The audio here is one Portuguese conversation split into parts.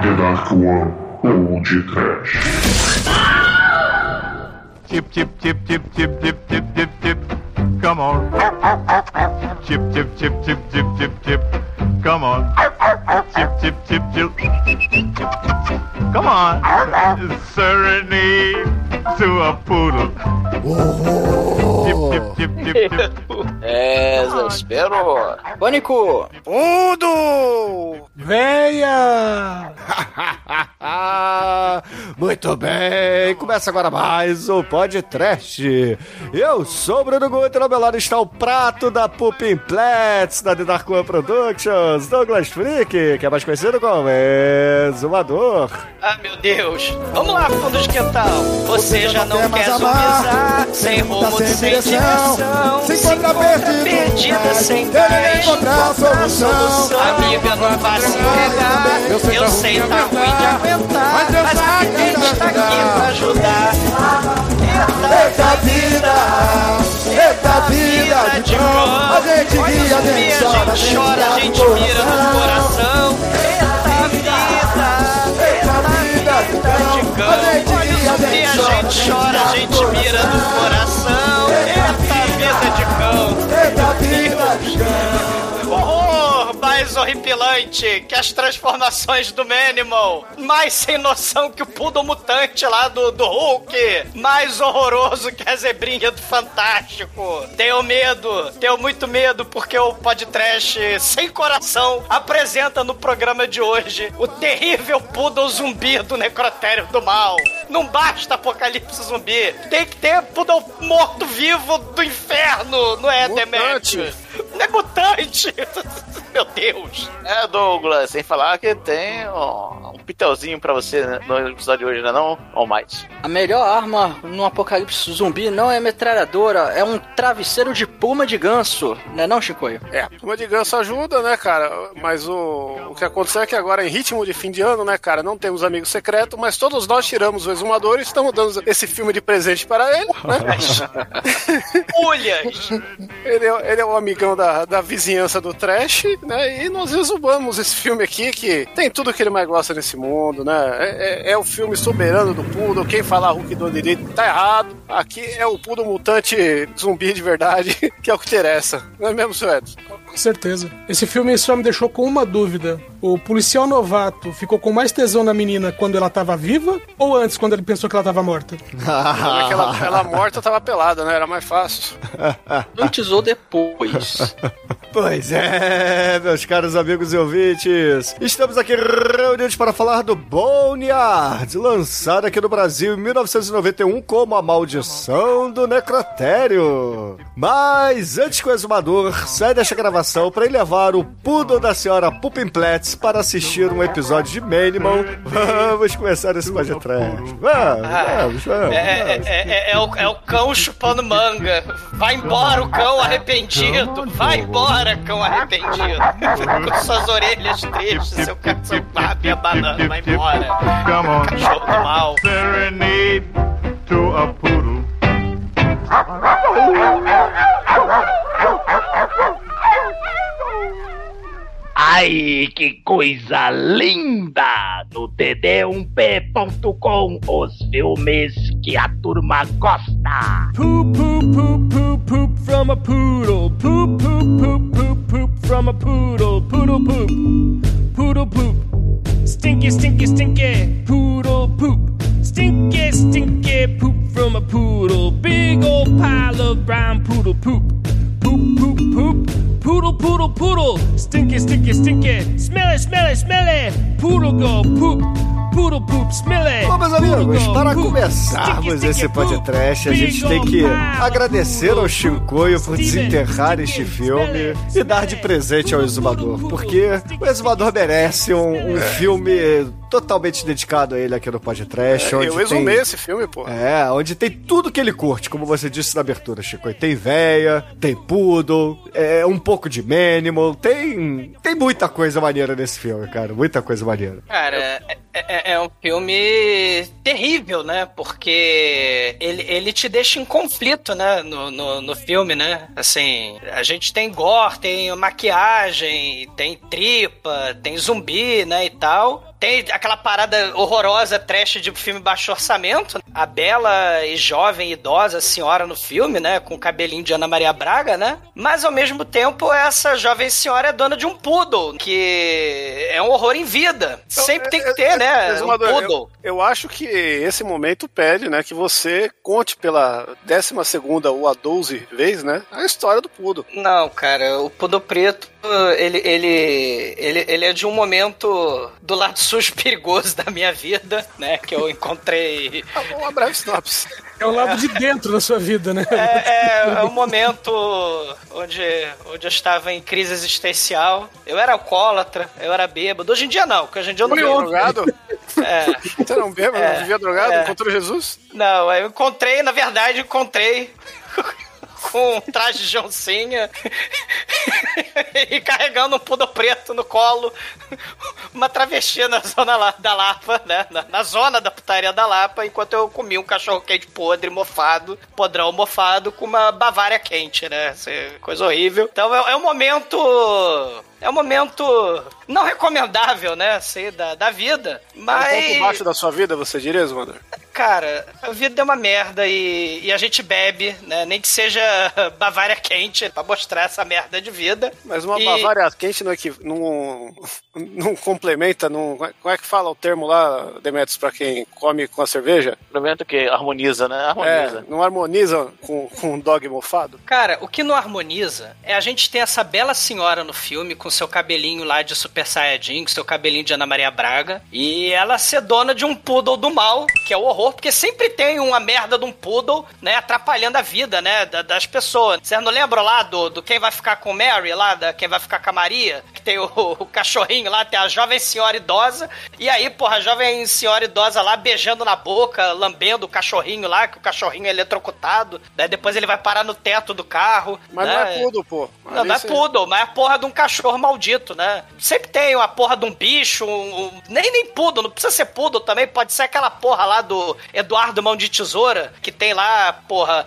The Dark One ou de Trash. Chip, chip, chip, chip, chip, chip, chip, chip, chip. Come on. Chip, chip, chip, chip, chip, chip, chip. Come on. Chip, chip, chip, chip. Come on. Serenade to a poodle. Chip, chip, chip, chip, chip. É, Zé, espero. Pânico! Mundo! Venha! Muito bem, começa agora mais o podcast. Eu sou o Bruno Guter, ao meu lado está o prato da Pupin Plats, da The Dark One Productions, Douglas Freak, que é mais conhecido como Exumador. Ah, meu Deus! Vamos lá, fundo de quintal! Você já não quer amar, zumizar, sem rumo, sem sem direção, direção, se perdido, perdida, sem paz, encontrar solução. Amiga, não vá se entregar, Eu sei eu tá sei, ruim tá de ruim de aguentar, mas Deus mas tá a gente tá aqui pra ajudar. Eita vida, eita vida de cão, a gente ri, a gente chora, a gente chora, a gente mira no coração. Eita vida, Eita vida de cão, a gente ri, a gente chora, a gente mira no coração. Horror mais horripilante que as transformações do Manimal. Mais sem noção que o Poodle Mutante lá do, do Hulk. Mais horroroso que a zebrinha do Fantástico. Tenho medo, tenho muito medo porque o podcast Sem Coração apresenta no programa de hoje o terrível Poodle Zumbi do Necrotério do Mal. Não basta Apocalipse Zumbi, tem que ter Poodle morto-vivo do inferno, não é, Demetrio? Não é mutante! Meu Deus! É, Douglas, sem falar que tem ó, um pitelzinho pra você né, no episódio de hoje, não é não, Almighty? A melhor arma no apocalipse zumbi não é metralhadora, é um travesseiro de puma de ganso, né não, Chicoio? É, uma de ganso ajuda, né, cara? Mas o, o que aconteceu é que agora, em ritmo de fim de ano, né, cara, não temos amigo secreto, mas todos nós tiramos o exumador e estamos dando esse filme de presente para ele, né? Ulhas! ele, é, ele é o amigão da, da vizinhança do trash, né? E nós exumamos esse filme aqui, que tem tudo que ele mais gosta nesse mundo, né? É, é- é o filme soberano do Poodle, quem falar Hulk do direito tá errado. Aqui é o Poodle mutante zumbi de verdade, que é o que interessa. Não é mesmo, seu Edson? Com certeza. Esse filme só me deixou com uma dúvida. O policial novato ficou com mais tesão na menina quando ela tava viva ou antes, quando ele pensou que ela tava morta? Aquela, ela morta tava pelada, né? Era mais fácil. Antes ou depois? Pois é, meus caros amigos e ouvintes. Estamos aqui reunidos para falar do Boneyard, lançado aqui no Brasil em 1991 como A Maldição do Necrotério. Mas antes que o exumador saia desta gravação para ir levar o poodle da senhora Pupinplets para assistir um episódio de Manimal, vamos começar esse podcast. Vamos, vamos, vamos. É, é, é, é o, é o cão chupando manga. Vai embora o cão arrependido. Vai embora, cão arrependido. Com suas orelhas tristes, seu, ca- seu lábio abanando. Vai embora. Come on. Cachorro do mal. Serenade to a poodle. Ai, que coisa linda! No td1p.com, os filmes que a turma gosta. Poop, poop, poop, poop, from a poodle. Poop, poop, poop, poop, poop from a poodle. Poodle poop. Poodle poop. Stinky, stinky, stinky. Poodle poop. Stinky, stinky poop from a poodle. Big old pile of brown poodle poop. Poop, poop, poop. Poodle, poodle, poodle. Stinky, stinky, stinky. Smelly, smelly, smelly. Poodle go poop. Poodle poop, smelly. Bom, meus amigos, go para começarmos esse podcast, a gente tem que agradecer ao Shinkoio por desenterrar este filme e dar de presente ao Exumador, porque o Exumador merece um, um filme totalmente dedicado a ele aqui no podcast. onde eu exumei tem- esse filme, pô. É, onde tem tudo que ele curte, como você disse na abertura, Chico. Tem véia, tem poodle, é, um pouco de Manimal, tem, tem muita coisa maneira nesse filme, cara. Muita coisa maneira. Cara, é, é- é um filme terrível, né? Porque ele, ele te deixa em conflito, né? No, no, no filme, né? Assim, a gente tem gore, tem maquiagem, tem tripa, tem zumbi, né? E tal. Tem aquela parada horrorosa, trash de filme baixo orçamento. A bela e jovem, idosa senhora no filme, né? Com o cabelinho de Ana Maria Braga, né? Mas ao mesmo tempo, essa jovem senhora é dona de um poodle, que é um horror em vida. Sempre tem que ter, né? Um Exumador, poodle. eu, eu acho que esse momento pede, né, que você conte pela décima segunda ou a 12 vez, né, a história do Pudo. Não, cara, o Poodle Preto, ele, ele, ele, ele é de um momento do lado sujo perigoso da minha vida, né? Que eu encontrei. Uma breve sinopse. É o lado de dentro da sua vida, né? É, é, é um momento onde, onde eu estava em crise existencial. Eu era alcoólatra, eu era bêbado. Hoje em dia não, porque hoje em dia eu não bebo. Drogado? É, Você não bebe, É, não vivia drogado? é. Encontrou Jesus? não, eu encontrei, na verdade, encontrei com um traje de oncinha e carregando um pudo preto no colo, uma travesti na zona da Lapa, né? Na, na zona da putaria da Lapa, enquanto eu comia um cachorro quente podre, mofado, podrão mofado, com uma Bavária quente, né? Coisa horrível. Então é, é um momento. É um momento não recomendável, né? Assim, da, da vida. Um Mas. ponto baixo da sua vida, você diria, Zumador? Cara, a vida é uma merda e, e a gente bebe, né? Nem que seja Bavária quente pra mostrar essa merda de vida. Mas uma E- Bavária quente não, equi- não, não complementa, não, como é que fala o termo lá, Demetrius, pra quem come com a cerveja? Complemento que harmoniza, né? Harmoniza. É, não harmoniza com, com um dog mofado? Cara, o que não harmoniza é a gente ter essa bela senhora no filme com seu cabelinho lá de Super Saiyajin, com seu cabelinho de Ana Maria Braga, e ela ser dona de um poodle do mal, que é o horror, porque sempre tem uma merda de um poodle, né, atrapalhando a vida, né, da- das pessoas. Vocês não lembram lá do, do quem vai ficar com Mary, lá, da quem vai ficar com a Maria? Que tem o, o cachorrinho lá, tem a jovem senhora idosa, e aí, porra, a jovem senhora idosa lá beijando na boca, lambendo o cachorrinho lá, que o cachorrinho é eletrocutado, daí depois ele vai parar no teto do carro. Mas né? não é pudo, pô. Não, não é poodle, mas é a porra de um cachorro maldito, né? Sempre tem uma porra de um bicho, um- um- nem nem poodle, não precisa ser poodle também, pode ser aquela porra lá do Eduardo Mão de Tesoura, que tem lá, porra,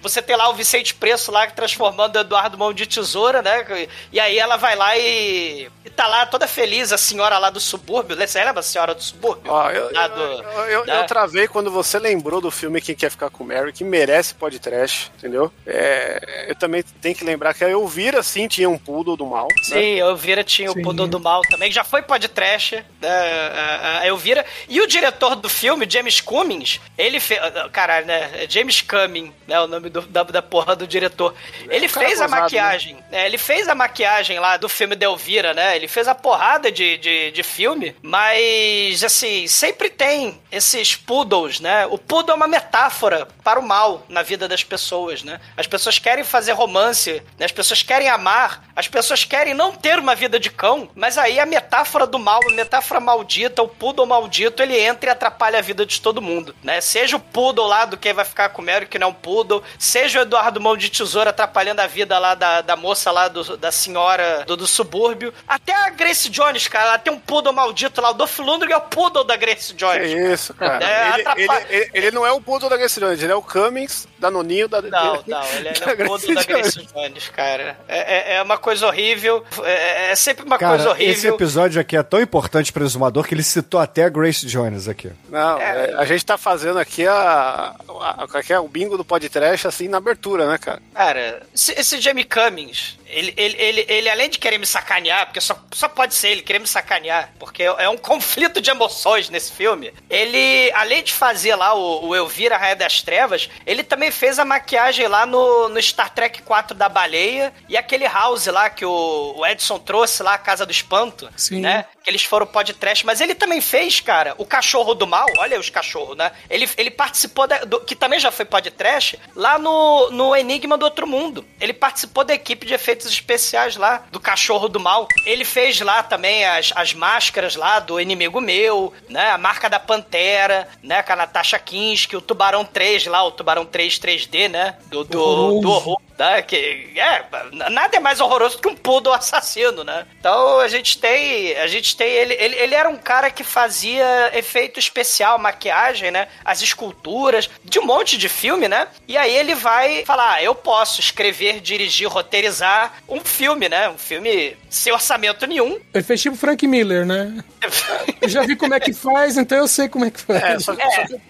você tem lá o Vicente Preço lá transformando o Eduardo Mão de Tesoura, né? E aí ela vai lá e, e tá lá toda feliz, a senhora lá do subúrbio? Você lembra a senhora do subúrbio? Ó, eu, eu, do- eu, eu- né? eu travei quando você lembrou do filme Quem Quer Ficar com Mary, que merece podcast, entendeu? É, eu também tenho que lembrar que a Elvira, sim, tinha um poodle do mal. Né? Sim, a Elvira tinha Sim. o Poder do Mal também, que já foi podcast, né, a, a Elvira. E o diretor do filme, James Cummings, ele fez. Caralho, né? é James Cumming, né? O nome do- da, da porra do diretor. Ele cara fez a gozado, maquiagem. né, ele fez a maquiagem lá do filme da Elvira, né? Ele fez a porrada de, de, de filme, mas, assim, sempre tem esses poodles, né? O poodle é uma metáfora para o mal na vida das pessoas, né? As pessoas querem fazer romance, né? as pessoas querem amar, as pessoas querem não ter uma vida de cão, mas aí a metáfora do mal, a metáfora maldita, o poodle maldito, ele entra e atrapalha a vida de todo mundo, né? Seja o poodle lá do quem vai ficar com o Mary, que não é um poodle, seja o Eduardo Mão de Tesoura atrapalhando a vida lá da, da moça lá, do- da senhora do, do subúrbio, até a Grace Jones, cara, ela tem um poodle maldito lá, o Dolph Lundgren é o poodle da Grace Que Jones. isso, cara. É, ele, atrapalha- ele- ele- ele não é o poodle da Grace Jones, ele é o Cummings, da Noninho, da... Não, não, ele é o poodle da. Grace Jones, cara. É, é- é uma coisa horrível, é, é sempre uma Cara, coisa horrível. esse episódio aqui é tão importante para o exumador que ele citou até a Grace Jones aqui. Não, é, a gente tá fazendo aqui a, a, a- é o bingo do podcast assim na abertura, né, cara? Cara, esse, esse Jamie Cummings, ele, ele, ele, ele, além de querer me sacanear, porque só, só pode ser ele querer me sacanear, porque é um conflito de emoções nesse filme, ele, além de fazer lá o, o Elvira Raia das Trevas, ele também fez a maquiagem lá no, no Star Trek 4 da Baleia e aquele house lá que o, o Edson trouxe lá, a Casa do Espanto, Sim. né? Que eles foram podcast, mas ele também fez, cara, o Cachorro do Mal, olha os cachorros, né? Ele, ele participou, da, do, que também já foi podcast, lá no, no Enigma do Outro Mundo. Ele participou da equipe de efeitos especiais lá, do Cachorro do Mal. Ele fez lá também as, as máscaras lá do Inimigo Meu, né? A marca da Pantera, né? Com a Natasha Kinski, o Tubarão 3 lá, o Tubarão 3 3D, né? Do, do, Horroroso. do horror. Né? Que é, nada é mais horroroso do que um poodle assassino, né? Então a gente tem, a gente tem ele, ele, ele era um cara que fazia efeito especial, maquiagem, né? As esculturas, de um monte de filme, né? E aí ele vai falar, ah, eu posso escrever, dirigir, roteirizar um filme, né? Um filme sem orçamento nenhum. Ele fez tipo Frank Miller, né? Eu já vi como é que faz, então eu sei como é que faz. É, só, só que,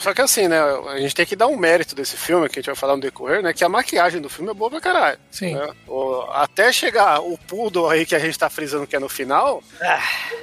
só que assim, né? A gente tem que dar um mérito desse filme, que a gente vai falar no decorrer, né? Que a maquiagem do filme é boa pra caralho. Sim. né? O- até chegar o Poodle aí que a gente tá frisando que é no final,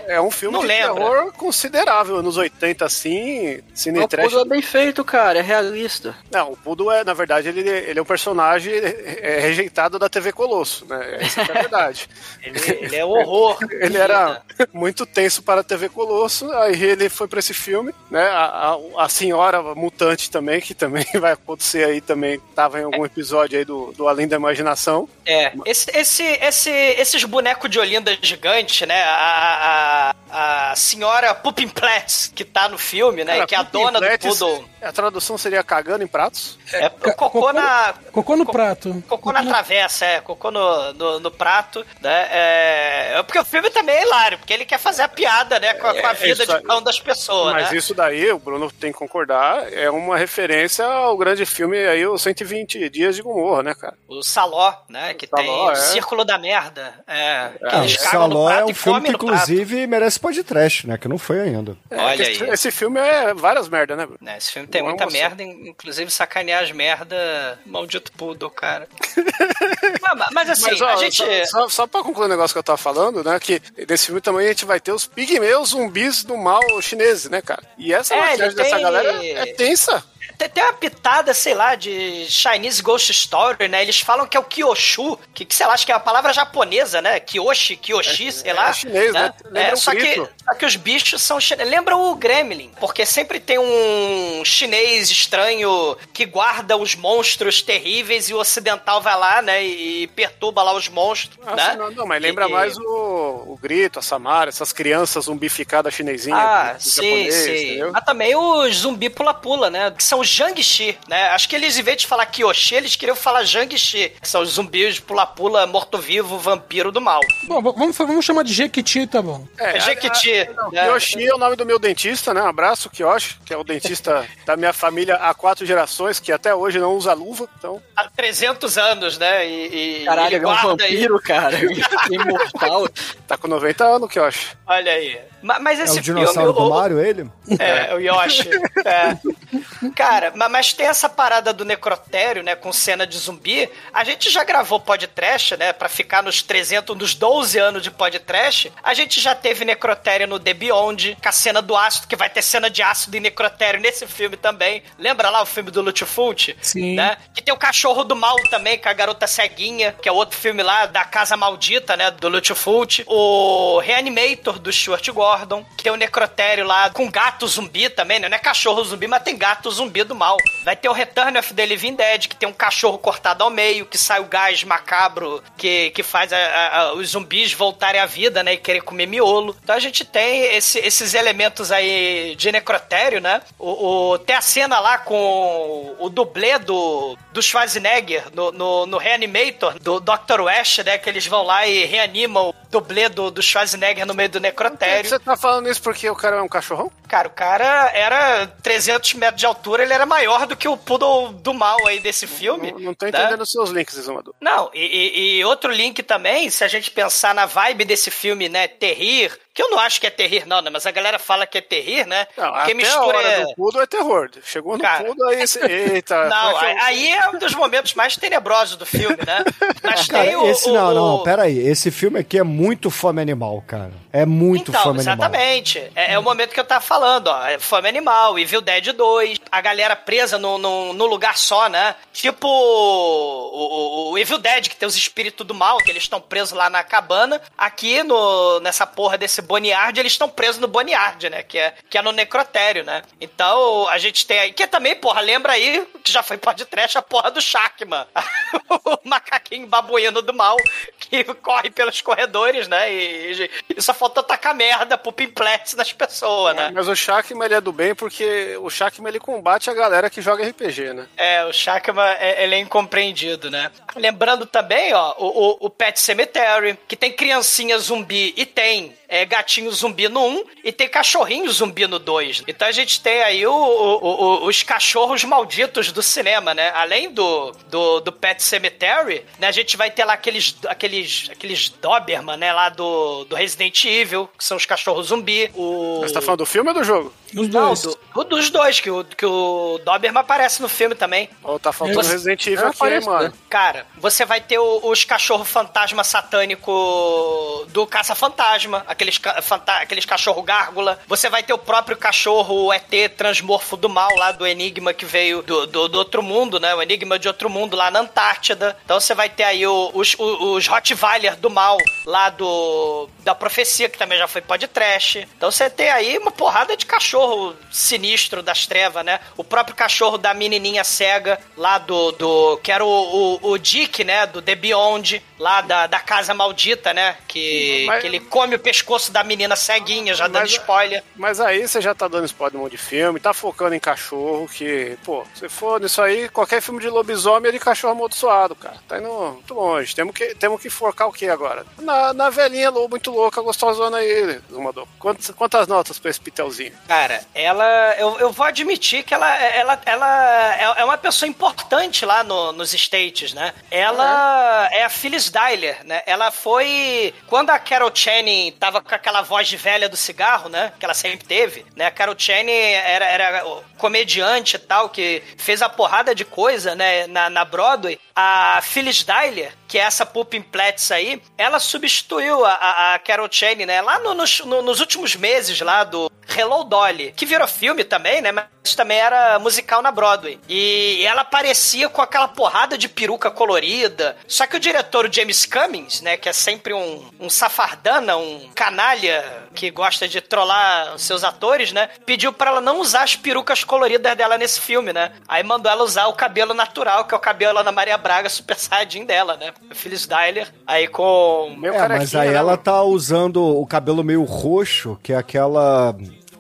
é um filme de lembra. terror considerável. Nos 80, assim, Cine O. Poodle é bem feito, cara, é realista. Não, o Poodle é, na verdade, ele, ele é um personagem é, rejeitado da TV Colosso, né? Essa é a verdade. Ele, ele é horror. Ele era muito tenso para a TV Colosso, aí ele foi para esse filme, né? A, a, a senhora mutante também, que também vai acontecer aí também, tava em algum episódio aí do, do Além da Imaginação. É, esse, esse, esse, esses bonecos de Olinda gigante, né? A, a, a senhora Puppinplatz, que tá no filme, né? Cara, que é a dona do Poodle. A tradução seria cagando em pratos? É, cocô na. Cocô no prato. Cocô na travessa, é, cocô no, no, no prato, né? É, porque o filme também é hilário, porque ele quer fazer a piada, né, com a, com a É, vida de cada um das pessoas, Mas né? isso daí, o Bruno tem que concordar, é uma referência ao grande filme aí, o 120 Dias de Gomorra, né, cara? O Saló, né, que Saló, tem o é. Círculo da Merda, é, que cagam no Saló prato é um e filme que, no prato. inclusive, merece podcast, né? Que não foi ainda. Olha esse, aí. esse filme é várias merdas, né, Bruno? Né, esse filme tem Não é muita merda, inclusive sacanear as merda, maldito poodle, cara. mas, mas assim, Mas, ó, a gente... só, só, só pra concluir o negócio que eu tava falando, né? Que nesse filme também a gente vai ter os pigmeus zumbis do mal chineses, né, cara? E essa É, maquiagem ele dessa tem- galera é tensa. Tem, tem uma pitada, sei lá, de Chinese Ghost Story, né? Eles falam que é o Kyoshu, que, que sei lá, acho que é a palavra japonesa, né? Kyoshi, Kyoshi, sei lá. é chinês, né? Lembra É, um só, que, só que os bichos são chineses. Lembra o Gremlin, porque sempre tem um chinês estranho que guarda os monstros terríveis e o ocidental vai lá, né? E perturba lá os monstros, Ah, né? não, não, mas lembra E- mais o, o grito, a Samara, essas crianças zumbificadas chinesinhas. Ah, sim, japonês, sim. entendeu? Mas também os zumbi pula-pula, né? Que são Jiangxi, né? Acho que eles, em vez de falar Kyoshi, eles queriam falar Jiangxi. São os zumbis pula-pula, morto-vivo, vampiro do mal. Bom, vamos, vamos chamar de Jequiti, tá bom. É, Jequiti. Não, né? Kiyoshi é o nome do meu dentista, né? Um abraço, Kiyoshi, que é o dentista da minha família há quatro gerações, que até hoje não usa luva, então... Há 300 anos, né? E, e Caralho, ele é um guarda aí. vampiro, cara. Imortal. Tá com 90 anos, Kiyoshi. Olha aí. Ma- Mas É esse o dinossauro filme. do o- Mario, ele? É, o Yoshi. É. Cara, ma- mas tem essa parada do necrotério, né, com cena de zumbi. A gente já gravou podcast, né, pra ficar nos 300, nos 12 anos de podcast. A gente já teve necrotério no The Beyond, com a cena do ácido, que vai ter cena de ácido e necrotério nesse filme também. Lembra lá o filme do Lutfult? Sim. Né? Que tem o Cachorro do Mal também, com a Garota Ceguinha, que é outro filme lá da Casa Maldita, né, do Lutfult. O Reanimator, do Stuart Gordon, que tem o Necrotério lá com gato zumbi também, né? Não é cachorro zumbi, mas tem gato zumbi do mal. Vai ter o Return of the Living Dead, que tem um cachorro cortado ao meio, que sai o gás macabro que, que faz a- a- os zumbis voltarem à vida, né? E querer comer miolo. Então a gente tem esse- esses elementos aí de necrotério, né? O, o- tem a cena lá com o dublê do, do Schwarzenegger no, no, no Reanimator, do Dr. West, né? Que eles vão lá e reanimam o dublê do, do Schwarzenegger no meio do necrotério. Você tá falando isso porque o cara é um cachorrão? Cara, o cara era 300 metros de altura, ele era maior do que o Poodle do mal aí desse filme. Não, não tô né? entendendo os seus links, Exumador. Não, e, e- e outro link também, se a gente pensar na vibe desse filme, né, Terrir, que eu não acho que é Terrir não, né, mas a galera fala que é Terrir, né, Não, porque até a hora do Poodle é terror. Chegou no Cara. Aí... Eita... Não, é o- aí é um dos momentos mais tenebrosos do filme, né? Mas Cara, tem o, esse o- não, o- não, pera aí. Esse filme aqui é muito fome animal, cara. É muito então, fome animal. exatamente. É, é o momento que eu tava falando, ó. É Fome Animal, Evil Dead 2, a galera presa no, no, no lugar só, né? Tipo o, o- o Evil Dead, que tem os espíritos do mal, que eles estão presos lá na cabana. Aqui, no, nessa porra desse Boneyard, eles estão presos no Boneyard, né? Que é, que é no necrotério, né? Então, a gente tem aí... Que também, porra, lembra aí, que já foi podcast, a porra do Shakman. o macaquinho babuíno do mal, que corre pelos corredores, né? E, e só falta faltou tacar merda pro Pimplex nas pessoas, né? Mas o Shakma, ele é do bem porque o Shakma, ele combate a galera que joga RPG, né? É, o Shakma, é, ele é incompreendido, né? Lembrando também, ó, o, o, o Pet Cemetery, que tem criancinha zumbi e tem é, gatinho zumbi no 1 e tem cachorrinho zumbi no 2. Então a gente tem aí o- o- os cachorros malditos do cinema, né? Além do, do, do Pet Cemetery, né? A gente vai ter lá aqueles, aqueles, aqueles Doberman, né? Lá do, do Resident Evil, que são os cachorros zumbi. O... Tá falando do filme ou do jogo? Os Não, dois. do, o dos dois, que o, que o Doberman aparece no filme também. Ou tá faltando Você- Resident Evil É, aqui, parece, mano? né? Cara, você vai ter o- os cachorro fantasma satânico do caça-fantasma, aqueles, fanta- aqueles cachorro gárgula. Você vai ter o próprio cachorro ET transmorfo do mal lá do Enigma que veio do, do, do outro mundo, né? O Enigma de outro mundo lá na Antártida. Então você vai ter aí o- os, os, os Rottweiler do mal lá do da profecia que também já foi podcast. Então você tem aí uma porrada de cachorro sinistro das trevas, né? O próprio cachorro da menininha cega lá do, do que era o, o, o Dick, né? Do The Beyond, lá da, da casa maldita, né? Que, Mas- que ele come o pescoço da menina ceguinha, já dando Mas- spoiler. Mas aí você já tá dando spoiler de um monte de filme, tá focando em cachorro, que, pô, se for nisso aí, qualquer filme de lobisomem é de cachorro amaldiçoado, cara. Tá indo muito longe. Temos que, temos que focar o que agora? Na, na velhinha muito louca, gostosona aí, Zumador. Quantas, quantas notas pra esse pitelzinho? Cara, ela. Eu, eu vou admitir que ela, ela, ela é- é uma pessoa importante lá no- nos States, né? Ela é a Phyllis Dyer, né? Ela foi. Quando a Carol Channing tava com aquela voz de velha do cigarro, né? Que ela sempre teve, né? A Carol Channing era, era comediante e tal, que fez a porrada de coisa, né? Na, na Broadway. A Phyllis Dyer, que é essa Pulp Platts aí, ela substituiu a, a, a Carol Channing, né? Lá no- nos, no- nos últimos meses lá do Hello Dolly, que virou filme também, né? Mas também era musical na Broadway. E ela aparecia com aquela porrada de peruca colorida. Só que o diretor, o James Cummings, né? Que é sempre um, um safardana, um canalha que gosta de trollar os seus atores, né? Pediu pra ela não usar as perucas coloridas dela nesse filme, né? Aí mandou ela usar o cabelo natural, que é o cabelo Ana Maria Braga, super saiyajin dela, né? Phyllis Dyer, aí com... Meu É, mas aí né, ela tá usando o cabelo meio roxo, que é aquela.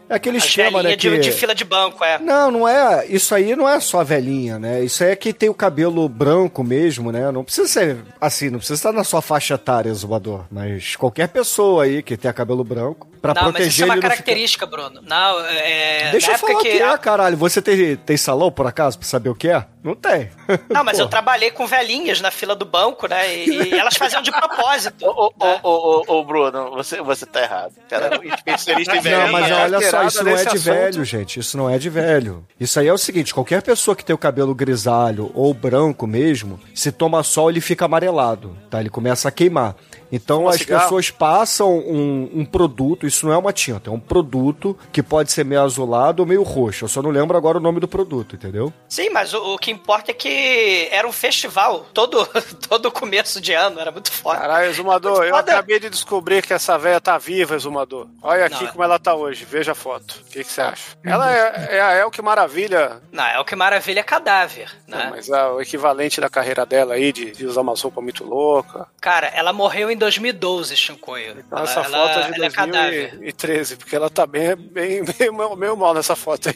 É aquele As esquema, né? de, Que... de fila de banco, é. Não, não é. Isso aí não é só a velhinha, né? Isso aí é que tem o cabelo branco mesmo, né? Não precisa ser assim, não precisa estar na sua faixa etária, Zumbador. Mas qualquer pessoa aí que tenha cabelo branco, pra não, mas proteger isso é uma não característica, Bruno. Não, é. Deixa na eu falar o que é, caralho. Você tem, tem salão, por acaso, pra saber o que é? Não tem. Não, mas eu trabalhei com velhinhas na fila do banco, né? E, e elas faziam de propósito. Ô, ô, né? ô, ô, Bruno, você, você tá errado. Cara, especialista em Não, velhinha. mas olha só, isso não é de assunto. velho, gente. Isso não é de velho. Isso aí é o seguinte: qualquer pessoa que tem o cabelo grisalho ou branco mesmo, se toma sol, ele fica amarelado, tá? Ele começa a queimar. Então Fuma as cigarro? pessoas passam um, um produto, isso não é uma tinta, é um produto que pode ser meio azulado ou meio roxo. Eu só não lembro agora o nome do produto, entendeu? Sim, mas o, o que importa é que era um festival todo, todo começo de ano, era muito foda. Caralho, Exumador, eu Foda. acabei de descobrir que essa velha tá viva, Exumador. Olha aqui Não, é- como ela tá hoje, veja a foto. O que que você acha? Ela é, é a El que maravilha, Não, é o que maravilha é cadáver, né? mas é o equivalente da carreira dela aí, de, de usar umas roupas muito loucas. Cara, ela morreu em 2012, Shinkoio. Então, essa ela- foto é de ela é cadáver. 2013, porque ela tá bem, bem, meio, meio mal nessa foto aí.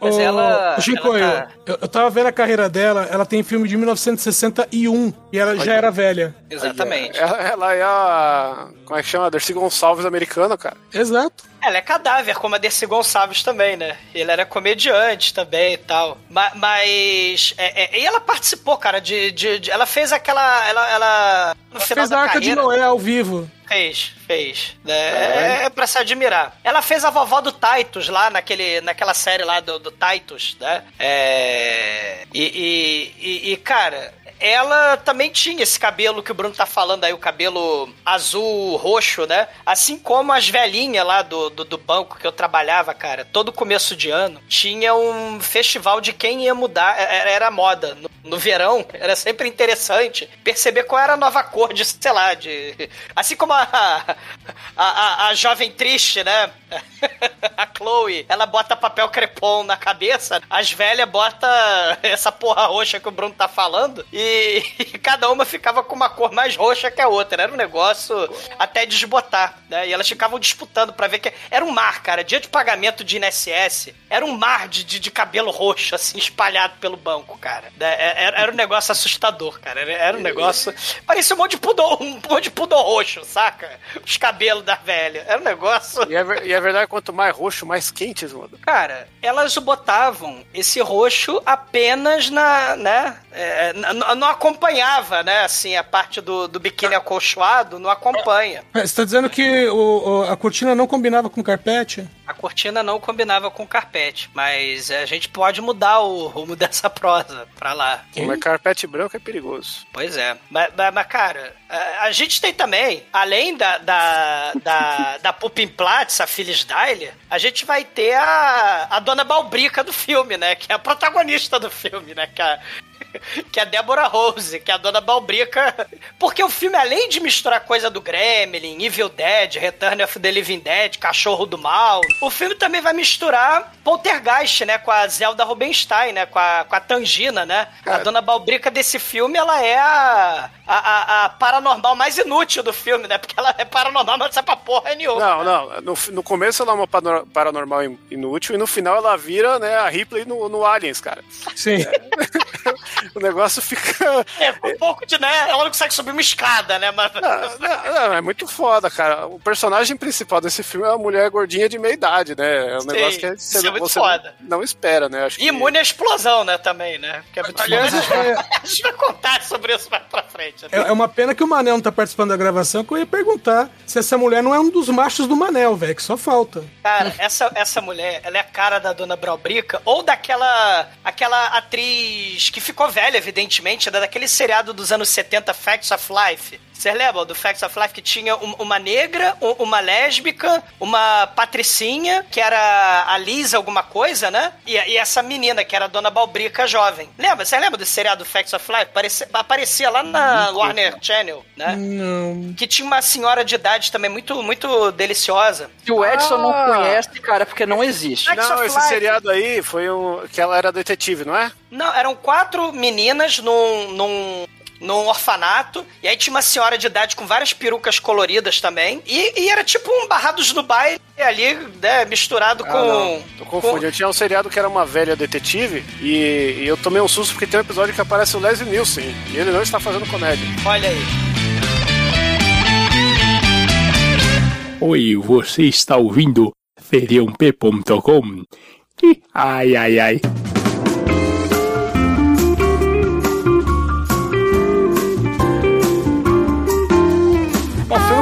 Mas ela- ô, Chicoio, ela tá- eu, eu tava vendo a carreira dela, ela tem filme de 1961 e ela já era velha. Exatamente. Ela, ela é a. Como é que chama? Dercy Gonçalves americana, cara. Exato. Ela é cadáver, como a Dercy Gonçalves também, né? Ele era comediante também e tal. Ma- Mas. é- é- e ela participou, cara, de. de- de- ela fez aquela. Ela. ela no Ela final fez a da Arca de carreira. Noé ao vivo. Fez, fez. É, é, é pra se admirar. Ela fez a vovó do Titus lá naquele, naquela série lá do, do Titus, né? É, e, e, e- e, cara, ela também tinha esse cabelo que o Bruno tá falando aí, o cabelo azul, roxo, né? Assim como as velhinhas lá do, do, do banco que eu trabalhava, cara, todo começo de ano, tinha um festival de quem ia mudar, era, era moda. No, no verão, era sempre interessante perceber qual era a nova cor de, sei lá, de. Assim como a, a, a, a jovem triste, né? A Chloe, ela bota papel crepom na cabeça, as velhas botam essa porra roxa que o Bruno tá falando, e, e cada uma ficava com uma cor mais roxa que a outra. Era um negócio até desbotar, né? E elas ficavam disputando pra ver que. Era um mar, cara. Dia de pagamento de INSS, era um mar de, de, de cabelo roxo, assim, espalhado pelo banco, cara. Né? Era, era um negócio assustador, cara. Era, era um negócio. Parecia um monte de pudor, um monte de pudor roxo, saca? Os cabelos da velha. Era um negócio. E é, e é verdade, quanto mais roxo, mais quentes, mano. Cara, elas botavam esse roxo apenas na, né, é, n- n- não acompanhava, né, assim, a parte do, do biquíni acolchoado, não acompanha. É, Você tá dizendo que o- o- a cortina não combinava com o carpete? A cortina não combinava com o carpete, mas a gente pode mudar o rumo dessa prosa pra lá. Mas carpete branco é perigoso. Pois é. Mas, mas- mas, cara, a, a gente tem também, além da, da, da, da Pupin Platz, a Phyllis Dyle, a gente vai ter a, a Dona Balbrica do filme, né? Que é a protagonista do filme, né? Que é, a- que é a Deborah Rose, que é a Dona Balbrica. Porque o filme, além de misturar coisa do Gremlin, Evil Dead, Return of the Living Dead, Cachorro do Mal, o filme também vai misturar Poltergeist, né? Com a Zelda Rubinstein, né? Com a, com a Tangina, né? A Dona Balbrica desse filme, ela é a, a, a, a paranormal mais inútil do filme, né? Porque ela é paranormal, mas não sabe pra porra nenhuma. Não, não. No, no começo ela é uma paranormal in- inútil e no final ela vira, né, a Ripley no, no Aliens, cara. Sim. O negócio fica. É, um pouco de, né? Ela não consegue subir uma escada, né? Mas... Não, não, é muito foda, cara. O personagem principal desse filme é uma mulher gordinha de meia idade, né? É um Sim, negócio que isso é muito você foda. não espera, né? Acho que... Imune à explosão, né, também, né? Porque é muito Aliás, é- A gente vai contar sobre isso mais pra frente. né? É, é uma pena que o Manel não tá participando da gravação, que eu ia perguntar se essa mulher não é um dos machos do Manel, velho, que só falta. Cara, essa, essa mulher, ela é a cara da Dona Braubrica ou daquela aquela atriz que ficou velha, evidentemente, né, daquele seriado dos anos 70, Facts of Life. Vocês lembram do Facts of Life que tinha um- uma negra, um- uma lésbica, uma patricinha, que era a Lisa alguma coisa, né? E, e essa menina, que era a Dona Balbrica jovem. Lembra? Você lembra do seriado Facts of Life? Parecia, aparecia lá na Warner Channel, né? Não. Que tinha uma senhora de idade também muito, muito deliciosa. Se o Edson não Ah. conhece, cara, é porque não existe. Facts Não, esse Life. seriado aí foi um. que ela era detetive, não é? Não, eram quatro meninas num, num, num orfanato. E aí tinha uma senhora de idade com várias perucas coloridas também. E, e era tipo um barrados no baile ali, né? Misturado Ah, com. não. Tô confundindo. Eu tinha um seriado que era uma velha detetive e, e eu tomei um susto porque tem um episódio que aparece o Leslie Nielsen e ele não está fazendo comédia. Olha aí. Oi, você está ouvindo feriump.com? Ai, ai, ai.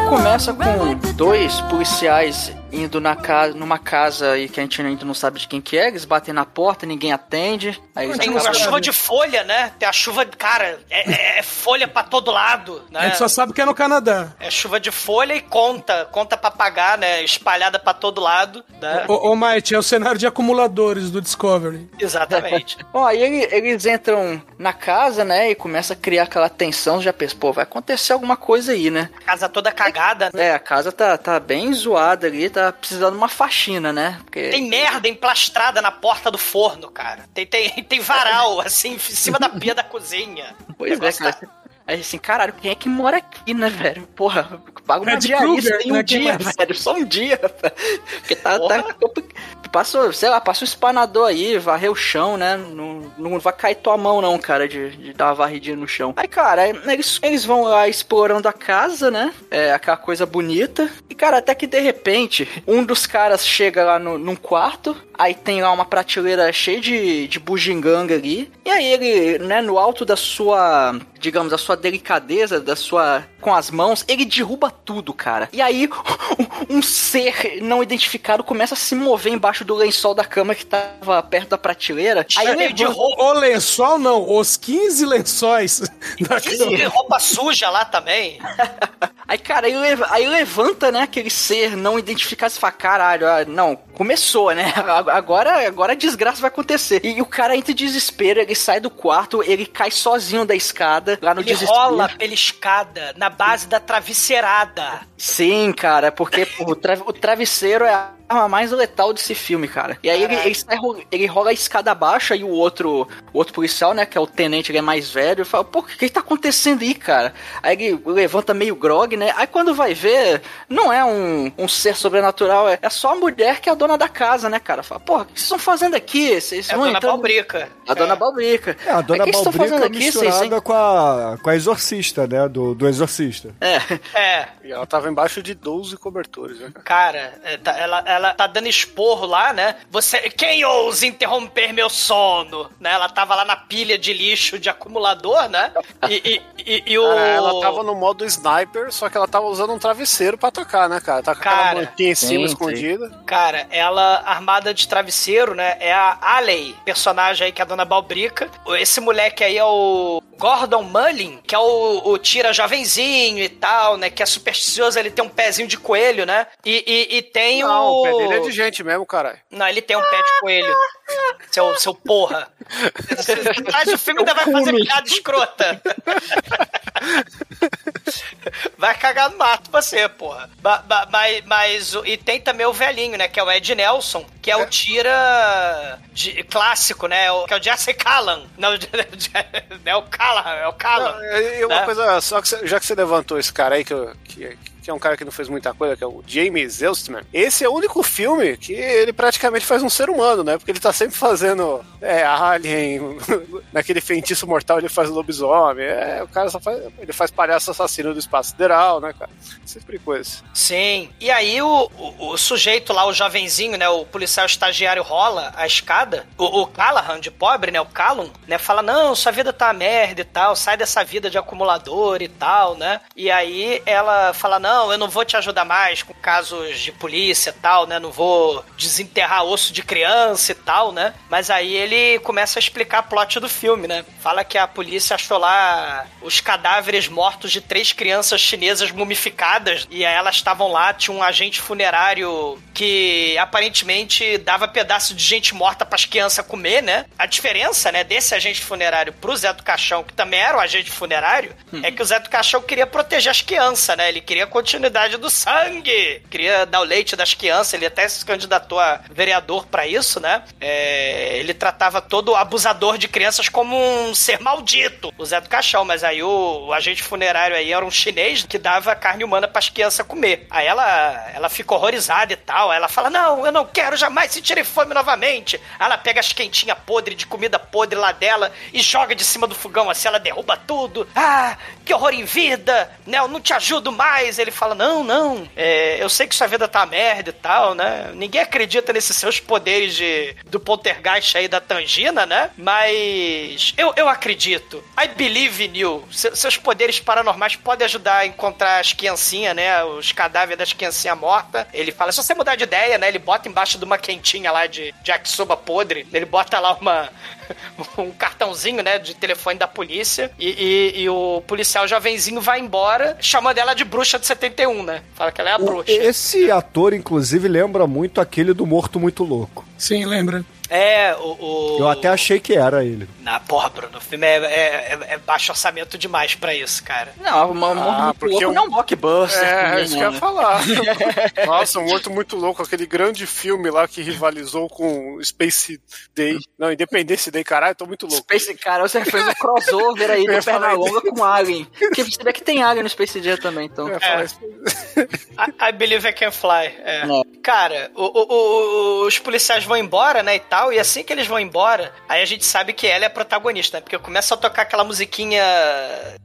Começa com dois policiais indo na casa, numa casa aí que a gente ainda não sabe de quem que é, eles batem na porta, ninguém atende. Aí Tem acabam- uma chuva de folha, né? Tem a chuva, cara, é, é- é folha pra todo lado, A né? gente só sabe que é no Canadá. É chuva de folha e conta, conta pra pagar, né? Espalhada pra todo lado, né? Ô, ô Might, é o cenário de acumuladores do Discovery. Exatamente. Bom, aí ele- eles entram na casa, né, e começa a criar aquela tensão, já pensa, pô, vai acontecer alguma coisa aí, né? Casa toda cagada. É, a casa tá, tá bem zoada ali, tá precisando de uma faxina, né? Porque... Tem merda emplastrada na porta do forno, cara. Tem, tem, tem varal, assim, em cima da pia da cozinha. Pois é, cara. Aí assim, caralho, quem é que mora aqui, né, velho? Porra, paga uma Fred diarista Krueger, em um né, dia, mais? velho. Só um dia, velho. Porque tá, Porra. tá Passa, sei lá, passa um espanador aí, varrer o chão, né? Não, não vai cair tua mão, não, cara, de, de dar uma varridinha no chão. Aí, cara, eles, eles vão lá explorando a casa, né? É aquela coisa bonita. E, cara, até que de repente, um dos caras chega lá no, num quarto, aí tem lá uma prateleira cheia de, de bugiganga ali. E aí ele, né, no alto da sua, digamos, da sua delicadeza, da sua. com as mãos, ele derruba tudo, cara. E aí, um ser não identificado começa a se mover embaixo do lençol da cama que tava perto da prateleira. Aí ele de roupa. O lençol não, os 15 lençóis da E cama. roupa suja lá também. Aí, cara, aí, aí levanta, né, aquele ser não identificado e fala, caralho, ah, não, começou, né? Agora, agora a desgraça vai acontecer. E, o cara entra em desespero, ele sai do quarto, ele cai sozinho da escada, lá no Ele desespero. rola pela escada na base da travesseirada. Sim, cara, porque pô, o, tra- o travesseiro é arma mais letal desse filme, cara. E aí ele, ele, sai ele rola a escada baixa e o outro, o outro policial, né, que é o tenente, ele é mais velho, fala, pô, o que, que tá acontecendo aí, cara? Aí ele levanta meio grog, né? Aí quando vai ver, não é um, um ser sobrenatural, é, é só a mulher que é a dona da casa, né, cara? Fala, porra, o que vocês estão fazendo aqui? Vocês É a dona entrando- Balbrica. A dona Balbrica. É, a dona Aí, o que vocês estão fazendo Balbrica aqui? Vocês, misturada hein? com a, com a exorcista, né? Do, do exorcista. É. É, E ela tava embaixo de 12 cobertores, né? Cara, é, tá- ela, ela tá dando esporro lá, né? Você. Quem ousa interromper meu sono? Né? Ela tava lá na pilha de lixo de acumulador, né? E, e, e, e o. Cara, ela tava no modo sniper, só que ela tava usando um travesseiro pra atacar, né, cara? Tá com Cara, aquela mantinha em cima sim, sim. escondida. Cara, ela armada de travesseiro, né? É a Alley, personagem aí que é a dona Balbrica. Esse moleque aí é o Gordon Mullin, que é o, o tira jovenzinho e tal, né? Que é supersticioso, ele tem um pezinho de coelho, né? E, e, e tem Não, o. o pé dele é de gente mesmo, caralho. Não, ele tem um pé de coelho. Seu, seu porra. Mas o filme ainda vai fazer piada escrota. Vai cagar no mato você, porra. Ba- ba- Mas, mas, o- e tem também o velhinho, né? Que é o Ed Nelson, que é, o tira de, clássico, né? O, que é o Jesse Callan. Não, é o Callan, é o Callan. Não, e uma né? coisa, só que já que você levantou esse cara aí, que, eu- que, que é um cara que não fez muita coisa, que é o James Elstman, esse é o único filme que ele praticamente faz um ser humano, né? Porque ele tá sempre fazendo é, Alien, naquele feitiço mortal ele faz lobisomem, é, o cara só faz, ele faz palhaço assassino do espaço sideral, né, cara? Sempre coisa. Sim. E aí o, o, o sujeito lá, o jovenzinho, né? O policial estagiário rola a escada. O, o Callahan, de pobre, né? O Callum, né? Fala, não, sua vida tá merda e tal. Sai dessa vida de acumulador e tal, né? E aí ela fala, não, eu não vou te ajudar mais com casos de polícia e tal, né? Não vou desenterrar osso de criança e tal, né? Mas aí ele começa a explicar a plot do filme, né? Fala que a polícia achou lá os cadáveres mortos de três crianças chinesas mumificadas e elas estavam lá, tinha um agente funerário que aparentemente dava pedaço de gente morta pras crianças comer, né? A diferença, né, desse agente funerário pro Zé do Caixão, que também era o agente funerário, é que o Zé do Caixão queria proteger as crianças, né? Ele queria continuidade do sangue, queria dar o leite das crianças, ele até se candidatou a vereador pra isso, né? É, ele tratava todo abusador de crianças como um ser maldito, o Zé do Caixão, mas aí o, o agente funerário aí era um chinês que dava carne humana pras crianças comer. Aí ela, ela fica horrorizada e tal, ela fala, não, eu não quero jamais sentir fome novamente. Aí ela pega as quentinhas podres de comida podre lá dela e joga de cima do fogão, assim, ela derruba tudo. Ah, que horror em vida, né, eu não te ajudo mais. Ele fala, não, não, é, eu sei que sua vida tá merda e tal, né, ninguém acredita nesses seus poderes de, do poltergeist aí da Tangina, né, mas eu, eu acredito. I believe in you. Se- seus poderes paranormais podem ajudar a encontrar as criancinhas, né, os cadáveres das criancinhas mortas. Ele fala, se você mudar de ideia, né, ele bota embaixo de uma quentinha lá de, de yakisoba podre, ele bota lá uma... um cartãozinho, né, de telefone da polícia e, e- e o policial jovenzinho vai embora chamando ela de bruxa de 71, né? Fala que ela é a bruxa. Esse ator, inclusive, lembra muito aquele do Morto Muito Louco. Sim, lembra? É, o... o- Eu até achei que era ele. Na porra, Bruno, o filme é, é- é- é baixo orçamento demais pra isso, cara. Não, uma, Ah, porque louco eu- não é um blockbuster. É, isso que eu né? ia falar. Nossa, um Morto Muito Louco, aquele grande filme lá que rivalizou com Space Day. Não, Independence Day, caralho, tô muito louco. Space, cara, você fez um crossover aí Eu do Pernalonga com Alien. Porque você vê que tem Alien no Space Jam também, então. Eu É. I, I believe I can fly. É. É. Cara, o- o- o- os policiais vão embora, né, e tal, e assim que eles vão embora, aí a gente sabe que ela é a protagonista, né? Porque começa a tocar aquela musiquinha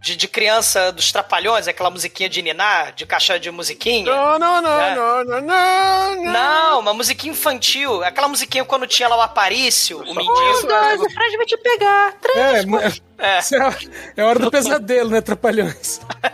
de, de criança dos trapalhões, aquela musiquinha de Niná, de caixa de musiquinha. Não, não, não, É. não, não, não, não. Não, uma musiquinha infantil. Aquela musiquinha quando tinha lá o Aparício, o mendigo. o Fred vai te pegar. É, ma- É. isso é, é hora do pesadelo, né, Trapalhões?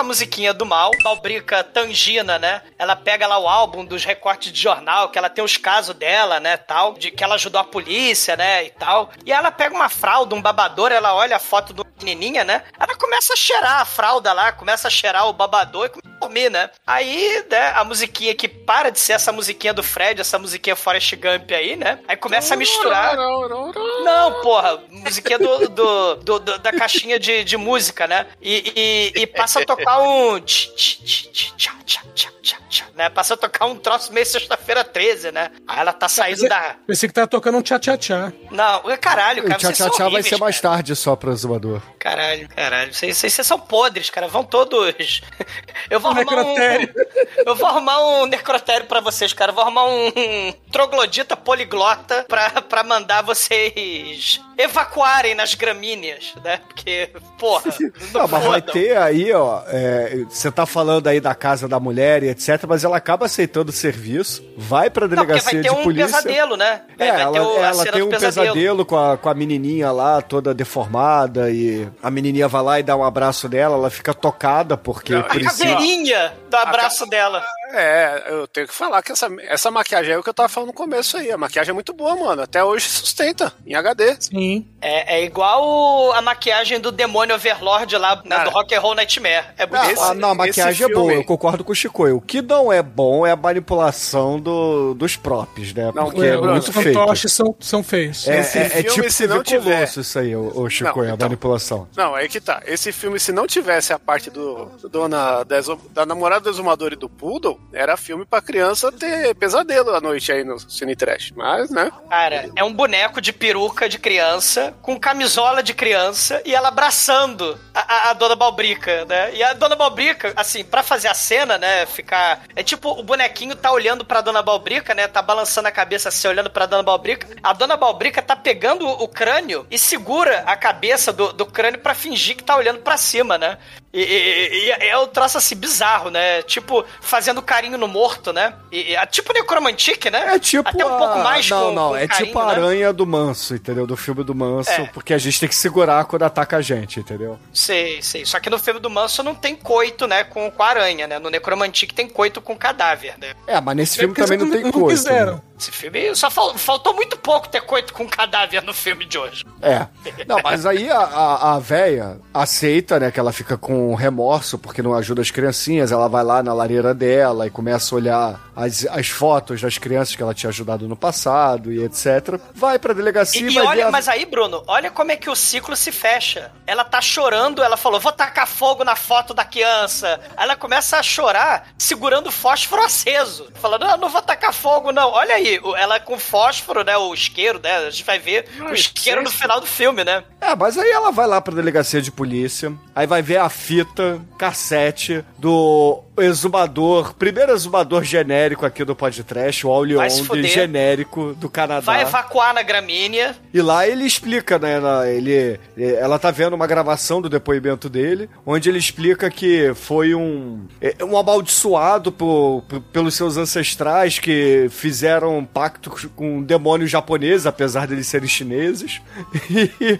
Toca a musiquinha do mal, Balbrica Tangina, né? Ela pega lá o álbum dos recortes de jornal, que ela tem os casos dela, né, tal, de que ela ajudou a polícia, né, e tal. E ela pega uma fralda, um babador, ela olha a foto do menininha, né? Ela começa a cheirar a fralda lá, começa a cheirar o babador e dormir, né? Aí, né, a musiquinha que para de ser essa musiquinha do Fred, essa musiquinha Forrest Gump aí, né? Aí começa a misturar. Não, porra, musiquinha do, do, do- do- da caixinha de, de música, né? E, e- e passa a tocar um. tch, tch, tch, tch, tchá, tchá, tchá, tchá, tchá, né? Passa a tocar um troço meio sexta-feira 13, né? Aí ela tá saindo da. Pensei que tava tocando um tchá-tchá-tchá. Não, caralho, O cara, tchá vocês tchá são tchá vai ser mais cara. tarde só pro exumador. Caralho, caralho. Vocês, vocês, vocês são podres, cara. Vão todos. Eu vou Um arrumar necrotério. um. Eu vou arrumar um necrotério pra vocês, cara. Eu vou arrumar um, um troglodita poliglota pra, pra mandar vocês evacuarem nas gramíneas, né? Porque, porra. Não, mas vai ter aí, ó. é, Você tá falando aí da casa da mulher e etc, mas ela acaba aceitando o serviço, vai pra Não, delegacia vai ter de um polícia. pesadelo, né? É, vai ela, ter o- ela tem um pesadelo, com, a, com a menininha lá, toda deformada, e a menininha vai lá e dá um abraço nela, ela fica tocada porque A precisa... caveirinha do abraço dela. É, eu tenho que falar que essa, essa maquiagem é o que eu tava falando no começo aí. A maquiagem é muito boa, mano. Até hoje sustenta, em HD. Sim. É, é igual a maquiagem do demônio Overlord lá, né, do Rock and Roll Nightmare. É bonito. ah, não, a maquiagem é boa, eu concordo com o Chicoio. O que não é bom é a manipulação do, dos props, né? Não, Porque é, é muito Os feito. fantoches são, são feios. É, Esse é- é filme, tipo se não tiver- Colosso isso aí, o, Chicoio, Não, a então. manipulação. Não, aí que tá. Esse filme, se não tivesse a parte do, do dona da, da namorada do exumador e do Poodle, era filme pra criança ter pesadelo à noite aí no Cine Trash. Mas, né? Cara, é um boneco de peruca de criança, com camisola de criança, e ela abraçando a, a- a Dona Balbrica, né? E a Dona Balbrica, assim, pra fazer a cena, né, ficar... É tipo, o bonequinho tá olhando pra Dona Balbrica, né, tá balançando a cabeça assim, olhando pra Dona Balbrica. A Dona Balbrica tá pegando o crânio e segura a cabeça do, do crânio pra fingir que tá olhando pra cima, né? E, e- e é um troço assim bizarro, né? Tipo, fazendo carinho no morto, né? E, e- é tipo Necromantic, né? É tipo Até um a- pouco mais Não, com, não, com é carinho, tipo a né? aranha do Manso, entendeu? Do filme do Manso, É. porque a gente tem que segurar quando ataca a gente, entendeu? Sei, sei. Só que no filme do Manso não tem coito, né, com, com a aranha, né? No Necromantic tem coito com cadáver, né? É, mas nesse filme porque também não eles tem não coisa. quiseram. Esse filme só fal- faltou muito pouco ter coito com cadáver no filme de hoje. É. Não, mas aí a, a, a véia aceita, né, que ela fica com remorso porque não ajuda as criancinhas. Ela vai lá na lareira dela e começa a olhar as, as fotos das crianças que ela tinha ajudado no passado e etc. Vai pra delegacia E, e, e olha, a- mas aí, Bruno, olha como é que o ciclo se fecha. Ela tá chorando, ela falou, vou tacar fogo na foto da criança. Aí ela começa a chorar, segurando o fósforo aceso. Falando, não, não vou tacar fogo, não. Olha aí, ela com fósforo, né, o isqueiro, né, a gente vai ver o isqueiro no final do filme, né? É, mas aí ela vai lá pra delegacia de polícia, aí vai ver a fita cassete do exumador, primeiro exumador genérico aqui do podcast, o Vai se Aulion, fuder. genérico do Canadá. Vai evacuar na gramínea. E lá ele explica, né? na- Ele, ela tá vendo uma gravação do depoimento dele, onde ele explica que foi um, é, um amaldiçoado por, por- pelos seus ancestrais que fizeram um pacto com demônios japoneses, apesar deles serem chineses. E-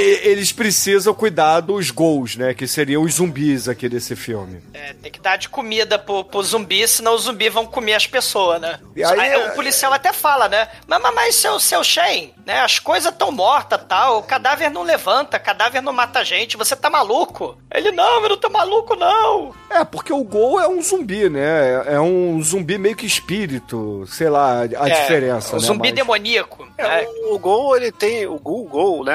eles precisam cuidar dos gols, né? Que seriam os zumbis aqui desse filme. É, tem que dar de comida pro, pro zumbi, senão os zumbis vão comer as pessoas, né? E aí, Aí é- o policial até fala, né? Mas, mas, mas seu, seu Shen, né? As coisas tão mortas tal, o cadáver não levanta, cadáver não mata a gente, você tá maluco? Ele, não, eu não tô maluco, não. É, porque o gol é um zumbi, né? É um zumbi meio que espírito, sei lá, a É, diferença, O né? zumbi Mas- demoníaco. É, né? o, o Gol, ele tem. O Gol, né?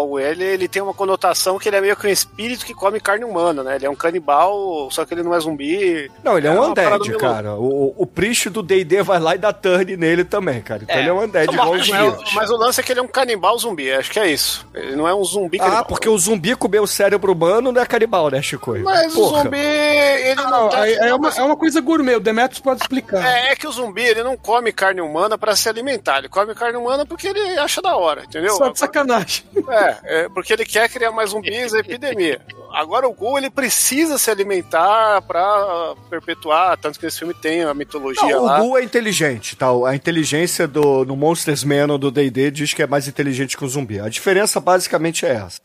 O G-H-O-L, ele tem uma conotação que ele é meio que um espírito que come carne humana, né? Ele é um canibal, só que ele não é zumbi. Não, ele é, um uma parada undead, cara. O, o priest do D&D vai lá e dá turn nele também, cara. Então É, ele é um undead igual os vivos. Mas o lance é que ele é um canibal zumbi, acho que é isso. Ele não é um zumbi Ah, canibal. porque o zumbi comeu o cérebro humano não é canibal, né, Chico? Mas o zumbi, ele não, Não, tá- é, é uma, é uma coisa gourmet, o Demetrius pode explicar. É, é que o zumbi, ele não come carne humana pra se alimentar. Ele come carne humana porque ele acha da hora, entendeu? Só de sacanagem. É, é, porque ele quer criar mais zumbis e epidemia. Agora o Ghoul, ele precisa se alimentar pra perpetuar, tanto que esse filme tem a mitologia Não, o lá. Ghoul é inteligente, tá? A inteligência do no Monsters Man ou do D&D diz que é mais inteligente que o zumbi. A diferença basicamente é essa.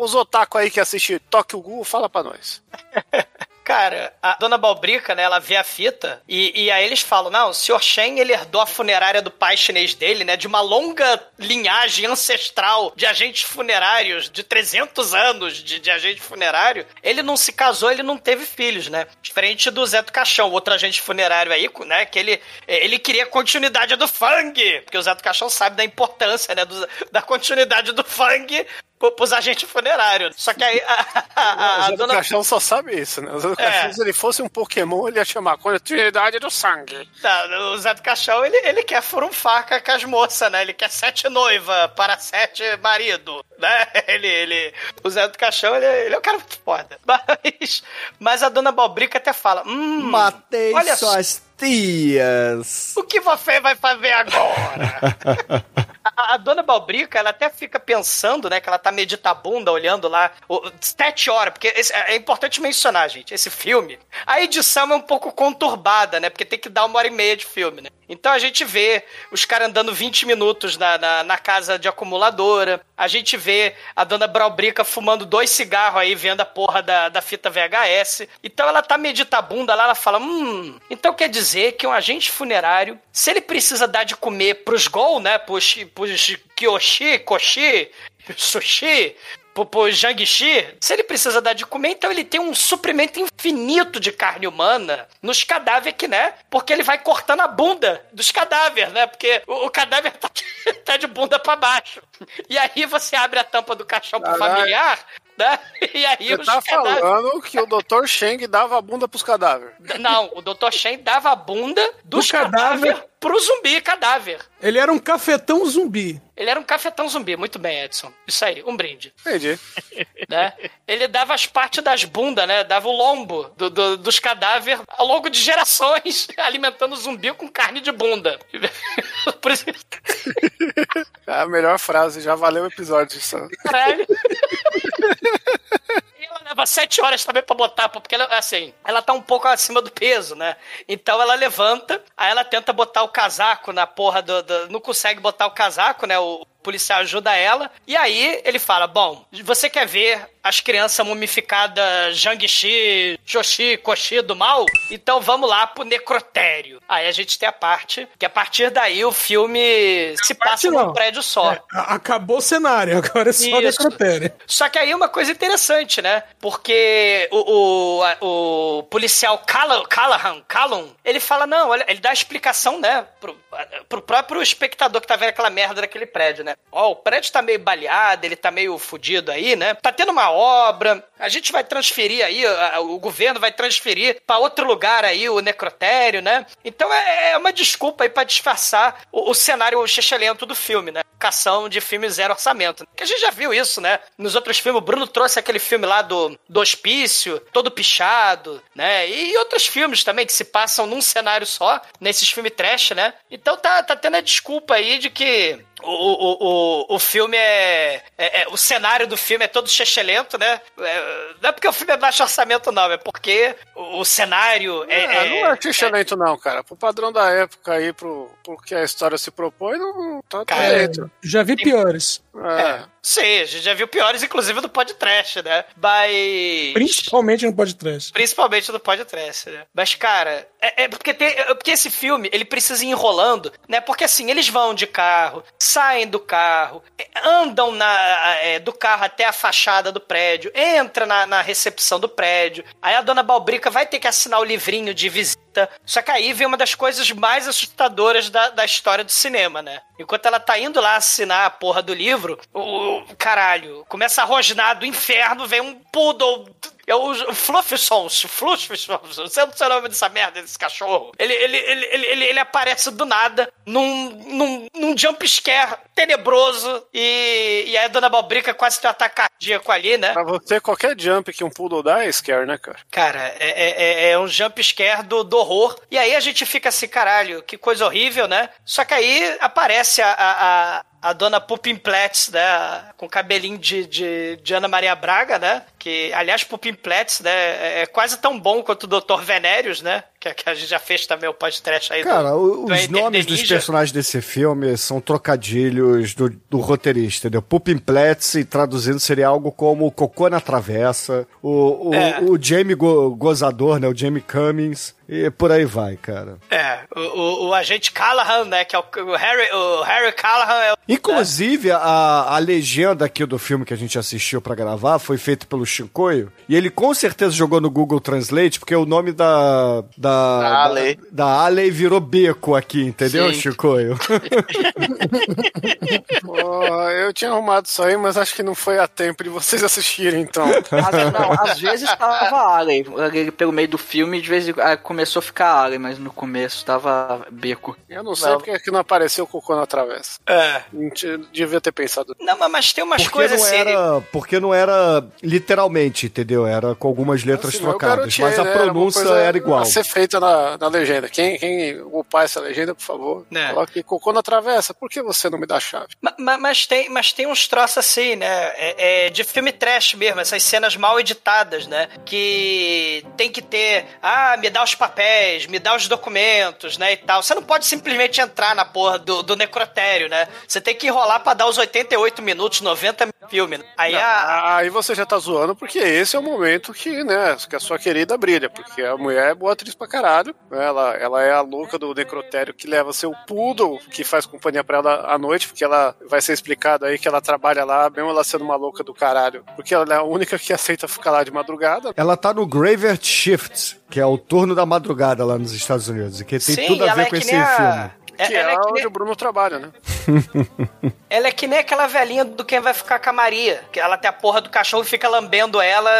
Os otaku aí que assistem Toque o Ghoul, fala pra nós. Cara, a dona Balbrica, né, ela vê a fita e, e aí eles falam, não, o Sr. Shen, ele herdou a funerária do pai chinês dele, né, de uma longa linhagem ancestral de agentes funerários, de 300 anos de, de agente funerário. Ele não se casou, ele não teve filhos, né? Diferente do Zé do Caixão, outro agente funerário aí, né, que ele, ele queria continuidade do Fang, porque o Zé do Caixão sabe da importância, né, do- da continuidade do Fang pros agentes funerários. Só que aí a, a- a- o a Zé do dona... Caixão só sabe isso, né? O Zé do É. Caixão, se ele fosse um Pokémon, ele ia chamar a continuidade do sangue. Tá, o Zé do Caixão, ele, ele quer furunfaca com as moças, né? Ele quer sete noiva para sete marido, né? Ele, ele... O Zé do Caixão, ele, ele é um cara muito foda. Mas, mas a dona Balbrica até fala, hum... Matei olha só, tias. o que você vai fazer agora? A, a dona Balbrica, ela até fica pensando, né, que ela tá meditabunda, olhando lá, o, sete horas, porque esse- é importante mencionar, gente, esse filme, a edição é um pouco conturbada, né, porque tem que dar uma hora e meia de filme, né. Então a gente vê os caras andando 20 minutos na, na, na casa de acumuladora, a gente vê a dona Balbrica fumando dois cigarros aí, vendo a porra da, da fita VHS. Então ela tá meditabunda lá, ela fala, hum, então quer dizer que um agente funerário, se ele precisa dar de comer pros gol, né, pros, pros kyoshi, koshi, sushi, pro, pro Jiangxi, se ele precisa dar de comer, então ele tem um suprimento infinito de carne humana nos cadáveres que, né? Porque ele vai cortando a bunda dos cadáveres, né? Porque o, o cadáver tá, tá de bunda pra baixo. E aí você abre a tampa do caixão pro Caralho. familiar, né? E aí Você os tá cadáveres... falando que o Dr. Sheng dava a bunda pros cadáveres. Não, o Dr. Shen dava a bunda dos Do cadáver. cadáveres pro zumbi cadáver. Ele era um cafetão zumbi. Ele era um cafetão zumbi. Muito bem, Edson. Isso aí, um brinde. Entendi. né? Ele dava as partes das bundas, né? Dava o lombo do- do- dos cadáveres ao longo de gerações, alimentando o zumbi com carne de bunda. Por isso, É a melhor frase, já valeu o episódio disso. caralho. Leva sete horas também pra botar, porque ela, assim, ela tá um pouco acima do peso, né? Então ela levanta, aí ela tenta botar o casaco na porra do. do- não consegue botar o casaco, né? O policial ajuda ela. E aí ele fala: Bom, você quer ver as crianças mumificadas Jiangxi, Joshi, Koshi do mal? Então vamos lá pro necrotério. Aí a gente tem a parte que a partir daí o filme se passa num prédio só. A- Acabou o cenário, agora é só Isso. necrotério. Só que aí uma coisa interessante, né? Porque o, o, o policial Calla- Callahan, Callum, ele fala, não, olha, ele dá a explicação, né? Pro, pro próprio espectador que tá vendo aquela merda daquele prédio, né? Ó, o prédio tá meio baleado, ele tá meio fudido aí, né? Tá tendo uma obra, a gente vai transferir aí, o governo vai transferir pra outro lugar aí o necrotério, né? Então é, é uma desculpa aí pra disfarçar o, o cenário chechelento do filme, né? Cação de filme zero orçamento. Que a gente já viu isso, né? Nos outros filmes, o Bruno trouxe aquele filme lá do, do Hospício, todo pichado, né? E outros filmes também que se passam num cenário só, nesses filmes trash, né? Então tá, tá tendo a desculpa aí de que o, o, o, o filme é, é- é- O cenário do filme é todo chechelento, né? É, não é porque o filme é baixo orçamento, não, é porque o, o cenário é. Ah, não é excelente, não, cara. Pro padrão da época aí, pro, pro que a história se propõe, não, não tá Cara, direito. Já vi piores. É. Sim, a gente já viu piores, inclusive do podcast, né? Mas. Principalmente no podcast. Principalmente do podcast, né? Mas, cara, é, é porque, tem, é porque esse filme, ele precisa ir enrolando, né? Porque, assim, eles vão de carro, saem do carro, é, andam na, é, do carro até a fachada do prédio, entra na, na recepção do prédio, aí a dona Balbrica vai ter que assinar o livrinho de visita. Só que aí vem uma das coisas mais assustadoras da, da história do cinema, né? Enquanto ela tá indo lá assinar a porra do livro, o, o- caralho, começa a rosnar do inferno, vem um poodle é o o Fluffsons, Fluffsons, não sei o nome dessa merda, desse cachorro. Ele, ele, ele, ele, ele, ele aparece do nada num, num, num jump scare tenebroso e, e aí a Dona Balbrica quase tem um ataque cardíaco ali, né? Pra você, qualquer jump que um poodle dá é scare, né, cara? Cara, é, é- é- é um jump scare do, do horror. E aí a gente fica assim, caralho, que coisa horrível, né? Só que aí aparece a, a, a, a dona Pupimplets, né? Com cabelinho de, de, de Ana Maria Braga, né? Que, aliás, Pupimplets, né? é- É quase tão bom quanto o Dr. Venérios, né? Que, que a gente já fez também o podcast aí Cara, do, do os Enter nomes dos personagens desse filme são trocadilhos do, do roteirista, entendeu? Pupimpletz, e traduzindo, seria algo como Cocô na Travessa, o, o, É. o Jamie Go- Gozador, né? O Jamie Cummings, e por aí vai, cara. É, o, o, o agente Callahan, né? Que é o, o Harry, o Harry Callahan é o. Inclusive, a, a legenda aqui do filme que a gente assistiu pra gravar foi feita pelo Chicoio. E ele com certeza jogou no Google Translate, porque o nome da. Da, Da Ale. Da, da Ale virou beco aqui, entendeu, Sim. Chicoio? Pô, eu tinha arrumado isso aí, mas acho que não foi a tempo de vocês assistirem, então. Às, não, às vezes tava. Ali Pelo meio do filme, de vez em quando começou a ficar Alien, mas no começo tava beco. Eu não sei Não. porque que não apareceu o cocô na travessa. É. Devia ter pensado. Não, mas- tem umas Porque coisas não, assim. era, porque não era literalmente, entendeu? Era com algumas letras Assim, trocadas. Mas a né? Era pronúncia coisa era igual. Feita na, na legenda. Quem, quem upar essa legenda, por favor, É. coloque cocô na travessa. Por que você não me dá a chave? Ma- ma- Mas, tem, mas tem uns troços assim, né? É, é de filme trash mesmo, essas cenas mal editadas, né? Que tem que ter, ah, me dá os papéis, me dá os documentos, né? E tal. Você não pode simplesmente entrar na porra do, do necrotério, né? Você tem que enrolar pra dar os 88 minutos, 90 minutos de filme. né? Aí Não, a. Aí você já tá zoando, porque esse é o momento que, né, que a sua querida brilha, porque a mulher é boa atriz pra caralho, ela, ela é a louca do necrotério que leva seu poodle, que faz companhia pra ela à noite, porque ela vai ser explicado aí que ela trabalha lá, mesmo ela sendo uma louca do caralho, porque ela é a única que aceita ficar lá de madrugada. Ela tá no Graveyard Shift, que é o turno da madrugada lá nos Estados Unidos. E que tem Sim, tudo a ver é com esse a- filme. É- Que é, é que onde nem- o Bruno trabalha, né? Ela é que nem aquela velhinha do Quem Vai Ficar com a Maria. Que ela tem a porra do cachorro e fica lambendo ela,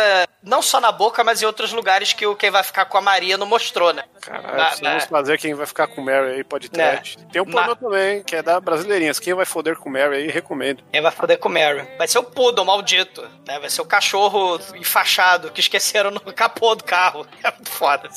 não só na boca, mas em outros lugares que o Quem Vai Ficar com a Maria não mostrou, né? Caralho, precisamos na- fazer quem vai ficar com Mary aí, pode ter. É. Tem um pornô Na- também, que é da Brasileirinhas. Quem vai foder com Mary aí, recomendo. Quem vai foder com o Mary. Vai ser o Poodle maldito, né? Vai ser o cachorro enfaixado que esqueceram no capô do carro. É muito foda.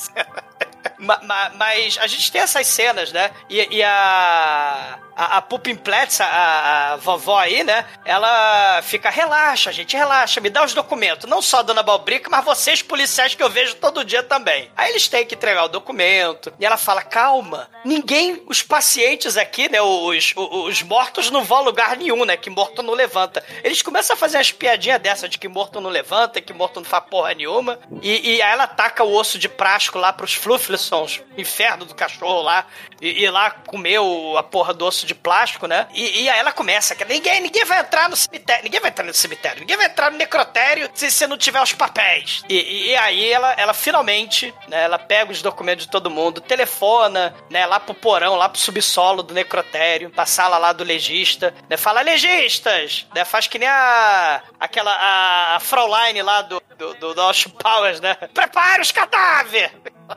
Ma- ma- Mas a gente tem essas cenas, né? E, e a. A, a Pupinpletz, a, a vovó aí, né? Ela fica, relaxa, gente, relaxa, me dá os documentos. Não só a dona Balbrica, mas vocês, policiais, que eu vejo todo dia também. Aí eles têm que entregar o documento. E ela fala, calma, ninguém, os pacientes aqui, né? Os, os, os mortos não vão a lugar nenhum, né? Que morto não levanta. Eles começam a fazer umas piadinhas dessa de que morto não levanta, que morto não faz porra nenhuma. E, e aí ela taca o osso de plástico lá pros Flufflessons, inferno do cachorro lá, e, e lá comeu a porra do osso de plástico, né? E, e aí ela começa, que ninguém, ninguém vai entrar no cemitério, ninguém vai entrar no cemitério, ninguém vai entrar no necrotério se você não tiver os papéis. E, e- aí ela, ela finalmente, né, ela pega os documentos de todo mundo, telefona, né, lá pro porão, lá pro subsolo do necrotério, pra sala lá do legista, né, fala, legistas, né, faz que nem a, aquela, a, a Fraulein lá do, do, do, do Powers, né, prepare os cadáveres!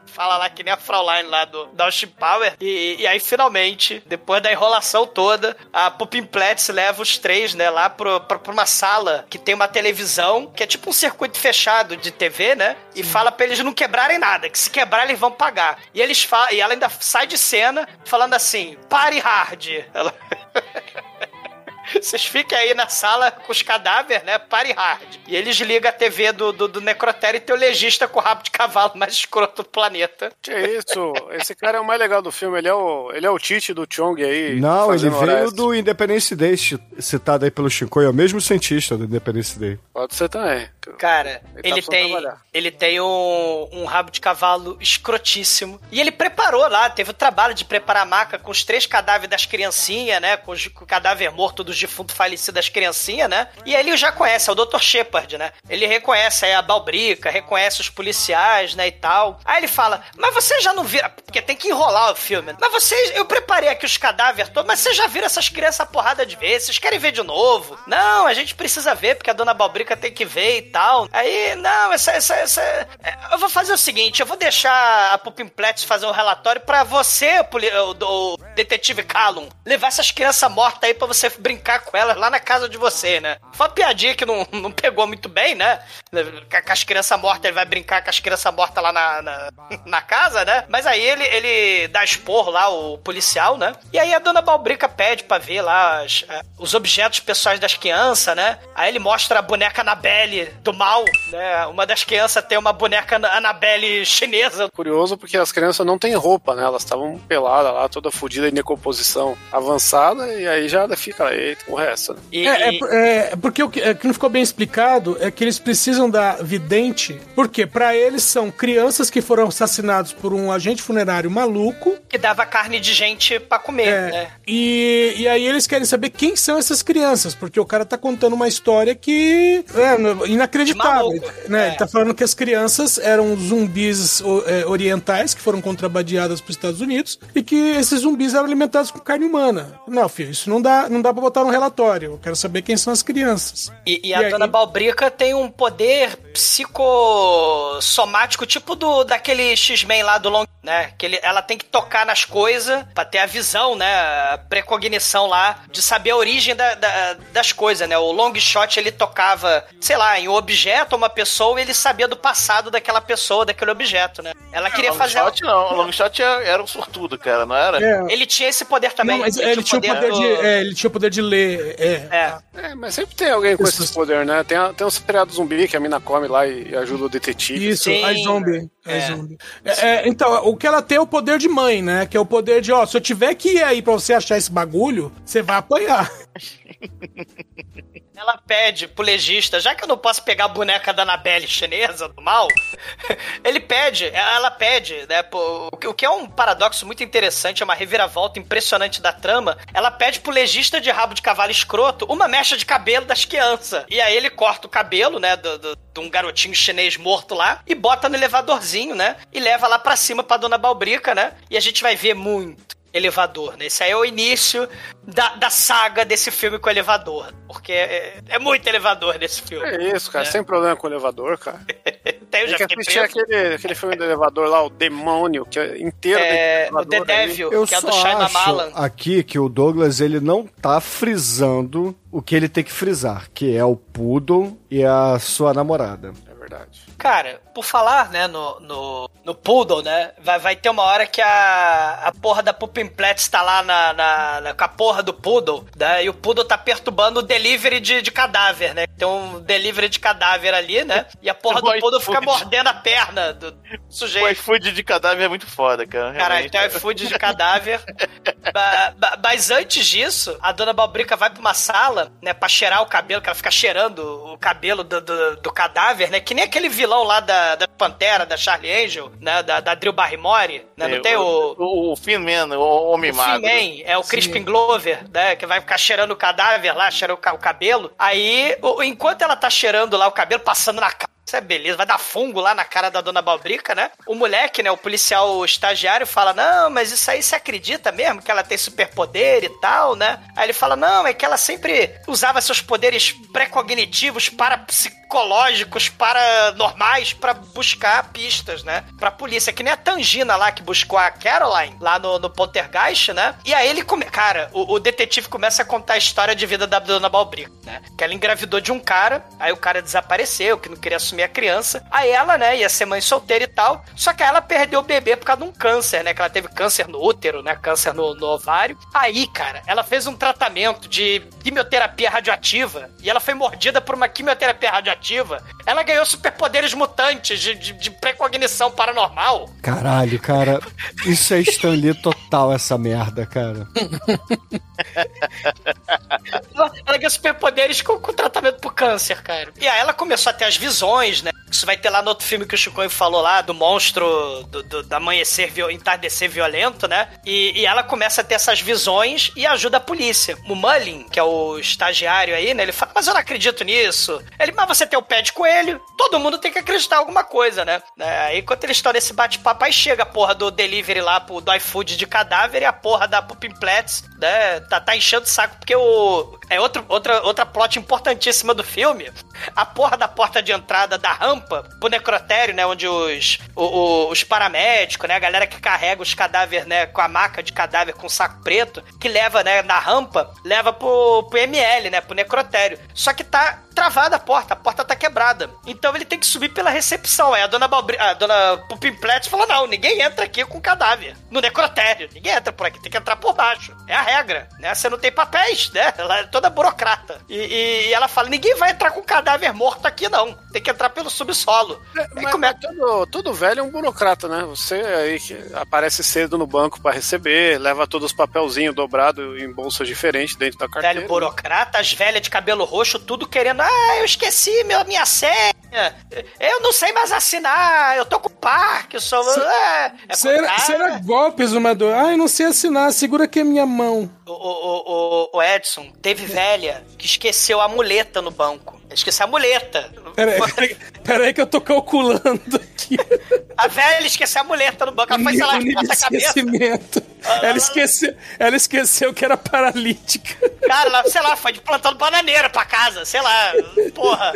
Fala lá que nem a Fraulein lá do, Austin Power. E, e aí, finalmente, depois da enrolação toda, a Pupimpletz leva os três, né, lá pro, pra, pra uma sala que tem uma televisão, que é tipo um circuito fechado de TV, né? E fala pra eles não quebrarem nada, que se quebrar eles vão pagar. E eles falam, e ela ainda sai de cena falando assim: pare hard. Ela. Vocês fiquem aí na sala com os cadáveres, né? Pare hard. E eles ligam a TV do, do, do necrotério e tem o legista com o rabo de cavalo mais escroto do planeta. Que isso? Esse cara é o mais legal do filme. Ele é o, ele é o Tite do Chong aí. Não, ele veio do Independence Day, ci- citado aí pelo Chico, é o mesmo cientista do Independence Day. Pode ser também. Cara, Ele tá ele, precisando tem, trabalhar. ele tem um, um rabo de cavalo escrotíssimo. E ele preparou lá, teve o trabalho de preparar a maca com os três cadáveres das criancinhas, né? Com, os- com o cadáver morto dos defuntos falecidos das criancinhas, né? E aí ele já conhece, é o Dr. Shepard, né? Ele reconhece aí a Balbrica, reconhece os policiais, né? E tal. Aí ele fala, mas você já não viram... Porque tem que enrolar o filme. né? Mas vocês... Eu preparei aqui os cadáveres todos, mas vocês já viram essas crianças porrada de vez? Vocês querem ver de novo? Não, a gente precisa ver, porque a dona Balbrica tem que ver e tal. Aí, não, essa... essa, essa... é, Eu vou fazer o seguinte, eu vou deixar a Pupimpletz fazer um relatório pra você, poli- o, o detetive Callum, levar essas crianças mortas aí pra você brincar com elas lá na casa de você, né? Foi uma piadinha que não, não pegou muito bem, né? Com as crianças mortas, ele vai brincar com as crianças mortas lá na, na, na casa, né? Mas aí ele, ele dá expor lá, o policial, né? E aí a dona Balbrica pede pra ver lá as, eh, os objetos pessoais das crianças, né? Aí ele mostra a boneca Annabelle do mal, né? Uma das crianças tem uma boneca Annabelle chinesa. Curioso porque as crianças não têm roupa, né? Elas estavam peladas lá, toda fodida em decomposição avançada, e aí já fica, eita, o resto. Né? E, É, e- é, é, porque o que, é, que não ficou bem explicado é que eles precisam da vidente, porque pra eles são crianças que foram assassinados por um agente funerário maluco. que dava carne de gente pra comer, É, né? e, e aí eles querem saber quem são essas crianças, porque o cara tá contando uma história que é inacreditável. Maluco, né? é. Ele tá falando que as crianças eram zumbis é, orientais que foram contrabandeadas pros Estados Unidos e que esses zumbis eram alimentados com carne humana. Não, filho, isso não dá, não dá pra botar no relatório. Eu quero saber quem são as crianças. E, e a E aí- dona Balbrica tem um poder psicossomático, tipo do daquele X-Men lá do Long, né? Que ele, ela tem que tocar nas coisas pra ter a visão, né? A precognição lá de saber a origem da- da- das coisas, né? O Long Shot ele tocava, sei lá, em um objeto ou uma pessoa e ele sabia do passado daquela pessoa, daquele objeto, né? Ela queria Long fazer. shot não, o long shot era era um sortudo, cara, não era? É. Ele tinha esse poder também. Não, mas ele, tinha o poder do- de, é, ele tinha o poder de ler. É. É. É, mas sempre tem alguém com Isso. esses poderes, né? Tem, tem um seriado zumbi que a mina come lá e, e ajuda o detetive. Isso, Sim. a zombie. É. É, é, então, o que ela tem é o poder de mãe, né? Que é o poder de, ó, se eu tiver que ir aí pra você achar esse bagulho, você vai apanhar. Ela pede pro legista, já que eu não posso pegar a boneca da Annabelle chinesa do mal, ele pede, ela pede, né? pô, o que- é um paradoxo muito interessante, é uma reviravolta impressionante da trama. Ela pede pro legista de rabo de cavalo escroto uma mecha de cabelo das crianças. E aí ele corta o cabelo, né? De um garotinho chinês morto lá e bota no elevadorzinho, né? E leva lá pra cima pra dona Balbrica, né? E a gente vai ver muito elevador, né? Esse aí é o início da, da saga desse filme com elevador. Porque é, é muito elevador nesse filme. É isso, cara. É. Sem problema com o elevador, cara. Até eu já Tem que assistir aquele, aquele filme do elevador lá, o Demônio, que é inteiro É, o The ali. Devil, Eu que é do Shyamalan. aqui que o Douglas ele não tá frisando o que ele tem que frisar, que é o Poodle e a sua namorada. É verdade. Cara, por falar, né, no, no, no Poodle, né, vai, vai ter uma hora que a, a porra da Pupinpletz tá lá na, na, na- com a porra do Poodle, né, e o Poodle tá perturbando o delivery de, de cadáver, né, tem um delivery de cadáver ali, né, e a porra do Boy Poodle fica mordendo a perna do O sujeito. iFood de cadáver é muito foda, cara. Caralho, realmente. tem iFood de cadáver. Ba- ba- Mas antes disso, a dona Balbrica vai pra uma sala, né, pra cheirar o cabelo, que ela fica cheirando o cabelo do, do, do cadáver, né? Que nem aquele vilão lá da, da Pantera, da Charlie Angel, né? Da, da Drew Barrymore, né? Não tem o. O, o Finn Man, o Homem O Magro. He-Man, é o Crispin Glover, né? Que vai ficar cheirando o cadáver lá, cheirando o ca- o cabelo. Aí, o- enquanto ela tá cheirando lá o cabelo, passando na cara. Isso é beleza, vai dar fungo lá na cara da dona Balbrica, né? O moleque, né, o policial estagiário, fala: Não, mas isso aí você acredita mesmo que ela tem superpoder e tal, né? Aí ele fala: Não, é que ela sempre usava seus poderes pré-cognitivos, parapsicológicos, paranormais, pra buscar pistas, né? Pra polícia. Que nem a Tangina lá que buscou a Caroline lá no, no Poltergeist, né? E aí ele come... Cara, o, o detetive começa a contar a história de vida da dona Balbrica, né? Que ela engravidou de um cara, aí o cara desapareceu, que não queria assumir a criança. Aí ela, né, ia ser mãe solteira e tal. Só que ela perdeu o bebê por causa de um câncer, né? Que ela teve câncer no útero, né? Câncer no, no ovário. Aí, cara, ela fez um tratamento de quimioterapia radioativa e ela foi mordida por uma quimioterapia radioativa. Ela ganhou superpoderes mutantes de, de, de precognição paranormal. Caralho, cara, isso é Stanley total essa merda, cara. Ela, ela ganhou superpoderes com, com tratamento pro câncer, cara. E aí ela começou a ter as visões, né? Isso vai ter lá no outro filme que o Chico falou lá, do monstro do, do, do amanhecer, viol- entardecer violento, né? E, e ela começa a ter essas visões e ajuda a polícia. O Mullin, que é o estagiário aí, né? Ele fala, mas eu não acredito nisso. Ele, mas você você tem o pé de coelho, todo mundo tem que acreditar em alguma coisa, né? É, enquanto eles estão nesse bate-papo, aí chega a porra do delivery lá pro, do iFood de cadáver e a porra da Pupimplets, né? Tá, tá enchendo o saco, porque o. É outro, outra, outra plot importantíssima do filme. A porra da porta de entrada da rampa pro necrotério, né? Onde os, o- o- os paramédicos, né? A galera que carrega os cadáveres, né? Com a maca de cadáver com saco preto, que leva, né? Na rampa, leva pro, pro ML, né? Pro necrotério. Só que tá travada a porta, a porta tá quebrada. Então ele tem que subir pela recepção. Aí a dona, Balbri, a dona Pupimplete falou: não, ninguém entra aqui com cadáver. No necrotério. Ninguém entra por aqui, tem que entrar por baixo. É a regra, né? Você não tem papéis, né? Ela é toda burocrata. E, e- e ela fala: ninguém vai entrar com cadáver morto aqui, não. Tem que entrar pelo subsolo. Aí Mas, come- mas todo, todo velho é um burocrata, né? Você aí que aparece cedo no banco pra receber, leva todos os papelzinhos dobrados em bolsas diferentes dentro da carteira. Velho burocrata, as velhas de cabelo roxo, tudo querendo. Ah, eu esqueci meu, minha senha. Eu não sei mais assinar. Eu tô com Parkinson. É, é Será, será Ah, golpe, Zumador? Ai, não sei assinar, segura aqui a minha mão. o, o, o, o Edson, teve velha que esqueceu a muleta no banco. Esqueceu a muleta. Peraí, peraí, peraí que eu tô calculando aqui. A velha esqueceu a muleta no banco. Ela foi, sei lá, o nível de a cabeça. esquecimento. Ela esqueceu, ela esqueceu que era paralítica. Cara, ela, sei lá, foi de plantando bananeira pra casa. Sei lá, porra.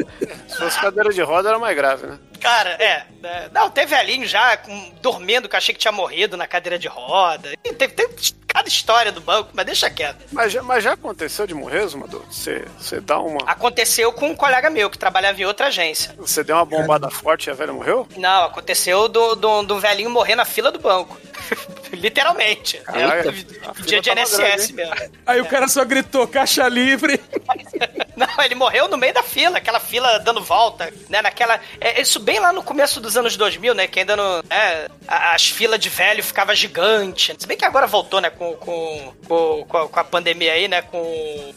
Se fosse cadeira de roda, era mais grave, né? Cara, é. é, Não, teve velhinho já com- dormindo, que eu achei que tinha morrido na cadeira de roda. E teve, teve cada história do banco, mas deixa quieto. Mas já, mas já aconteceu de morrer, Zumador? Você, você dá uma. Aconteceu com um colega meu que trabalhava em outra agência. Você deu uma bombada forte e a velha morreu? Não, aconteceu do, do, do velhinho morrer na fila do banco. Literalmente. Caralho, É, a fila dia de NSS grande, mesmo. Aí o cara só gritou, caixa livre. Não, ele morreu no meio da fila, aquela fila dando volta, né? Naquela. É, isso bem lá no começo dos anos 2000, né? Que ainda no. é, as filas de velho ficava gigante. Se bem que agora voltou, né? Com, com, com, com a, pandemia aí, né? Com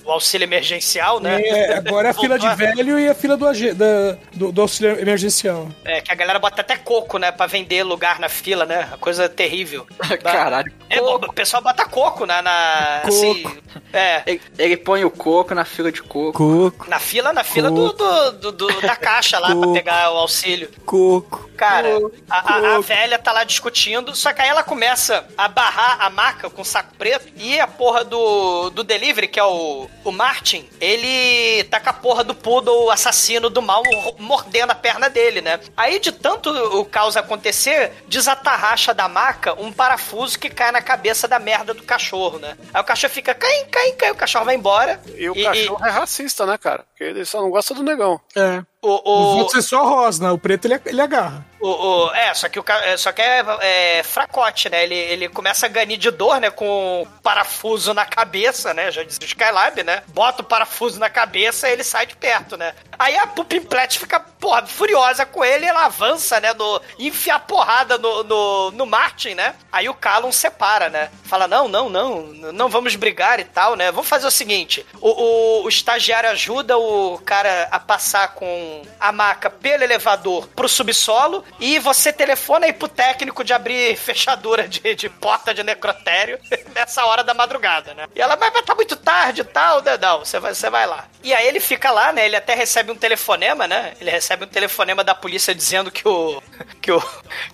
o auxílio emergencial, né? É, agora é a fila de velho e a fila do, da- do, do auxílio emergencial. É, que a galera bota até coco, né? Pra vender lugar na fila, né? A coisa terrível. Caralho, É, o pessoal bota coco na. na assim, é. Ele, ele põe o coco na fila de coco. Coco, Na fila, na fila do, do, do- do- da caixa lá pra Coco. pegar o auxílio. Coco. Cara, a, a- a velha tá lá discutindo, só que aí ela começa a barrar a maca com saco preto e a porra do, do delivery, que é o, o Martin, ele tá com a porra do poodle assassino do mal mordendo a perna dele, né? Aí de tanto o caos acontecer, desatarracha da maca um parafuso que cai na cabeça da merda do cachorro, né? Aí o cachorro fica cai, cai, cai, o cachorro vai embora. E o cachorro é racista, né, cara? Porque ele só não gosta do negão. É. O, Os o, outros é só rosna, o preto ele, ele agarra. O, o- é, só que o é, só que é, é fracote, né? Ele, ele começa a ganir de dor, né? Com parafuso na cabeça, né? Já dizia o Skylab, né? Bota o parafuso na cabeça e ele sai de perto, né? Aí a Pupimplete fica, porra, furiosa com ele, ela avança, né? No, enfia a porrada no, no, no Martin, né? Aí o Callum separa, né? Fala, não, não, não, não vamos brigar e tal, né? Vamos fazer o seguinte: o, o, o estagiário ajuda o cara a passar com a maca pelo elevador pro subsolo e você telefona aí pro técnico de abrir fechadura de, de porta de necrotério nessa hora da madrugada, né? E ela, mas, mas tá muito tarde e tal, né? Não, você vai, você vai lá. E aí ele fica lá, né? Ele até recebe um telefonema, né? Ele recebe um telefonema da polícia dizendo que o que o,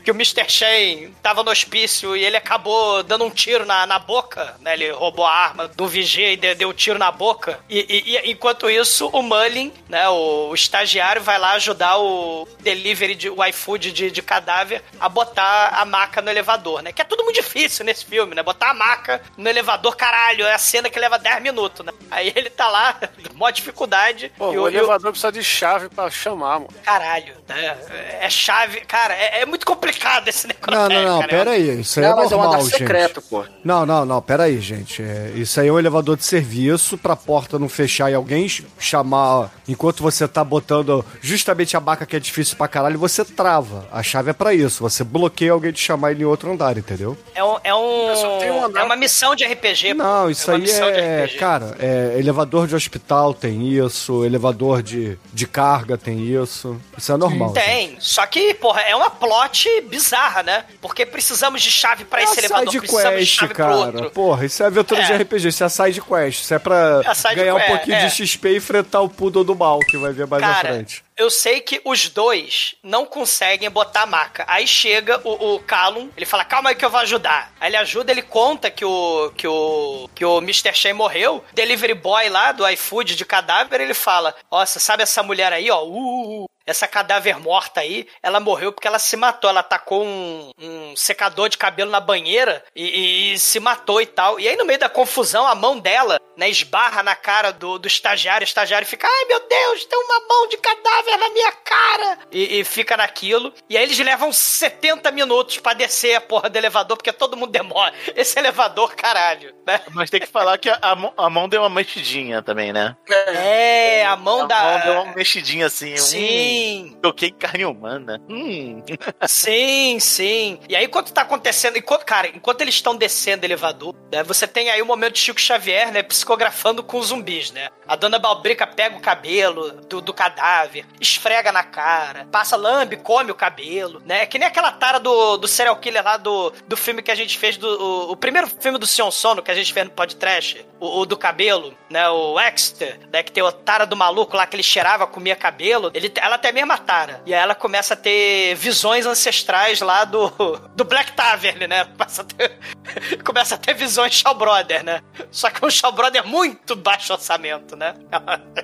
que o Mr. Shane tava no hospício e ele acabou dando um tiro na, na boca, né? Ele roubou a arma do vigia e deu, deu um tiro na boca. E, e- e enquanto isso, o Mullin, né? O, o estagiário vai lá ajudar o delivery, de, o iFood de, de cadáver a botar a maca no elevador, né? Que é tudo muito difícil nesse filme, né? Botar a maca no elevador, caralho, é a cena que leva 10 minutos, né? Aí ele tá lá, mó dificuldade. Pô, e o o- e o- elevador precisa de chave pra chamar, mano. Caralho, né? É chave. Cara, é, é muito complicado esse Não, necrotério. não, não, cara. pera aí. Isso aí Não, é mas é um normal, andar gente. secreto, pô. Não, não, não, pera aí, gente. É, isso aí é um elevador de serviço pra porta não fechar e alguém ch- chamar enquanto você tá botando justamente a maca que é difícil pra caralho, você trava. A chave é pra isso. Você bloqueia alguém de chamar ele em outro andar, entendeu? É, um, é, um, um andar. é uma missão de RPG. pô. Não, isso é aí é É, cara, é, elevador de hospital tem isso, elevador de, de carga tem isso. Isso é normal. gente. Tem, só que, porra, é uma plot bizarra, né? Porque precisamos de chave pra É esse elevador, side precisamos de quest, chave pro cara. outro. Porra, isso é aventura de É. RPG, isso é a side quest. Isso é pra É ganhar um quest, pouquinho é. de XP e enfrentar o poodle do mal, que vai ver mais à Cara, frente. eu sei que os dois não conseguem botar a maca. Aí chega o, o Callum, ele fala, calma aí que eu vou ajudar. Aí ele ajuda, ele conta que o que o, que o Mr. Shen morreu. Delivery boy lá do iFood de cadáver, ele fala, nossa, sabe essa mulher aí, ó, uh, uh, essa cadáver morta aí, ela morreu porque ela se matou. Ela tacou um, um secador de cabelo na banheira e, e se matou e tal. E aí, no meio da confusão, a mão dela, né, esbarra na cara do, do estagiário. O estagiário fica, ai meu Deus, tem uma mão de cadáver na minha cara. E, e fica naquilo. E aí eles levam 70 minutos pra descer a porra do elevador, porque todo mundo demora. Esse elevador, caralho, né? Mas tem que falar que a, a mão- a mão deu uma mexidinha também, né? É, a mão A da. mão deu uma mexidinha assim. Sim. Toquei carne humana. Hum. Sim, sim. E aí, enquanto tá acontecendo, enquanto, cara, enquanto eles estão descendo o elevador, né, você tem aí o momento de Chico Xavier, né, psicografando com zumbis, né? A dona Balbrica pega o cabelo do, do cadáver, esfrega na cara, passa lambe, come o cabelo, né? Que nem aquela tara do, do serial killer lá do, do filme que a gente fez, do, o, o primeiro filme do Sion Sono que a gente fez no podcast, o, o do cabelo, né? O Exeter, né? Que tem o tara do maluco lá que ele cheirava, comia cabelo. Ele, ela tem a mesma tara. E aí ela começa a ter visões ancestrais lá do, do Black Tavern, né? Começa a ter, começa a ter visões Shaw Brother, né? Só que é um Shaw Brother muito baixo orçamento, né?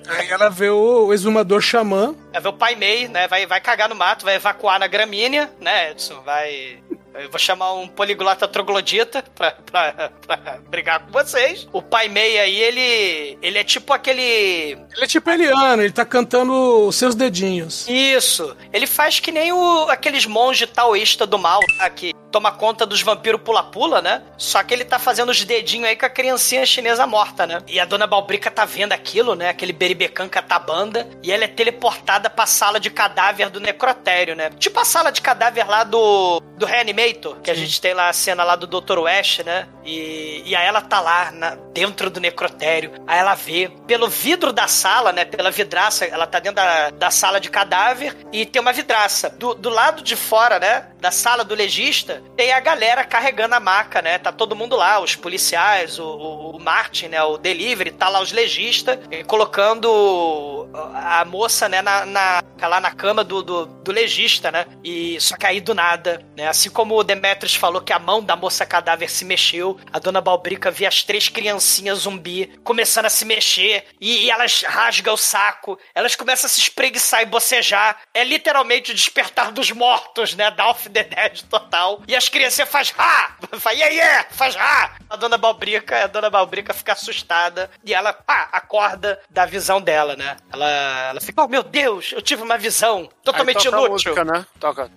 Aí ela vê o exumador xamã. Vai ver o Pai Mei, né? Vai, vai cagar no mato, vai evacuar na gramínea, né, Edson? Vai. Eu vou chamar um poliglota troglodita pra, pra, pra brigar com vocês. O Pai Mei aí, ele. Ele é tipo aquele. Ele é tipo Eliana, ele tá cantando os seus dedinhos. Isso. Ele faz que nem o, aqueles monges taoístas do mal, tá? Toma conta dos vampiros pula-pula, né? Só que ele tá fazendo os dedinhos aí com a criancinha chinesa morta, né? E a dona Balbrica tá vendo aquilo, né? Aquele beribecan catabanda. E ela é teleportada pra sala de cadáver do necrotério, né? Tipo a sala de cadáver lá do, do Reanimator, que a gente tem lá a cena lá do Dr. West, né? E, e aí ela tá lá na- dentro do necrotério. Aí ela vê pelo vidro da sala, né? Pela vidraça, ela tá dentro da, da sala de cadáver e tem uma vidraça. Do, do lado de fora, né? Da sala do legista, tem a galera carregando a maca, né? Tá todo mundo lá, os policiais, o, o, o Martin, né? O delivery, tá lá os legistas, colocando a moça, né? Na, na- lá na cama do, do, do legista, né? E só aí do nada, né? Assim como o Demetrius falou que a mão da moça cadáver se mexeu, a dona Balbrica vê as três criancinhas zumbi começando a se mexer e, e elas rasgam o saco, elas começam a se espreguiçar e bocejar. É literalmente o despertar dos mortos, né? Of Dead total. E as crianças faz ha! Faz yeah, yeah! Faz ha! A dona Balbrica, a dona Balbrica fica assustada e ela pá, acorda da visão dela, né? Ela, ela fica, oh meu Deus, eu tive uma visão totalmente Aí toca a inútil. música, né? Toca.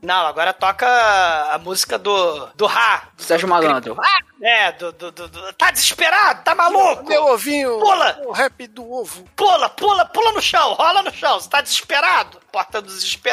Não, agora toca a música do, do Ra. Sérgio Malandro. É, do, do, do, do- Tá desesperado? Tá maluco? Meu ovinho. Pula! O rap do ovo. Pula, pula, pula no chão, rola no chão. Você tá desesperado? Porta dos desesperados.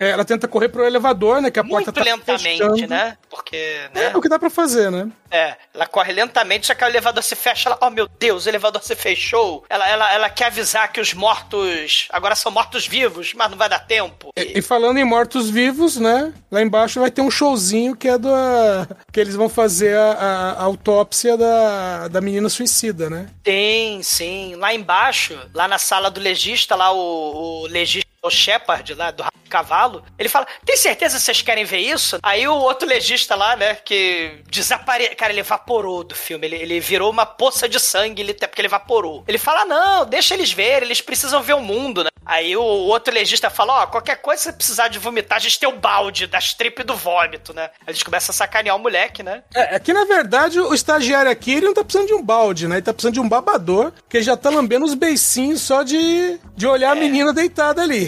É, ela tenta correr pro elevador, né? Que a porta Muito tá lentamente, fechando. né? Porque, né? É o que dá pra fazer, né? É, ela corre lentamente, só que o elevador se fecha, ela, oh meu Deus, o elevador se fechou. Ela, ela, ela quer avisar que os mortos agora são mortos-vivos, mas não vai dar tempo. E falando em mortos-vivos, né? Lá embaixo vai ter um showzinho que é da. que eles vão fazer a, a- a autópsia da, da menina suicida, né? Tem, sim. Lá embaixo, lá na sala do legista, lá o, o legista, o Shepard, lá do cavalo, ele fala: Tem certeza que vocês querem ver isso? Aí o outro legista lá, né, que desapareceu. Cara, ele evaporou do filme. Ele, ele virou uma poça de sangue, ele, até porque ele evaporou. Ele fala: Não, deixa eles verem, eles precisam ver o mundo, né? Aí o outro legista fala: Ó, qualquer coisa que você precisar de vomitar, a gente tem o balde das tripas e do vômito, né? Aí eles começam a sacanear o moleque, né? É, é que na verdade o estagiário aqui ele não tá precisando de um balde, né? Ele tá precisando de um babador, que já tá lambendo os beicinhos só de, de olhar a menina deitada ali.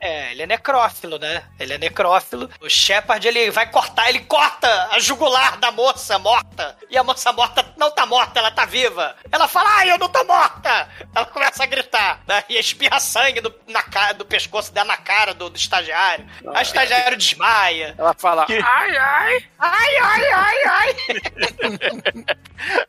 É, ele é necrófilo, né? Ele é necrófilo. O Shepard, ele vai cortar, ele corta a jugular da moça morta. E a moça morta não tá morta, ela tá viva. Ela fala, ai, eu não tô morta! Ela começa a gritar, né? E espirra sangue do, na cara, do pescoço dela na cara do, do estagiário. Aí o estagiário desmaia. Ela fala. Ai, ai! Ai, ai, ai, ai!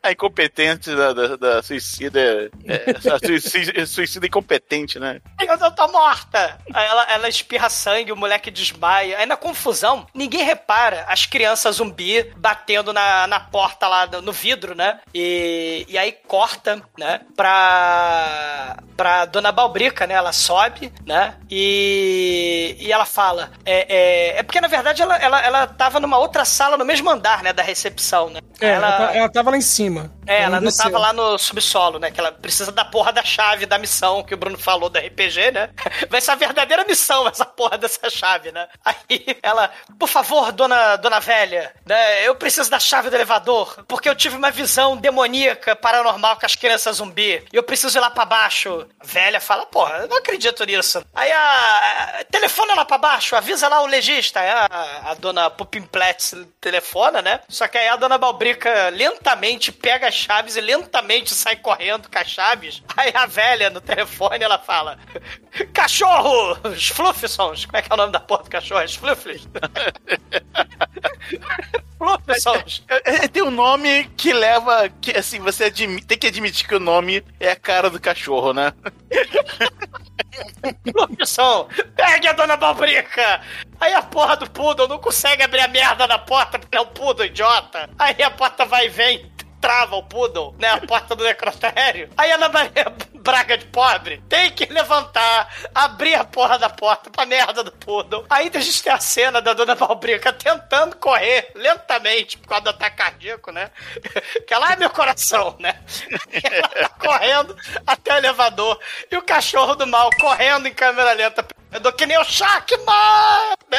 A incompetente da, da, da suicida. É, a suicida, suicida incompetente, né? Eu não tô morta! Aí ela, ela espirra sangue, o moleque desmaia. Aí na confusão, ninguém repara as crianças zumbi batendo na, na porta lá, no, vidro, né? E, e aí corta, né? Pra, pra Dona Balbrica, né? Ela sobe, né? E, e ela fala. É, é, é porque na verdade ela, ela, ela tava numa outra sala no mesmo andar, né? Da recepção, né? É, ela, tá- ela tava lá em cima. É, ela não desceu. tava lá no subsolo, né? Que ela precisa da porra da chave da missão que o Bruno falou do RPG, né? Vai ser a verdadeira missão essa porra dessa chave, né? Aí ela, por favor, dona, dona velha, né? Eu preciso da chave do elevador, porque eu tive uma visão demoníaca, paranormal com as crianças zumbi. E eu preciso ir lá pra baixo. A velha fala, porra, eu não acredito nisso. Aí a. Telefona lá pra baixo, avisa lá o legista. A, a dona Pupimplets telefona, né? Só que aí a dona Balbrica lentamente pega as chaves e lentamente sai correndo com as chaves. Aí a velha no telefone ela fala: Cachorro! Os Fluffsons! Como é que é o nome da porra do cachorro? Os Fluffles? Fluffsons! É, é, tem um nome que leva. que assim, você admi- tem que admitir que o nome é a cara do cachorro, né? Fluffson! Pegue a dona Balbrica! Aí a porra do Poodle não consegue abrir a merda da porta porque é o Poodle, idiota! Aí a porta vai e vem. Trava o poodle, né? A porta do necrotério. Aí a Ana Maria Braga de pobre tem que levantar, abrir a porra da porta pra merda do poodle. Aí a gente tem a cena da dona Balbrica tentando correr lentamente por causa do ataque cardíaco, né? Que ela é meu coração, né? Ela tá correndo até o elevador e o cachorro do mal correndo em câmera lenta. Eu dou que nem o Sharkman! Né?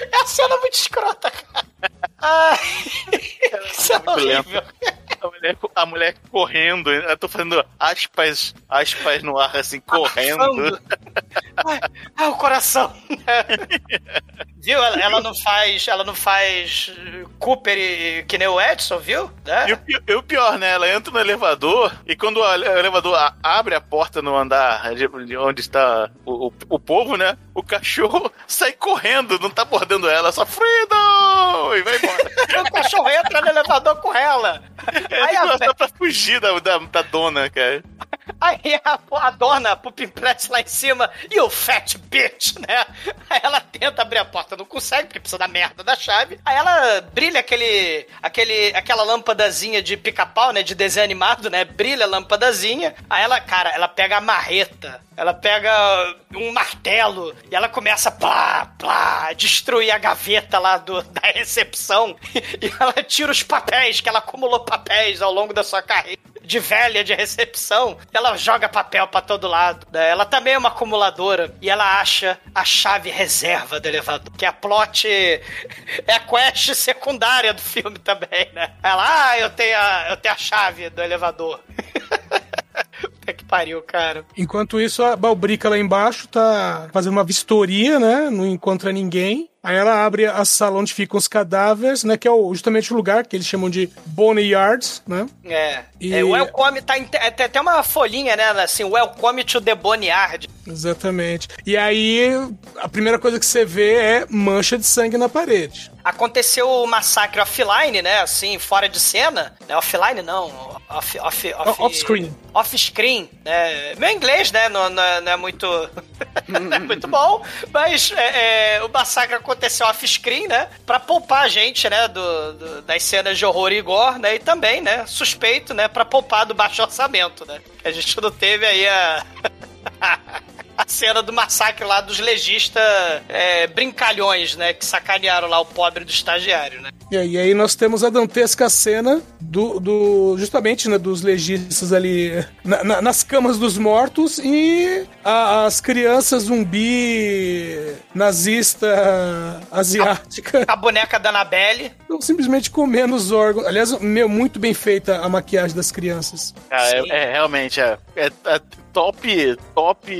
É a cena muito escrota, cara. Ai, isso é horrível. A mulher, a mulher correndo, eu tô fazendo aspas, aspas no ar, assim, correndo. Ah, o coração. viu? Ela, ela não faz, ela não faz Cooper e, que nem o Edson, viu? Né? E o, pi- e o pior, né? Ela entra no elevador e quando o ele- o elevador abre a porta no andar de, de onde está o, o, o povo, né? O cachorro sai correndo, não tá abordando ela, só Freedom! E vai embora. o cachorro entra no elevador com ela. É, Aí a, dá pra fugir da, da, da dona, cara. aí a, a dona Pupimplets lá em cima e o fat bitch, né? Aí ela tenta abrir a porta, não consegue, porque precisa da merda da chave. Aí ela brilha aquele, aquele, aquela lâmpadazinha de pica-pau, né? De desenho animado, né? Brilha a lâmpadazinha. Aí ela, cara, ela pega a marreta, ela pega um martelo e ela começa plá, plá, destruir a gaveta lá do, da recepção. E ela tira os papéis, que ela acumulou papéis ao longo da sua carreira de velha de recepção, ela joga papel pra todo lado. né? Ela também é uma acumuladora e ela acha a chave reserva do elevador, que é a plot é a quest secundária do filme também, né? Ela, ah, eu tenho a, eu tenho a chave do elevador. Puta que pariu, cara. Enquanto isso, a Balbrica lá embaixo tá fazendo uma vistoria, né? Não encontra ninguém. Aí ela abre a sala onde ficam os cadáveres, né? Que é justamente o lugar que eles chamam de Boney Yards, né? É. E- é welcome, tá, é, tem até uma folhinha, né? Assim, welcome to the Boneyard. Exatamente. E aí, a primeira coisa que você vê é mancha de sangue na parede. Aconteceu o massacre offline, né? Assim, fora de cena. Né? Offline não. Off, off, off, Off-screen. Off-screen. Né? Meu inglês, né? Não, não é, não é muito. não é muito bom. Mas é, é, o massacre aconteceu off-screen, né? Pra poupar a gente, né? Do, do- das cenas de horror e gore, né? E também, né? Suspeito, né? Pra poupar do baixo orçamento, né? A gente não teve aí a. A cena do massacre lá dos legistas é, brincalhões, né? Que sacanearam lá o pobre do estagiário, né? E aí, e aí nós temos a dantesca cena do, do justamente né, dos legistas ali na- na- nas camas dos mortos e a- as crianças zumbi nazista asiática A boneca da Annabelle. estão simplesmente comendo os órgãos. Aliás, meu, muito bem feita a maquiagem das crianças. Cara, é, é, realmente, é, é, é top, top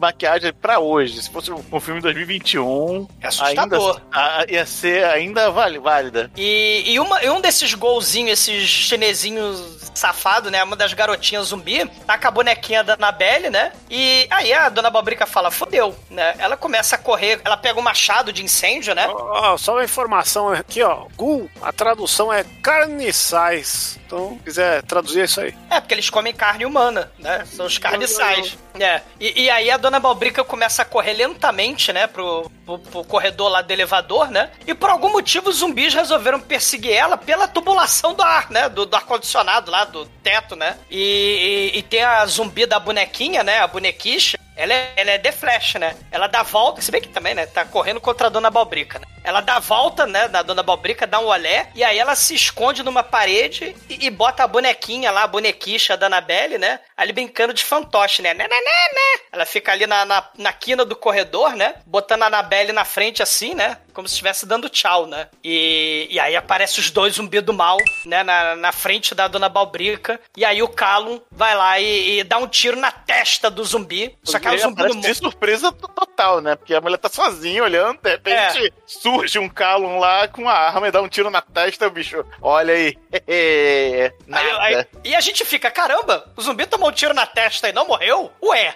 maquiagem pra hoje. Se fosse um, filme de 2021, É assustador. Ainda, a- ia ser ainda vale, válida. E, e, uma- e um desses golzinhos, esses chinesinhos safado, né? Uma das garotinhas zumbi, tá com a bonequinha da Annabelle, né? E aí a dona Balbrica fala, fodeu, né? Ela começa a correr, ela pega um machado de incêndio, né? Ó, só uma informação aqui, ó. Gu, a tradução é carniçais. Então, se quiser traduzir é isso aí. É, porque eles comem carne humana, né? São os carniçais. É. E, e aí a dona Balbrica começa a correr lentamente, né? Pro, pro, pro corredor lá do elevador, né? E por algum motivo os zumbis resolveram perseguir ela pela tubulação do ar, né? Do, do ar-condicionado lá, do teto, né? E, e, e tem a zumbi da bonequinha, né? A bonequicha. Ela é, ela é The Flash, né? Ela dá volta, se bem que também, né? Tá correndo contra a Dona Balbrica, né? Ela dá volta, né? Na Dona Balbrica, dá um olé, e aí ela se esconde numa parede e, e bota a bonequinha lá, a bonequicha da Annabelle, né? Ali brincando de fantoche, né? Né, né, né, né. Ela fica ali na, na, na quina do corredor, né? Botando a Annabelle na frente assim, né? Como se estivesse dando tchau, né? E, e aí aparece os dois zumbis do mal, né? Na, na frente da Dona Balbrica. E aí o Calum vai lá e, e dá um tiro na testa do zumbi. Só que aí o zumbi não de surpresa total, né? Porque a mulher tá sozinha olhando, de repente É. surge um Calum lá com a arma e dá um tiro na testa, o bicho. Olha aí. Nada. Aí- aí- e a gente fica, caramba, o zumbi tomou um tiro na testa e não morreu? Ué.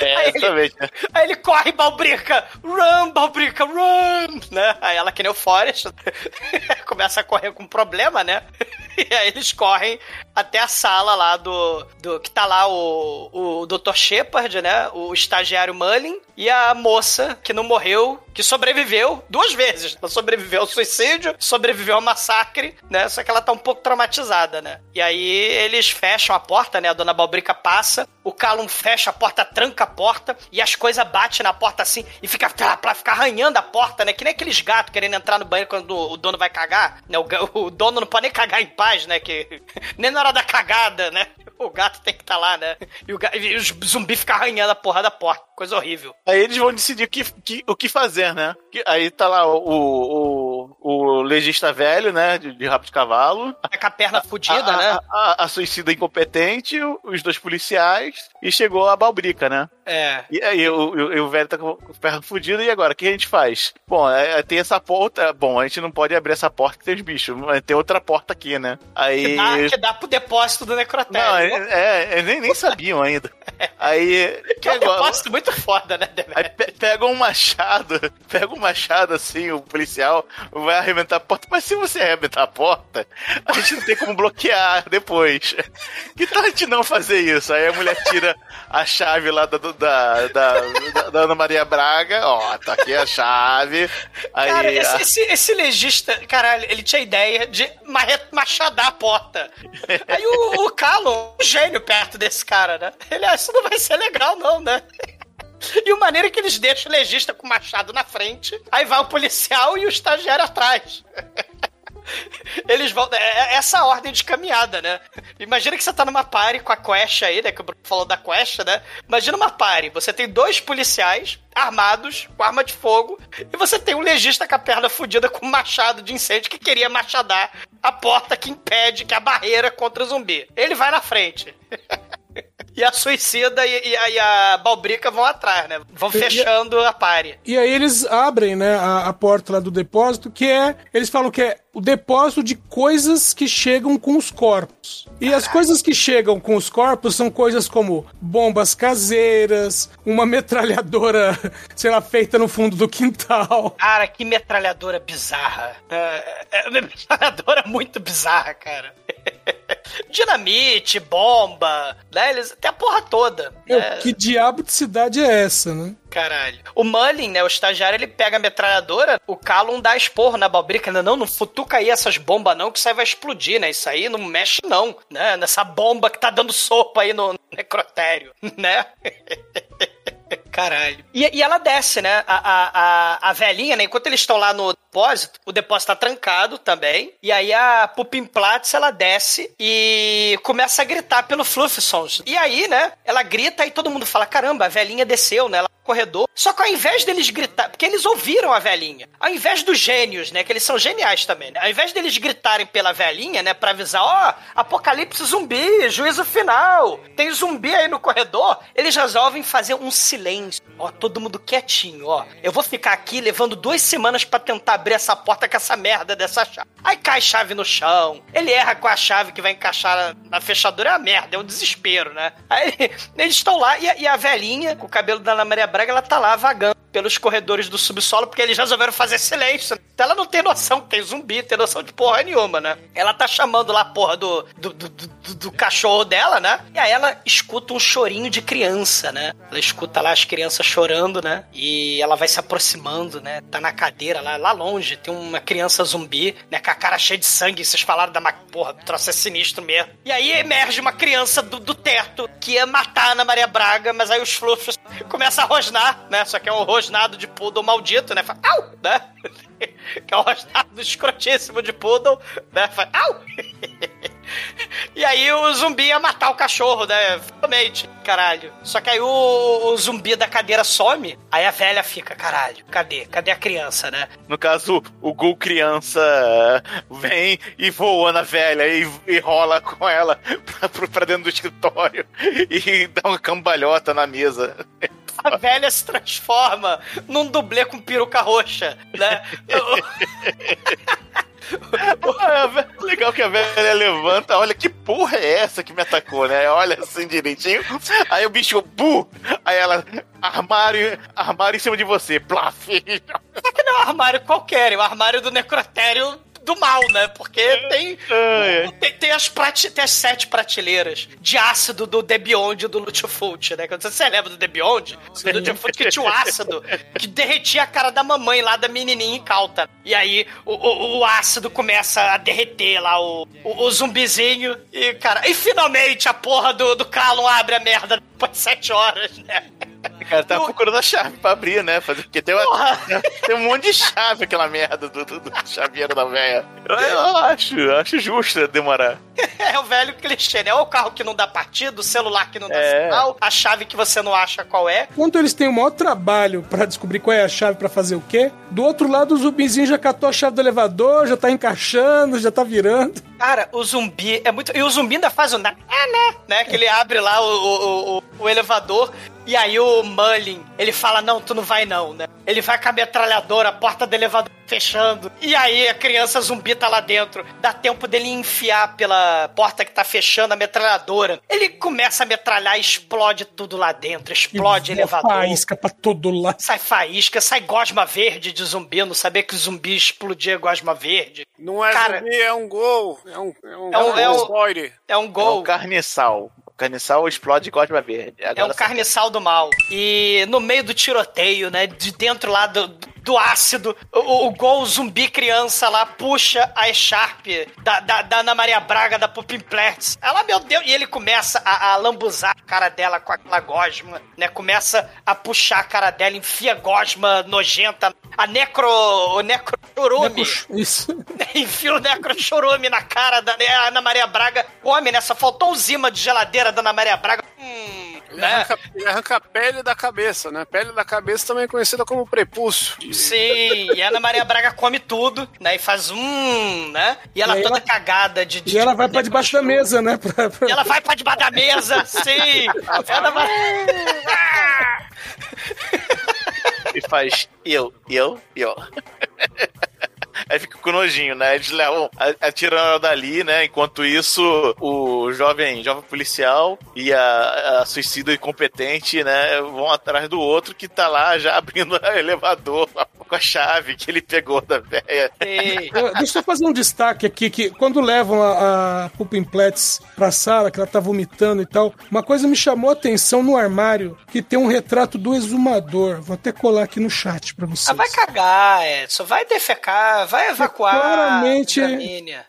é, aí ele-. Aí ele corre, Balbrica, run, Balbrica, run, né? Aí ela, que nem o Forrest, começa a correr com problema, né? E aí eles correm até a sala lá do... do que tá lá o, o Dr. Shepard, né? O estagiário Mullin e a moça que não morreu, que sobreviveu duas vezes. Ela sobreviveu ao suicídio, sobreviveu ao massacre, né? Só que ela tá um pouco traumatizada, né? E aí eles fecham a porta, né? A dona Balbrica passa, o Calum fecha a porta, tranca a porta e as coisas batem na porta assim e fica pra, ficar arranhando a porta, né? Que nem aqueles gatos querendo entrar no banheiro quando o dono vai cagar, né? O, o dono não pode nem cagar em paz, né? Que nem na hora da cagada, né? O gato tem que estar lá, né? E, o ga- e os zumbis ficam arranhando a porra da porta. Coisa horrível. Aí eles vão decidir o que, que- o que fazer, né? Aí tá lá o, o, o legista velho, né? De, de rabo de cavalo. Tá com a perna fudida, a, né? A, a- a suicida incompetente, os dois policiais e chegou a Balbrica, né? É. E aí o, o, o velho tá com a perna fudida e agora? O que a gente faz? Bom, é, é, tem essa porta. Bom, a gente não pode abrir essa porta que tem os bichos, mas tem outra porta aqui, né? Aí. Que dá, que dá pro depósito do necrotério. Não, é, é, eles nem, nem sabiam ainda. Aí. Que é um depósito muito foda, né? Aí pe- pega um machado, pega um machado assim, o policial vai arrebentar a porta. Mas se você arrebentar a porta, a gente não tem como bloquear depois. Que tal a gente não fazer isso? Aí a mulher tira a chave lá da, da, da, da- Ana Maria Braga, ó, tá aqui a chave. Aí, Cara, esse, esse, esse legista, caralho, ele tinha ideia de machadar a porta. Aí o, o Calo, um gênio perto desse cara, né? Ele, ah, isso não vai ser legal, não, né? E o maneiro é que eles deixam o legista com o machado na frente, aí vai o policial e o estagiário atrás. Eles vão. É é essa ordem de caminhada, né? Imagina que você tá numa party com a Quest aí, né? Que o Bruno falou da Quest, né? Imagina uma party. Você tem dois policiais armados, com arma de fogo, e você tem um legista com a perna fudida com um machado de incêndio que queria machadar a porta que impede, que é a barreira contra o zumbi. Ele vai na frente. E a suicida e, e a, e a balbrica vão atrás, né? Vão fechando a pare. E aí eles abrem, né, a, a porta lá do depósito, que é. Eles falam que é o depósito de coisas que chegam com os corpos. E as coisas que chegam com os corpos são coisas como bombas caseiras, uma metralhadora, sei lá, feita no fundo do quintal. Cara, que metralhadora bizarra. É, é uma metralhadora muito bizarra, cara. Dinamite, bomba, né? Eles, tem a porra toda. Meu, né? que diabo de cidade é essa, né? Caralho. O Mullin, né, o estagiário, ele pega a metralhadora, o Calum dá esporro na balbrica, né? Não, não futuca aí essas bombas não, que isso aí vai explodir, né? Isso aí não mexe não, né? Nessa bomba que tá dando sopa aí no necrotério, né? Caralho. E, e ela desce, né? A, a, a, velhinha, né? Enquanto eles estão lá no depósito, o depósito tá trancado também. E aí a Pupimplatz, ela desce e começa a gritar pelo Fluffsons. E aí, né? Ela grita e todo mundo fala: caramba, a velhinha desceu, né? Ela no corredor. Só que ao invés deles gritar, porque eles ouviram a velhinha, ao invés dos gênios, né? Que eles são geniais também, né? Ao invés deles gritarem pela velhinha, né? Pra avisar: ó, apocalipse zumbi, juízo final, tem zumbi aí no corredor, eles resolvem fazer um silêncio. Ó, todo mundo quietinho, ó. Eu vou ficar aqui levando duas semanas pra tentar abrir essa porta com essa merda dessa chave. Aí cai chave no chão. Ele erra com a chave que vai encaixar na, fechadura. É uma merda, é um desespero, né? Aí eles estão lá e e a velhinha, com o cabelo da Ana Maria Braga, ela tá lá vagando pelos corredores do subsolo, porque eles resolveram fazer silêncio. Então ela não tem noção que tem zumbi, tem noção de porra nenhuma, né? Ela tá chamando lá a porra do, do, do, do- do cachorro dela, né? E aí ela escuta um chorinho de criança, né? Ela escuta lá as crianças chorando, né? E ela vai se aproximando, né? Tá na cadeira lá, lá longe, tem uma criança zumbi, né? Com a cara cheia de sangue. Vocês falaram da ma... porra, o troço é sinistro mesmo. E aí emerge uma criança do, do teto que ia matar a Ana Maria Braga, mas aí os fluffos começam a rosnar, né? Só que é um rosnado de poodle maldito, né? Fala, au! Né? que é um rosnado escrotíssimo de poodle, né? Fala, au! E aí o zumbi ia matar o cachorro, né? Finalmente, caralho. Só que aí o, o zumbi da cadeira some, aí a velha fica, caralho, cadê? Cadê a criança, né? No caso, o Gul criança vem e voa na velha e, e rola com ela pra, pra dentro do escritório e dá uma cambalhota na mesa. A velha se transforma num dublê com peruca roxa, né? Legal que a velha levanta, olha que porra é essa que me atacou, né? Olha assim direitinho. Aí o bicho, bu! Aí ela, armário, armário em cima de você, plaf! Só que não é um armário qualquer, é o armário do necrotério do mal, né? Porque tem, tem, tem as prate, tem as sete prateleiras de ácido do The Beyond do Lutfult, né? Quando você lembra do The Beyond, do Lutfult que tinha o ácido que derretia a cara da mamãe lá da menininha incauta. E aí o, o, o ácido começa a derreter lá o, o, o zumbizinho e, cara, e finalmente a porra do, do Kalon abre a merda depois de sete horas, né? Cara, tá procurando a chave pra abrir, né? Fazer, porque tem, uma, tem um monte de chave aquela merda do, do, do chaveiro da velha. Eu, eu acho, eu acho justo demorar. É o velho clichê, né? Ou o carro que não dá partida, o celular que não dá É. sinal, a chave que você não acha qual é. Enquanto eles têm o maior trabalho pra descobrir qual é a chave pra fazer o quê, do outro lado o zumbizinho já catou a chave do elevador, já tá encaixando, já tá virando. Cara, o zumbi é muito. E o zumbi ainda faz o. na- É, né? né? Que ele abre lá o, o, o, o elevador. E aí o Mullin, ele fala, não, tu não vai não, né? Ele vai com a metralhadora, a porta do elevador fechando. E aí a criança zumbi tá lá dentro. Dá tempo dele enfiar pela porta que tá fechando a metralhadora. Ele começa a metralhar e explode tudo lá dentro. Explode E elevador. Faísca pra todo lado. Sai faísca, sai gosma verde de zumbi. Eu não sabia que zumbi explodia gosma verde. Não é Cara, zumbi, é um gol. É um, é um, É um- é um- spoiler. É um É gol. um carniçal. O carniçal explode gosma verde. É Agora um carniçal do mal. E no meio do tiroteio, né? De dentro lá do, do ácido, o, o gol zumbi criança lá puxa a Sharp da, da, da Ana Maria Braga, da Pupinplex. Ela, meu Deus, e ele começa a, a lambuzar a cara dela com aquela gosma, né? Começa a puxar a cara dela, enfia gosma nojenta. A necro. O necro chorume. Isso. Enfia o necrochorume na cara da né, Ana Maria Braga. Come, né? Só faltou um zima de geladeira da Ana Maria Braga. Hum, Ele né? arranca, ele arranca a pele da cabeça, né? Pele da cabeça também é conhecida como prepúcio. Sim, e a Ana Maria Braga come tudo, né? E faz um, né? E ela E toda ela- cagada de, de E ela vai pra debaixo da mesa, né? Pra- pra- E ela vai pra debaixo da mesa, sim! Ela vai... E faz eu, eu, eu. Aí fica com nojinho, né? Eles levam, atiram ela dali, né? Enquanto isso, o jovem, jovem policial e a, a suicida incompetente, né? Vão atrás do outro que tá lá já abrindo o elevador com a chave que ele pegou da velha. Deixa eu fazer um destaque aqui, que quando levam a, a Pupinplex pra sala, que ela tá vomitando e tal, uma coisa me chamou a atenção no armário, que tem um retrato do exumador. Vou até colar aqui no chat pra vocês. Ah, vai cagar, Edson. Vai defecar, vai evacuar. Claramente- a gramínea.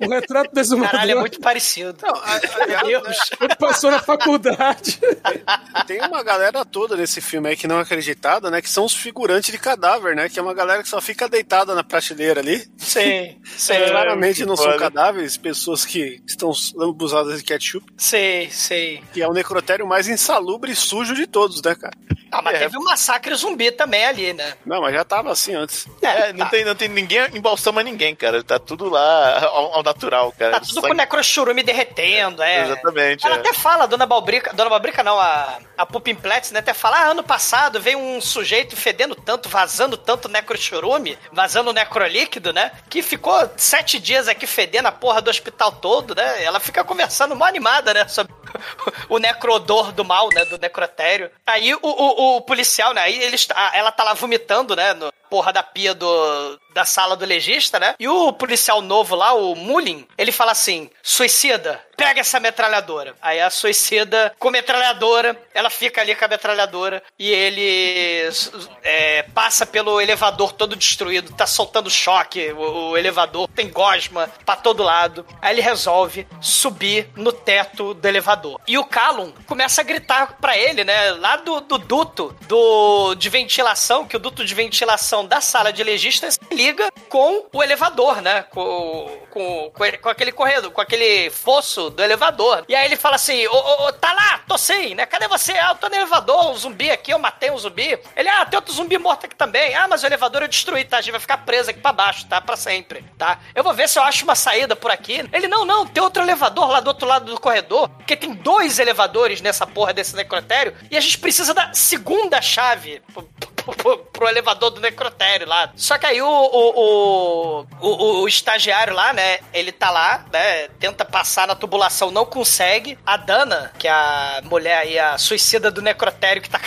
O retrato do exumador. Caralho, é muito parecido. Deus. Ele passou na faculdade. Tem uma galera toda nesse filme aí que não é acreditada, né? Que são os figurantes de cadáver, né? Que é uma galera que só fica deitada na prateleira ali. Sim, sim. É, claramente não são foda. cadáveres, pessoas que estão lambuzadas de ketchup. Sei, sei. Que é o necrotério mais insalubre e sujo de todos, né, cara? Ah, mas É. teve um massacre zumbi também ali, né? Não, mas já tava assim antes. É, não, tem, não tem ninguém embalsama ninguém, cara. Tá tudo lá ao, ao natural, cara. Tá tudo Sangue- com necrochurume derretendo, é. Exatamente. Ela é. até fala, Dona Balbrica, Dona Balbrica não, a, a Pupimplets, né? Até fala, ah, ano passado veio um sujeito fedendo tanto, vazando tanto necrochurume, vazando necrolíquido, né? Que ficou sete dias aqui fedendo a porra do hospital todo, né? Ela fica conversando mó animada, né? Sobre o necrodor do mal, né? Do necrotério. Aí o, o, o policial, né? Aí eles, a- ela tá lá vomitando, né? No porra da pia do, da sala do legista, né? E o policial novo lá, o Mullin, ele fala assim: suicida, pega essa metralhadora. Aí a suicida, com metralhadora, ela fica ali com a metralhadora e ele é, passa pelo elevador todo destruído, tá soltando choque, o, o elevador tem gosma pra todo lado. Aí ele resolve subir no teto do elevador. E o Callum começa a gritar pra ele, né? Lá do, do duto do, de ventilação, que o duto de ventilação da sala de legistas liga com o elevador, né? Com, com, com, ele- com aquele corredor, com aquele fosso do elevador. E aí ele fala assim: ô, ô, ô, tá lá, tô sim, né? Cadê você? Ah, eu tô no elevador, um zumbi aqui, eu matei um zumbi. Ele, ah, tem outro zumbi morto aqui também. Ah, mas o elevador eu destruí, tá? A gente vai ficar preso aqui pra baixo, tá? Pra sempre, tá? Eu vou ver se eu acho uma saída por aqui. Ele, não, não, tem outro elevador lá do outro lado do corredor, porque tem dois elevadores nessa porra desse necrotério, e a gente precisa da segunda chave pro, pro- elevador do necrotério lá. Só que aí o, o, o, o- estagiário lá, né, ele tá lá, né, tenta passar na tubulação, não consegue. A Dana, que é a mulher aí, a suicida do necrotério que tá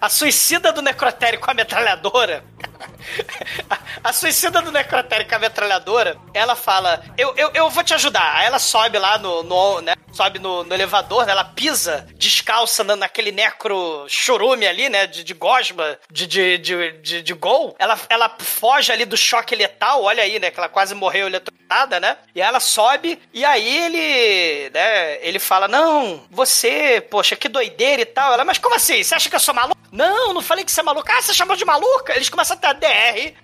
a suicida do necrotério com a metralhadora, a, suicida do necrotério com a metralhadora, ela fala: eu, eu, eu vou te ajudar. Aí ela sobe lá no. no né, sobe no, no elevador, né, ela pisa descalça na, naquele necro chorume ali, né? De, de gosma, de, de, de, de, de gol. Ela, ela foge ali do choque letal, olha aí, né? Que ela quase morreu eletrocutada, né? E ela sobe, e aí ele, né? Ele fala: Não, você, poxa, que doideira e tal. Ela, mas como assim? Você acha que eu sou maluco? Não, não falei que você é maluca. Ah, você chamou de maluca? Eles começam a ter a DR,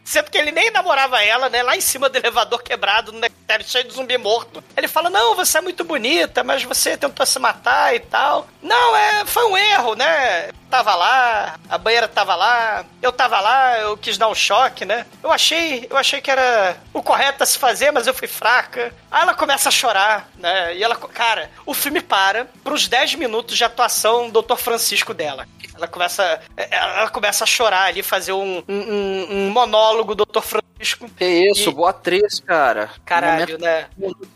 sendo que ele nem namorava ela, né? Lá em cima do elevador quebrado, no necrotério cheio de zumbi morto. Ele fala: Não, você é muito bonita, mas você tentou se matar e tal. Não, é, foi um erro, né? Tava lá, a banheira tava lá, eu tava lá, eu quis dar um choque, né? Eu achei, eu achei que era o correto a se fazer, mas eu fui fraca. Aí ela começa a chorar, né? E ela, cara, o filme para pros 10 minutos de atuação do Dr. Francisco dela. Ela começa, ela começa a chorar ali, fazer um, um, um- monólogo do Dr. Francisco. Que isso, E- boa atriz, cara. Caralho, né?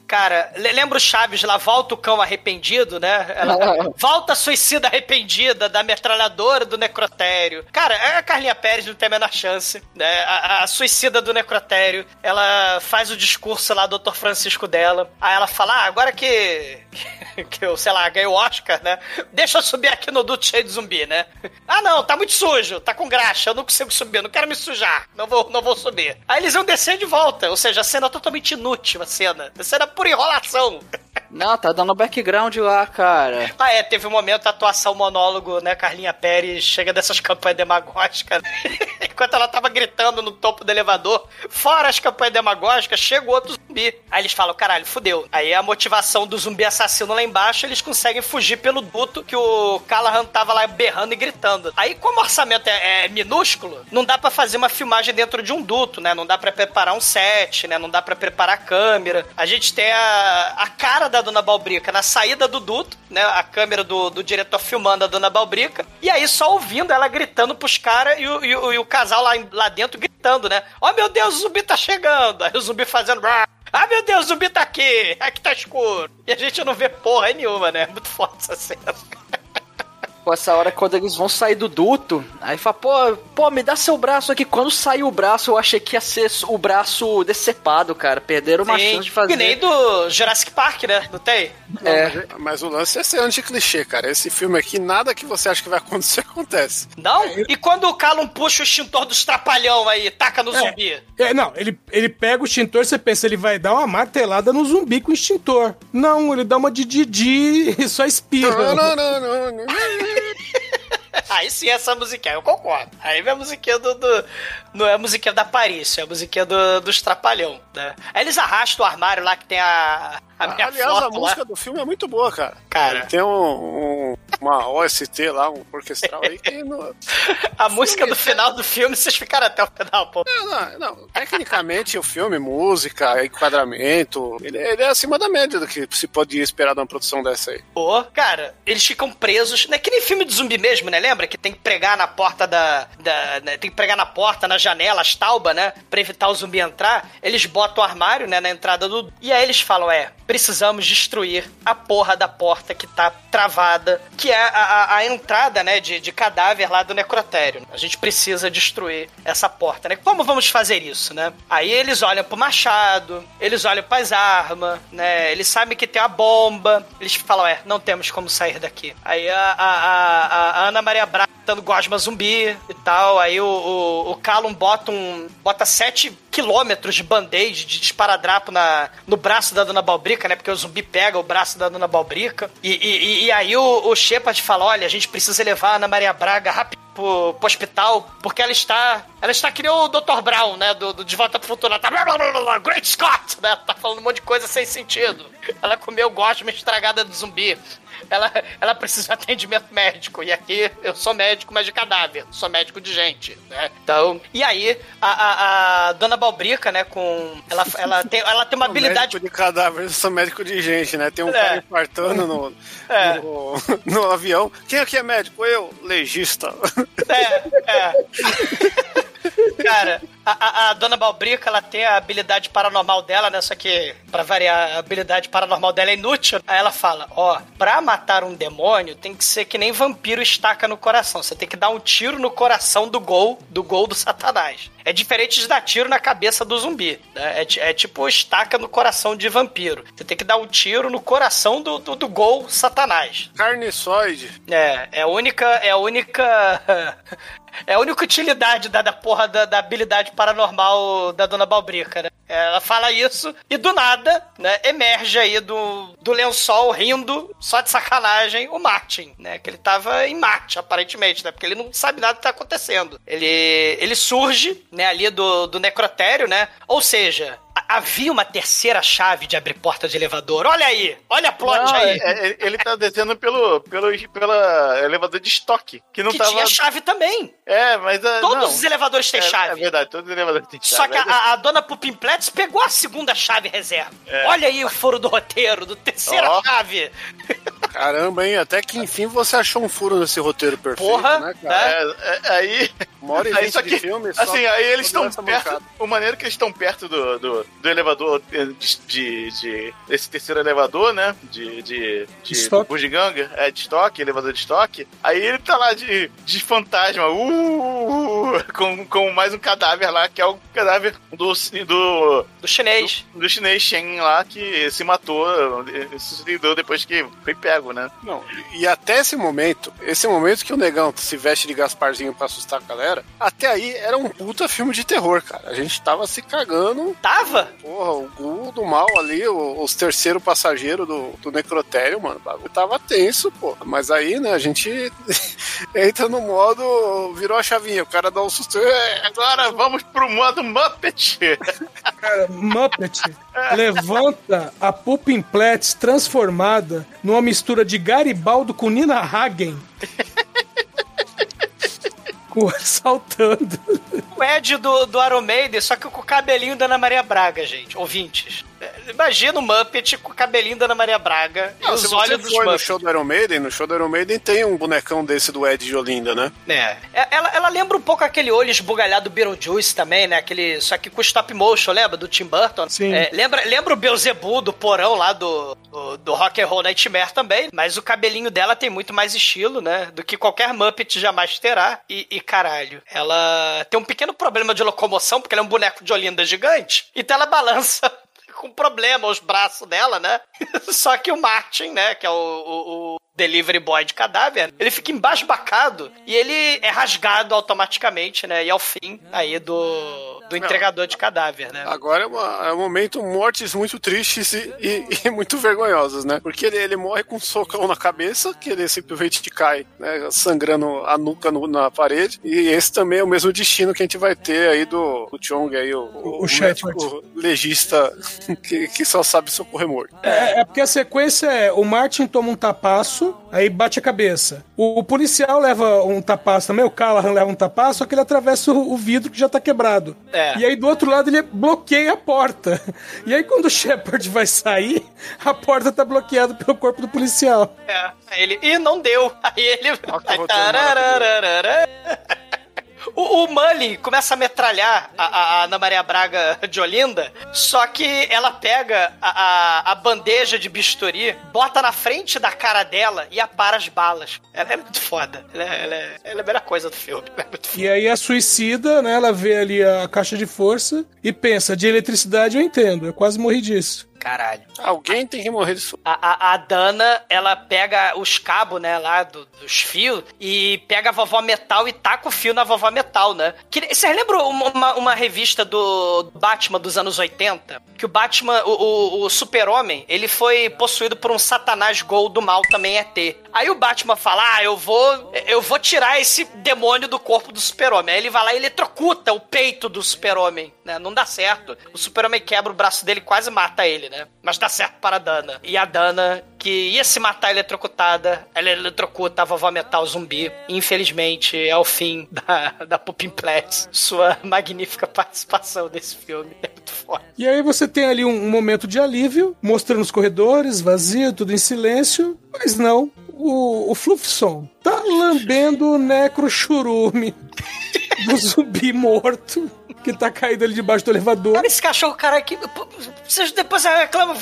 Cara, le- lembra o Chaves lá, volta o cão arrependido, né? Ela, volta a suicida arrependida da metralhadora do necrotério. Cara, a Carlinha Pérez não tem a menor chance, né? A, a suicida do necrotério, ela faz o discurso lá do Dr. Francisco dela. Aí ela fala, ah, agora que, que eu, sei lá, ganhei o Oscar, né? Deixa eu subir aqui no duto cheio de zumbi, né? Ah, não, tá muito sujo, tá com graxa, eu não consigo subir, não quero me sujar, não vou, não vou subir. Aí eles iam descer de volta, ou seja, a cena totalmente inútil, a cena. A cena por enrolação. Não, tá dando background lá, cara. Ah, é, teve um momento, a atuação monólogo, né? Carlinha Pérez chega dessas campanhas demagógicas. Enquanto ela tava gritando no topo do elevador, fora as campanhas demagógicas, chega outro zumbi. Aí eles falam, caralho, fudeu. Aí a motivação do zumbi assassino lá embaixo, eles conseguem fugir pelo duto que o Callahan tava lá berrando e gritando. Aí, como o orçamento é, é minúsculo, não dá pra fazer uma filmagem dentro de um duto, né? Não dá pra preparar um set, né? Não dá pra preparar a câmera. A gente tem a, a cara da Dona Balbrica na saída do duto, né? A câmera do, do diretor filmando a Dona Balbrica. E aí só ouvindo ela gritando pros caras e, e e o casal lá, lá dentro gritando, né? Ó meu Deus, o zumbi tá chegando! Aí o zumbi fazendo... Ah, meu Deus, o zumbi tá aqui! Aqui tá escuro! E a gente não vê porra nenhuma, né? Muito forte essa cena. Com essa hora, quando eles vão sair do duto, aí fala, pô, pô, me dá seu braço aqui. Quando saiu o braço, eu achei que ia ser o braço decepado, cara. Perderam uma Sim, chance de fazer. Que nem do Jurassic Park, né? Não tem? É. Mas o lance é ser anti-clichê, cara. Esse filme aqui, nada que você acha que vai acontecer, acontece. Não? E quando o Calum puxa o extintor dos trapalhão aí, taca no zumbi? É, não, ele, ele pega o extintor, você pensa, ele vai dar uma martelada no zumbi com o extintor. Não, ele dá uma de Didi e só espirra. Não, não, não, não, não. Aí sim, essa musiquinha, eu concordo. Aí vem a musiquinha do. do- não é a musiquinha da Paris, é a musiquinha do, dos trapalhão, né? Aí eles arrastam o armário lá que tem a. A Aliás, a música lá. do filme é muito boa, cara. Cara. Tem um, um- uma OST lá, um orquestral aí. que não- A música do final do filme, vocês ficaram até o final, pô. Não, não, não. Tecnicamente, o filme, música, enquadramento, ele, ele é acima da média do que se pode esperar de uma produção dessa aí. Pô, cara, eles ficam presos, né? Que nem filme de zumbi mesmo, né? Lembra que tem que pregar na porta da. da né? Tem que pregar na porta, na janela, as taubas, né? Pra evitar o zumbi entrar. Eles botam o armário, né? Na entrada do. E aí eles falam: é, precisamos destruir a porra da porta que tá travada, que é a, a- a entrada, né? De, de cadáver lá do necrotério. A gente precisa destruir essa porta, né? Como vamos fazer isso, né? Aí eles olham pro machado, eles olham pras armas, né? Eles sabem que tem a bomba. Eles falam, é, não temos como sair daqui. Aí a, a, a, a Ana Maria Braga dando gosma zumbi e tal. Aí o, o, o Bota um. bota sete quilômetros de band-aid, de esparadrapo na, no braço da Dona Balbrica, né? Porque o zumbi pega o braço da Dona Balbrica. E, e, e- aí o, o Shepard fala: olha, a gente precisa levar a Ana Maria Braga rápido pro, pro hospital, porque ela está. Ela está que nem o Dr. Brown, né? Do, do De Volta pro Futuro. Ela tá. blá, blá, blá, Great Scott! Né? Tá falando um monte de coisa sem sentido. Ela comeu gosma estragada do zumbi. Ela, ela precisa de atendimento médico. E aqui eu sou médico, mas de cadáver. Sou médico de gente, né? Então. E aí, a, a, a dona Balbrica, né, com. Ela, ela, tem, ela tem uma habilidade. Médico de cadáver, eu sou médico de gente, né? Tem um É. cara infartando no, É. no, no avião. Quem aqui é médico? Eu, legista. É, é. Cara, a, a- a dona Balbrica, ela tem a habilidade paranormal dela, né? Só que, pra variar, a habilidade paranormal dela é inútil. Aí ela fala: Ó, pra matar um demônio, tem que ser que nem vampiro estaca no coração. Você tem que dar um tiro no coração do gol, do gol do Satanás. É diferente de dar tiro na cabeça do zumbi. Né? É, é tipo estaca no coração de vampiro. Você tem que dar um tiro no coração do, do, do gol Satanás. Carniçoide. É, é a única. É a única. É a única utilidade da, da porra da, da habilidade paranormal da Dona Balbrica, né? Ela fala isso e do nada, né, emerge aí do, do lençol rindo, só de sacanagem, o Martin, né? Que ele tava em Marte, aparentemente, né? Porque ele não sabe nada que tá acontecendo. Ele, ele surge, né, ali do, do necrotério, né? Ou seja, havia uma terceira chave de abrir porta de elevador. Olha aí! Olha a plot Não, aí! é- é- ele tá descendo pelo, pelo pela elevador de estoque. Que não que tava. tinha chave também. É, mas. ah, Todos não. os elevadores têm é, chave. É verdade, todos os elevadores têm chave. Só que a, Mas, a- dona Pupimplets pegou a segunda chave reserva. É. Olha aí o furo do roteiro, do terceira Ó. chave. Caramba, hein? Até que enfim você achou um furo nesse roteiro perfeito, Porra, né, cara? É, é, aí. Uma hora e aí só de que, filme, só assim, aí eles estão perto. mancada. O maneiro que eles estão perto do, do, do elevador eh, de, de, de- Desse terceiro elevador, né? De. De, de Estoque. bugiganga, é, de estoque, elevador de estoque. Aí ele tá lá de, de fantasma, uh, com, com mais um cadáver lá, que é o cadáver do. do Do chinês. do chinês Shen lá que se matou, eh, se suicidou depois que foi pego, né? Não, e até esse momento, esse momento que o negão se veste de Gasparzinho pra assustar a galera, até aí era um puta filme de terror, cara. A gente tava se cagando. Tava? Porra, o Gu do mal ali, o- os terceiro passageiro do, do necrotério, mano. O bagulho tava tenso, pô. Mas aí, né, a gente entra no modo. Virou a chavinha, o cara dá um susto. É, Agora vamos pro modo Muppet. Cara, Muppet levanta a Pupimplets transformada numa mistura de Garibaldo com Nina Hagen. Com- Saltando. O Ed do, do Iron Maiden, só que com o cabelinho da Ana Maria Braga, gente. Ouvintes. Imagina o Muppet com o cabelinho da Ana Maria Braga e Não, os se olhos você dos no show do Iron Maiden, no show do Iron Maiden tem um bonecão desse do Ed de Olinda, né? É. É, Ela, ela lembra um pouco aquele olho esbugalhado do Beetlejuice também, né? Aquele, só que com stop motion, lembra? Do Tim Burton. Sim. É, lembra, lembra o Beelzebub do porão lá do, do, do Rock and Roll Nightmare também, mas o cabelinho dela tem muito mais estilo, né? Do que qualquer Muppet jamais terá. E, e, caralho, ela tem um pequeno problema de locomoção, porque ela é um boneco de Olinda gigante, então ela balança com problema os braços dela, né? Só que o Martin, né, que é o, o- delivery boy de cadáver, ele fica embasbacado e ele é rasgado automaticamente, né? E ao fim aí do, do entregador de cadáver, né? Agora é, uma- é um momento mortes muito tristes e, e- e muito vergonhosas, né? Porque ele, ele morre com um socão na cabeça, que ele simplesmente cai, né? Sangrando a nuca no- na parede. E esse também é o mesmo destino que a gente vai ter aí do, do Chong aí, o, O- o o médico legista que, que só sabe socorrer morto. É, é porque a sequência é: o Martin toma um tapaço, Aí bate a cabeça. O, o policial leva um tapaço também, o Callahan leva um tapaço, só que ele atravessa o, o vidro que já tá quebrado. É. E aí do outro lado ele bloqueia a porta. E aí quando o Shepard vai sair, a porta tá bloqueada pelo corpo do policial. É, aí ele. Ih, não deu. Aí ele. O, o Mully começa a metralhar a, a- Ana Maria Braga de Olinda, só que ela pega a, a- a bandeja de bisturi, bota na frente da cara dela e apara as balas. Ela é muito foda. Ela é, ela é- ela é a melhor coisa do filme. É E aí a suicida, né? Ela vê ali a caixa de força e pensa, de eletricidade eu entendo, eu quase morri disso. Caralho. Alguém tem que morrer disso. A, a, a Dana, ela pega os cabos, né, lá do- dos fios e pega a vovó metal e taca o fio na vovó metal, né? Que, vocês lembram uma, uma, revista do Batman dos anos 80? Que o Batman, o, o, o super-homem, ele foi possuído por um satanás gol do mal também ET. Aí o Batman fala, ah, eu vou, eu vou tirar esse demônio do corpo do super-homem. Aí ele vai lá e eletrocuta o peito do super-homem, né? Não dá certo. O super-homem quebra o braço dele e quase mata ele, né? Mas dá certo para a Dana. E a Dana, que ia se matar eletrocutada, ela eletrocuta a vovó metal zumbi. E, infelizmente, é o fim da, da Pupin Plats. Sua magnífica participação nesse filme. É muito foda. E aí você tem ali um, um momento de alívio, mostrando os corredores, vazio, tudo em silêncio, mas não. O, o Fluffson tá lambendo o necrochurume do zumbi morto que tá caído ali debaixo do elevador. Cara, esse cachorro, cara, aqui. Vocês depois reclamam.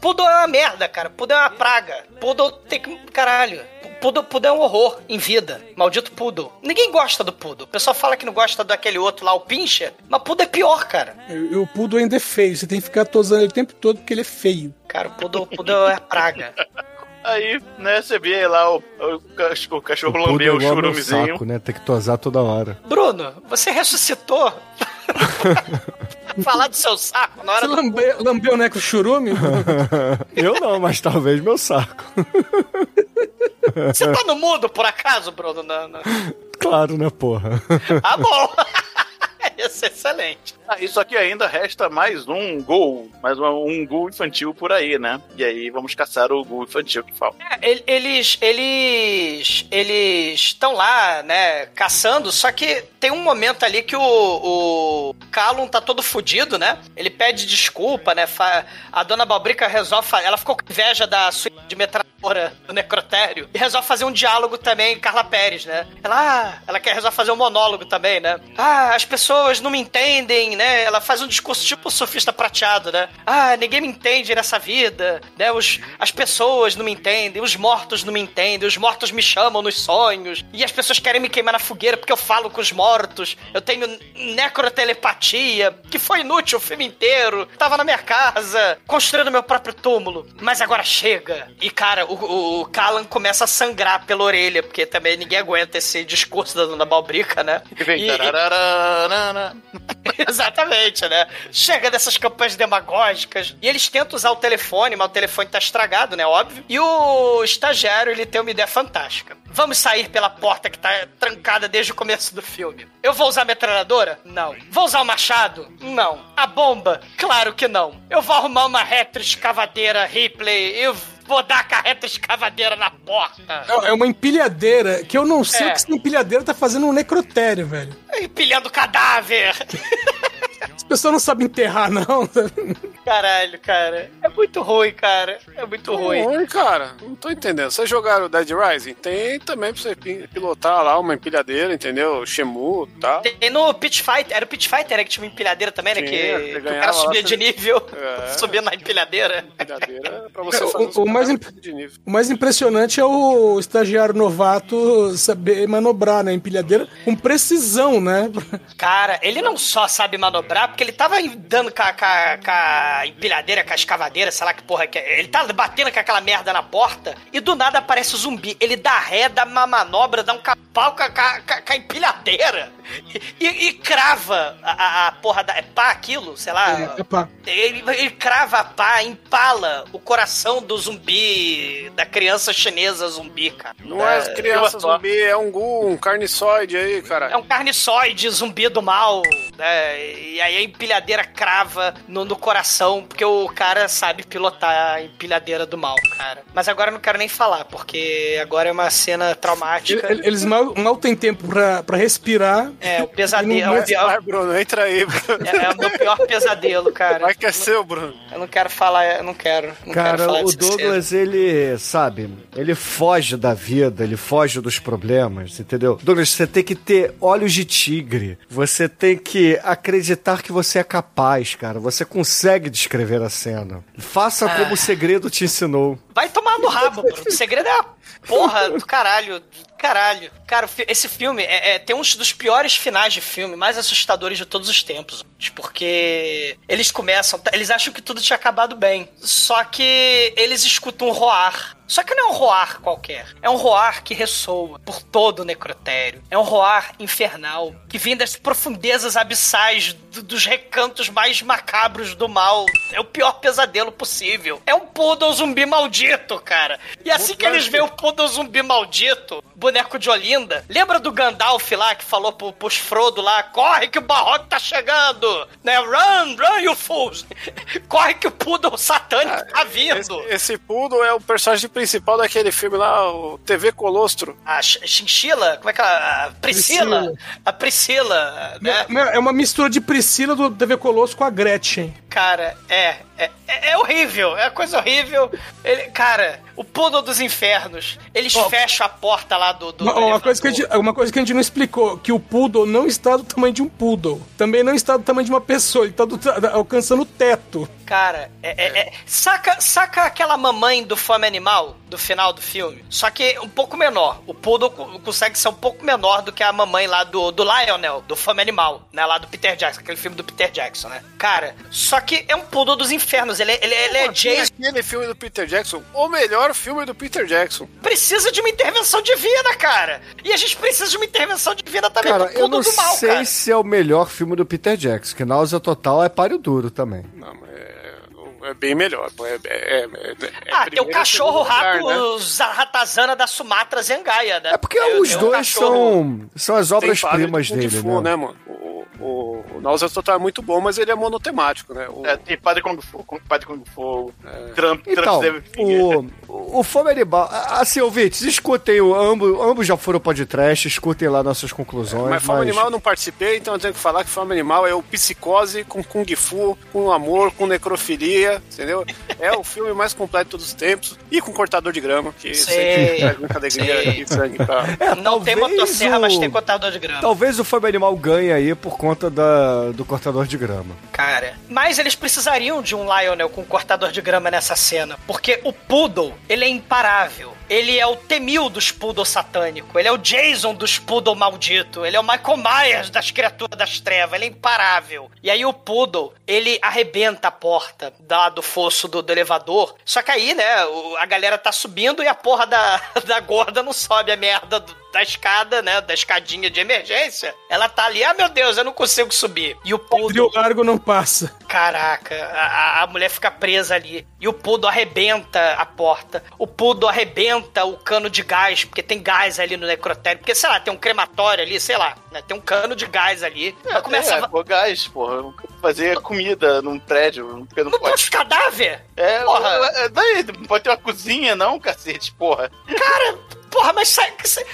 Poodle é uma merda, cara. Poodle é uma praga. Poodle tem que. Caralho. Poodle, poodle é um horror em vida. Maldito Poodle. Ninguém gosta do Poodle. O pessoal fala que não gosta daquele outro lá, o Pincher. Mas Poodle é pior, cara. E o Poodle ainda é feio, você tem que ficar tosando ele o tempo todo porque ele é feio. Cara, o Poodle, Poodle é praga. Aí, né, você via lá o, o, o cachorro Pudo lambeu o igual meu churumezinho. saco, né? Tem que tosar toda hora. Bruno, você ressuscitou? Falar do seu saco na hora Você do... lambe, lambeu o necrochurume? Eu não, mas talvez meu saco. Você tá no mudo, por acaso, Bruno? Não, não. Claro, né, porra? Ah, bom. Isso é excelente. Ah, isso aqui ainda resta mais um gol, mais uma- um gol infantil por aí, né? E aí vamos caçar o gol infantil que falta. É, el- Eles, eles, eles estão lá, né, caçando, só que tem um momento ali que o, o Callum tá todo fudido, né? Ele pede desculpa, né? A dona Balbrica resolve, ela ficou com inveja da suíte de metralhadora do necrotério e resolve fazer um diálogo também, Carla Pérez, né? Ela, ah, ela quer resolve fazer um monólogo também, né? Ah, as pessoas não me entendem, né? Ela faz um discurso tipo sofista prateado, né? Ah, ninguém me entende nessa vida, né? Os, as pessoas não me entendem, os mortos não me entendem, os mortos me chamam nos sonhos, e as pessoas querem me queimar na fogueira porque eu falo com os mortos, eu tenho necrotelepatia, que foi inútil o filme inteiro, tava na minha casa, construindo meu próprio túmulo, mas agora chega. E, cara, o, o, o Callan começa a sangrar pela orelha, porque também ninguém aguenta esse discurso da Dona Balbrica, né? E vem. E- tararararana. Exatamente, né? Chega dessas campanhas demagógicas. E eles tentam usar o telefone, mas o telefone tá estragado, né? Óbvio. E o estagiário, ele tem uma ideia fantástica. Vamos sair pela porta que tá trancada desde o começo do filme. Eu vou usar a metralhadora? Não. Vou usar o machado? Não. A bomba? Claro que não. Eu vou arrumar uma retroescavadeira Ripley. Eu vou dar com a retroescavadeira na porta. É é uma empilhadeira, que eu não sei É. o que essa empilhadeira tá fazendo um necrotério, velho. Empilhando cadáver. As pessoas não sabem enterrar, não. Caralho, cara. É muito ruim, cara. É muito ruim. Ruim, cara. Não tô entendendo. Vocês jogaram Dead Rising? Tem também pra você pi- pilotar lá uma empilhadeira, entendeu? Shemu e tal. Tem no Pit Fighter, era o Pit Fighter né, que tinha uma empilhadeira também, né? Que, você que o cara lá, subia você- de nível, É. subia na empilhadeira. Empilhadeira pra você É, fazer o- o mais imp-. O mais impressionante é o estagiário novato saber manobrar na empilhadeira com precisão, né? Cara, ele não só sabe manobrar, porque ele tava dando com a, com a- com a empilhadeira, com a escavadeira, sei lá que porra que é. Ele tá batendo com aquela merda na porta e do nada aparece o zumbi. Ele dá ré, dá uma manobra, dá um capau com a- com a empilhadeira. E, e crava a, a- porra da. É pá aquilo? Sei lá. É, é pá. Ele, ele crava a pá, empala o coração do zumbi, da criança chinesa zumbi, cara. Não é criança só. zumbi, é um gu, um carniçoide aí, cara. É um carniçoide, zumbi do mal, né? E aí a empilhadeira crava no, no coração, porque o cara sabe pilotar a empilhadeira do mal, cara. Mas agora eu não quero nem falar, porque agora é uma cena traumática. Ele- Eles mal, mal têm tempo pra, pra respirar. É, o pesadelo. É, o Vai, pior- Bruno, entra aí. Bruno. é- é o meu pior pesadelo, cara. Vai que é seu, Bruno. Eu não quero falar, eu não quero. Não quero Cara, falar o. Douglas, ele, sabe, ele foge da vida, ele foge dos problemas, entendeu? Douglas, você tem que ter olhos de tigre. Você tem que acreditar que você é capaz, cara. Você consegue descrever a cena. Faça Ah. como o segredo te ensinou. Vai tomar no rabo, Bruno. O segredo é a porra do caralho. do Caralho. Cara, esse filme é, é- tem um dos piores finais de filme, mais assustadores de todos os tempos. Porque eles começam, eles acham que tudo tinha acabado bem. Só que eles escutam um roar. Só que não é um roar qualquer. É um roar que ressoa por todo o necrotério. É um roar infernal que vem das profundezas abissais do- dos recantos mais macabros do mal. É o pior pesadelo possível. É um poodle zumbi maldito, cara. E assim que eles veem o poodle zumbi maldito, boneco de Olinda, lembra do Gandalf lá que falou pro, pros Frodo lá: corre que o barrote tá chegando! Né? Run, run, you fools! corre que o poodle satânico tá vindo! Esse, esse Poodle é o personagem principal daquele filme lá, o TV Colostro. A Ch- Chinchila? Como é que ela. A Priscila? Priscila. A Priscila, né? É uma mistura de Priscila do TV Colosso com a Gretchen. Cara, é, é. É é horrível, é coisa horrível. Ele, cara, o Poodle dos Infernos, eles fecham a porta lá do. do Uma, coisa que a gente, uma coisa que a gente não explicou, que o poodle não está do tamanho de um poodle. Também não está do tamanho de uma pessoa, ele está do alcançando o teto. Cara, é, é- é- Saca, saca aquela mamãe do Fome Animal, do final do filme? Só que um pouco menor. O Poodle co- consegue ser um pouco menor do que a mamãe lá do, do Lionel, do Fome Animal, né? Lá do Peter Jackson, aquele filme do Peter Jackson, né? Cara, só que é um Poodle dos infernos. Ele, é- ele, é- ele é Pô, tem Jason. aquele filme do Peter Jackson, o melhor filme do Peter Jackson. Precisa de uma intervenção divina, cara. E a gente precisa de uma intervenção divina também Cara, eu Poodle não do mal, sei cara. se é o melhor filme do Peter Jackson, que Náusea Total é páreo duro também. Não, mas é, é bem melhor. pô, É, é, é, é Ah, tem o cachorro rato né? Zaratazana da Sumatra Zengaia, né? É porque os um dois cachorro- são, são as obras-primas dele, Fu, né? né, mano? O, o, o Náusea Total é muito bom, mas ele é monotemático, né? O, É, tem Padre Kung Fu, Padre Kung Fu, Trump, Então, Trump o, o Fome Animal... Assim, ouvintes, escutem, o, ambos, ambos já foram podcast, escutem lá nossas conclusões, mas Fome Animal eu não participei, então eu tenho que falar que Fome Animal é o psicose com Kung Fu, com amor, com necrofilia, entendeu? É o filme mais completo de todos os tempos. E com cortador de grama, que Sei, sempre traz muita alegria sei. e sangue pra... Não tem É, talvez motosserra, o- mas tem cortador de grama. Talvez o Fome Animal ganhe aí por conta da, do cortador de grama. Cara, mas eles precisariam de um Lionel com cortador de grama nessa cena, porque o Poodle, ele é imparável. Ele é o Temil dos Poodle satânico, ele é o Jason dos Poodle maldito, ele é o Michael Myers das criaturas das trevas, ele é imparável. E aí o Poodle, ele arrebenta a porta da, do fosso do, do elevador, só que aí, né, o- a galera tá subindo e a porra da, da gorda não sobe a merda do- da escada, né, da escadinha de emergência. Ela tá ali, ah meu Deus, eu não consigo subir. E o Poodle... Trio largo não passa. Caraca, a, a- mulher fica presa ali. E o Pudo arrebenta a porta. O Pudo arrebenta o cano de gás, porque tem gás ali no necrotério. Porque, sei lá, tem um crematório ali, sei lá, né? Tem um cano de gás ali. É, começa é, a. pô, gás, porra. Fazer comida num prédio, porque não No pode. cadáver? É, Porra. é, daí, não pode ter uma cozinha, não, cacete, porra. Cara, porra, mas sai. sai-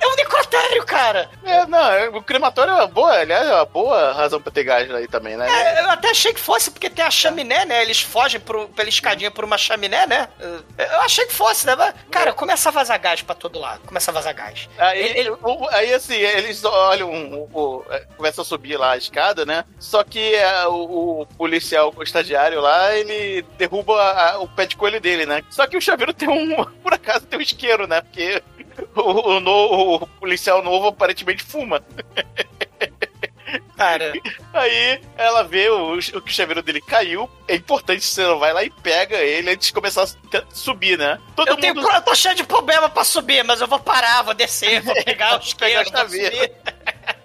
É um necrotério, cara. É, não, é, o crematório é uma boa, aliás, é uma boa razão pra ter gás aí também, né? É, eu até achei que fosse porque tem a chaminé, né? Eles fogem pro, pela escadinha por uma chaminé, né? Eu achei que fosse, né? Mas, cara, começa a vazar gás pra todo lado. Começa a vazar gás. Aí, Ele- o- aí assim, eles olham, o, o- é, começam a subir lá a escada, né? Só que é, o, o policial, o estagiário lá, ele derruba a- o pé de coelho dele, né? Só que o chaveiro tem um, por acaso, tem um isqueiro, né? Porque o, o no- o policial novo aparentemente fuma. Cara, Aí ela vê o, o que o chaveiro dele caiu. É importante você não vai lá e pega ele antes de começar a subir, né? Todo eu, tenho, mundo pro- eu tô cheio de problema pra subir, mas eu vou parar, vou descer, vou pegar os Pegar isqueiros, a vou chaveira. subir.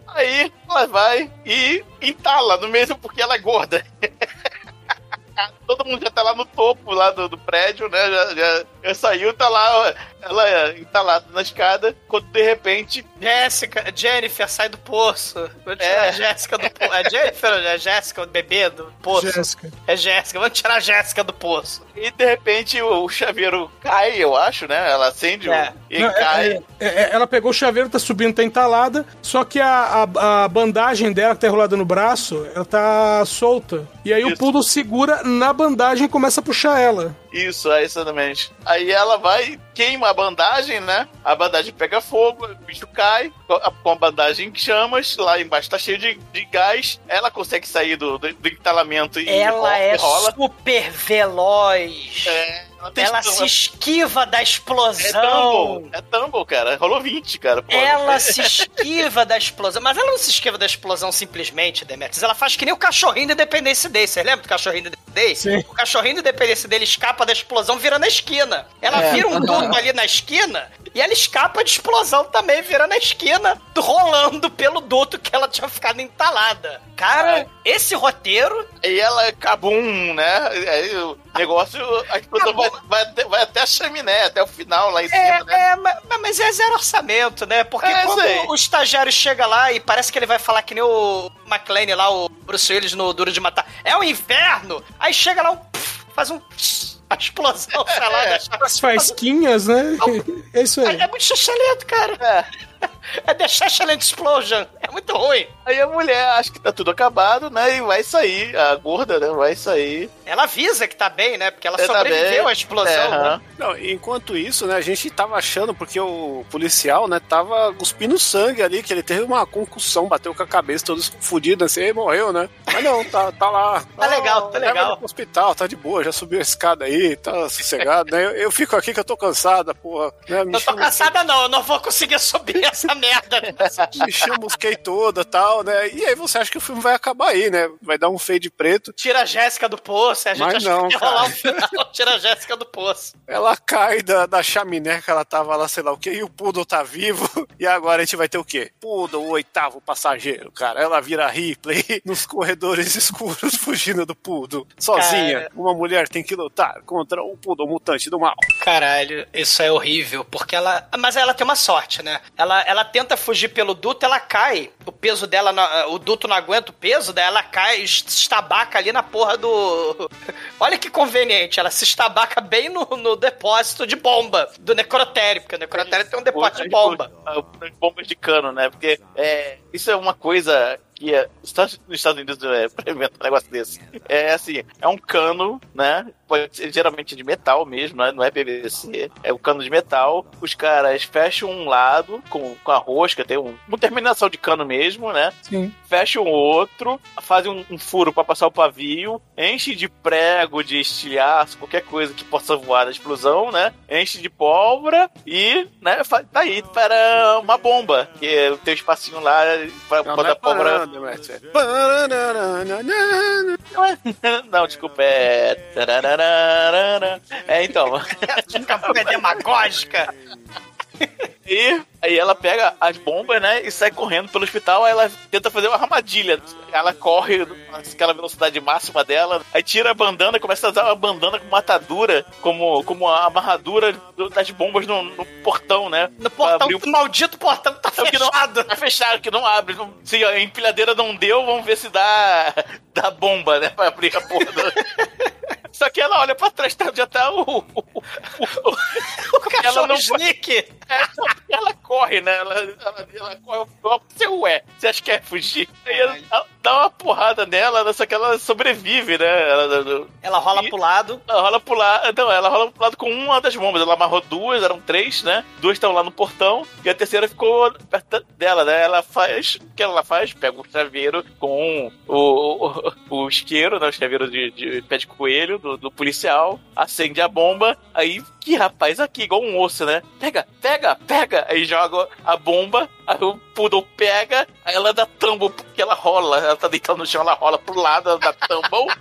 Aí ela vai e entala no mesmo porque ela é gorda. Todo mundo já tá lá no topo lá do, do prédio, né? Já, já, já saiu, tá lá, ela entalada na escada, quando de repente. Jéssica, Jennifer, sai do poço. Vou tirar É. a Jéssica do poço. É Jennifer é Jéssica, o bebê do poço? Jéssica. É Jéssica, vamos tirar a Jéssica do poço. E de repente o, o chaveiro cai, eu acho, né? Ela acende o- É. e Não, é- cai. é- é- ela pegou o chaveiro, tá subindo, tá entalada, só que a, a, a bandagem dela, que tá enrolada no braço, ela tá solta. E aí o Isso. Poodle segura na bandagem e começa a puxar ela. Isso, é exatamente. Aí ela vai, queima a bandagem, né? A bandagem pega fogo, o bicho cai, com a- com a bandagem em chamas, lá embaixo tá cheio de, de gás. Ela consegue sair do, do, do entalamento e Ela rola- é e rola. super veloz. É, ela se esquiva da É explosão. Tumble, é Tumble, cara. Rolou 20, cara. Pô, Ela se esquiva da explosão. Mas ela não se esquiva da explosão simplesmente, Demetrius. Ela faz que nem o cachorrinho do Independência Day. Você lembra do cachorrinho do Independência Day? Sim. O cachorrinho do Independência dele escapa da explosão virando a esquina. Ela É. vira um duto ali na esquina e ela escapa de explosão também, virando a esquina, rolando pelo duto que ela tinha ficado entalada. Cara, esse roteiro E ela é cabum, né? Aí o negócio, a explosão vai, vai, até, vai até a chaminé, até o final lá em É, cima, né? é, ma- mas é zero orçamento, né? Porque É, quando o estagiário chega lá e parece que ele vai falar que nem o McLean lá, o Bruce Willis no Duro de Matar, é o inferno! Aí chega lá, um, pff, faz um... pss, a explosão, sei lá, É. deixa- As faisquinhas, né? É isso aí. É, é muito chachalento, cara. É. É The Chachalent Explosion. É muito ruim. Aí a mulher acha que tá tudo acabado, né? E vai sair, a gorda, né? Vai sair. Ela avisa que tá bem, né? Porque ela É, tá sobreviveu à explosão. É, né? Não, enquanto isso, né, a gente tava achando, porque o policial, né, tava cuspindo sangue ali, que ele teve uma concussão, bateu com a cabeça todo fudido, assim, e morreu, né? Mas não, tá, tá lá. Tá legal, tá legal. pro hospital, tá de boa, já subiu a escada aí, tá sossegado, né? Eu, eu fico aqui que eu tô cansada, porra. Né? Me Eu tô cansada não, eu não vou conseguir subir essa merda. Me chamusquei toda tal, né? E aí você acha que o filme vai acabar aí, né? Vai dar um fade preto. Tira a Jéssica do poço, a gente Mas acha não, que rolar um final. Tira a Jéssica do poço. Ela cai da, da chaminé que ela tava lá, sei lá o que, e o Poodle tá vivo. E agora a gente vai ter o quê? Poodle, o oitavo passageiro, cara. Ela vira Ripley nos corredores escuros fugindo do Poodle. Sozinha. Cara. Uma mulher tem que lutar contra o Poodle mutante do mal. Caralho, isso é horrível, porque ela. Mas ela tem uma sorte, né? Ela, ela tenta fugir pelo duto, ela cai. O peso dela, o duto não aguenta o peso, daí ela cai, se estabaca ali na porra do. Olha que conveniente, ela se estabaca bem no, no depósito de bomba do necrotério, porque o necrotério tem um depósito de bomba. As bombas de cano, né? Porque é, isso é uma coisa que é, nos Estados Unidos é, pra inventar um negócio desse. É assim, é um cano, né? Pode ser geralmente de metal mesmo, não é, não é PVC. É um cano de metal. Os caras fecham um lado com, com a rosca, tem um, uma terminação de cano mesmo, né? Sim. fecham o outro, fazem um, um furo pra passar o pavio, enche de prego, de estilhaço, qualquer coisa que possa voar da explosão, né? Enche de pólvora e, né, tá aí para uma bomba. Que tem um espacinho lá pra Não, botar não é pólvora. É. Não, desculpa, é. É, então. Fica demagógica. E aí ela pega as bombas, né, e sai correndo pelo hospital, aí ela tenta fazer uma armadilha. Ela corre aquela velocidade máxima dela, aí tira a bandana, começa a usar a bandana com matadura, como, como a amarradura do- das bombas no, no portão, né? No portão, abrir o- maldito portão tá É o que não- fechado. Tá fechado, que não abre. Se a empilhadeira não deu, vamos ver se dá, dá bomba, né? Pra abrir a porra do... Só que ela olha pra trás, tá, já tá o. o, o, o- O cachorro não- sneak. é, ela corre, né? Ela, ela, ela corre. Você ué, você acha que quer fugir? Aí ela dá uma porrada nela, só que ela sobrevive, né? Ela, ela, rola E- pro lado. ela rola pro lado. Não, ela rola pro lado com uma das bombas. Ela amarrou duas, eram três, né? Duas estão lá no portão. E a terceira ficou perto dela, né? Ela faz. O que ela faz? Pega o chaveiro com o, o, o isqueiro, né? O chaveiro de, de pé de coelho do, do policial. Acende a bomba. Aí, que rapaz aqui, igual um osso, né? Pega, pega, pega. Aí joga a bomba. Aí o poodle pega. Aí ela dá tumble porque ela rola. Ela tá deitada no chão, ela rola pro lado, ela dá tumble.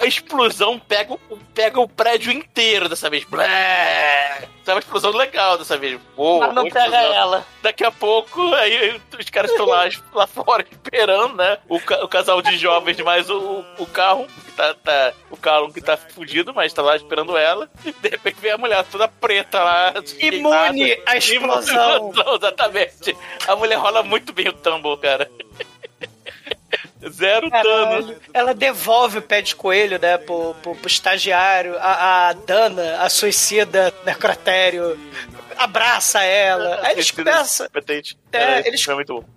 A explosão pega, o- pega o prédio inteiro dessa vez. Blé! É uma explosão legal dessa vez. Boa, Mas não pega explosão. ela. Daqui a pouco, aí os caras estão lá, lá fora esperando, né? O, ca- o casal de jovens mais o, o carro, que tá, tá- o carro que tá fudido, mas tá lá esperando ela. E de repente vem a mulher toda preta lá. Imune à explosão. À exatamente. A mulher rola muito bem o tumble, cara. Zero dano. Ela devolve o pé de coelho, né, pro, pro, pro estagiário. A, a Dana, a suicida necrotério, abraça ela. Aí eles começam. É, Era, eles-.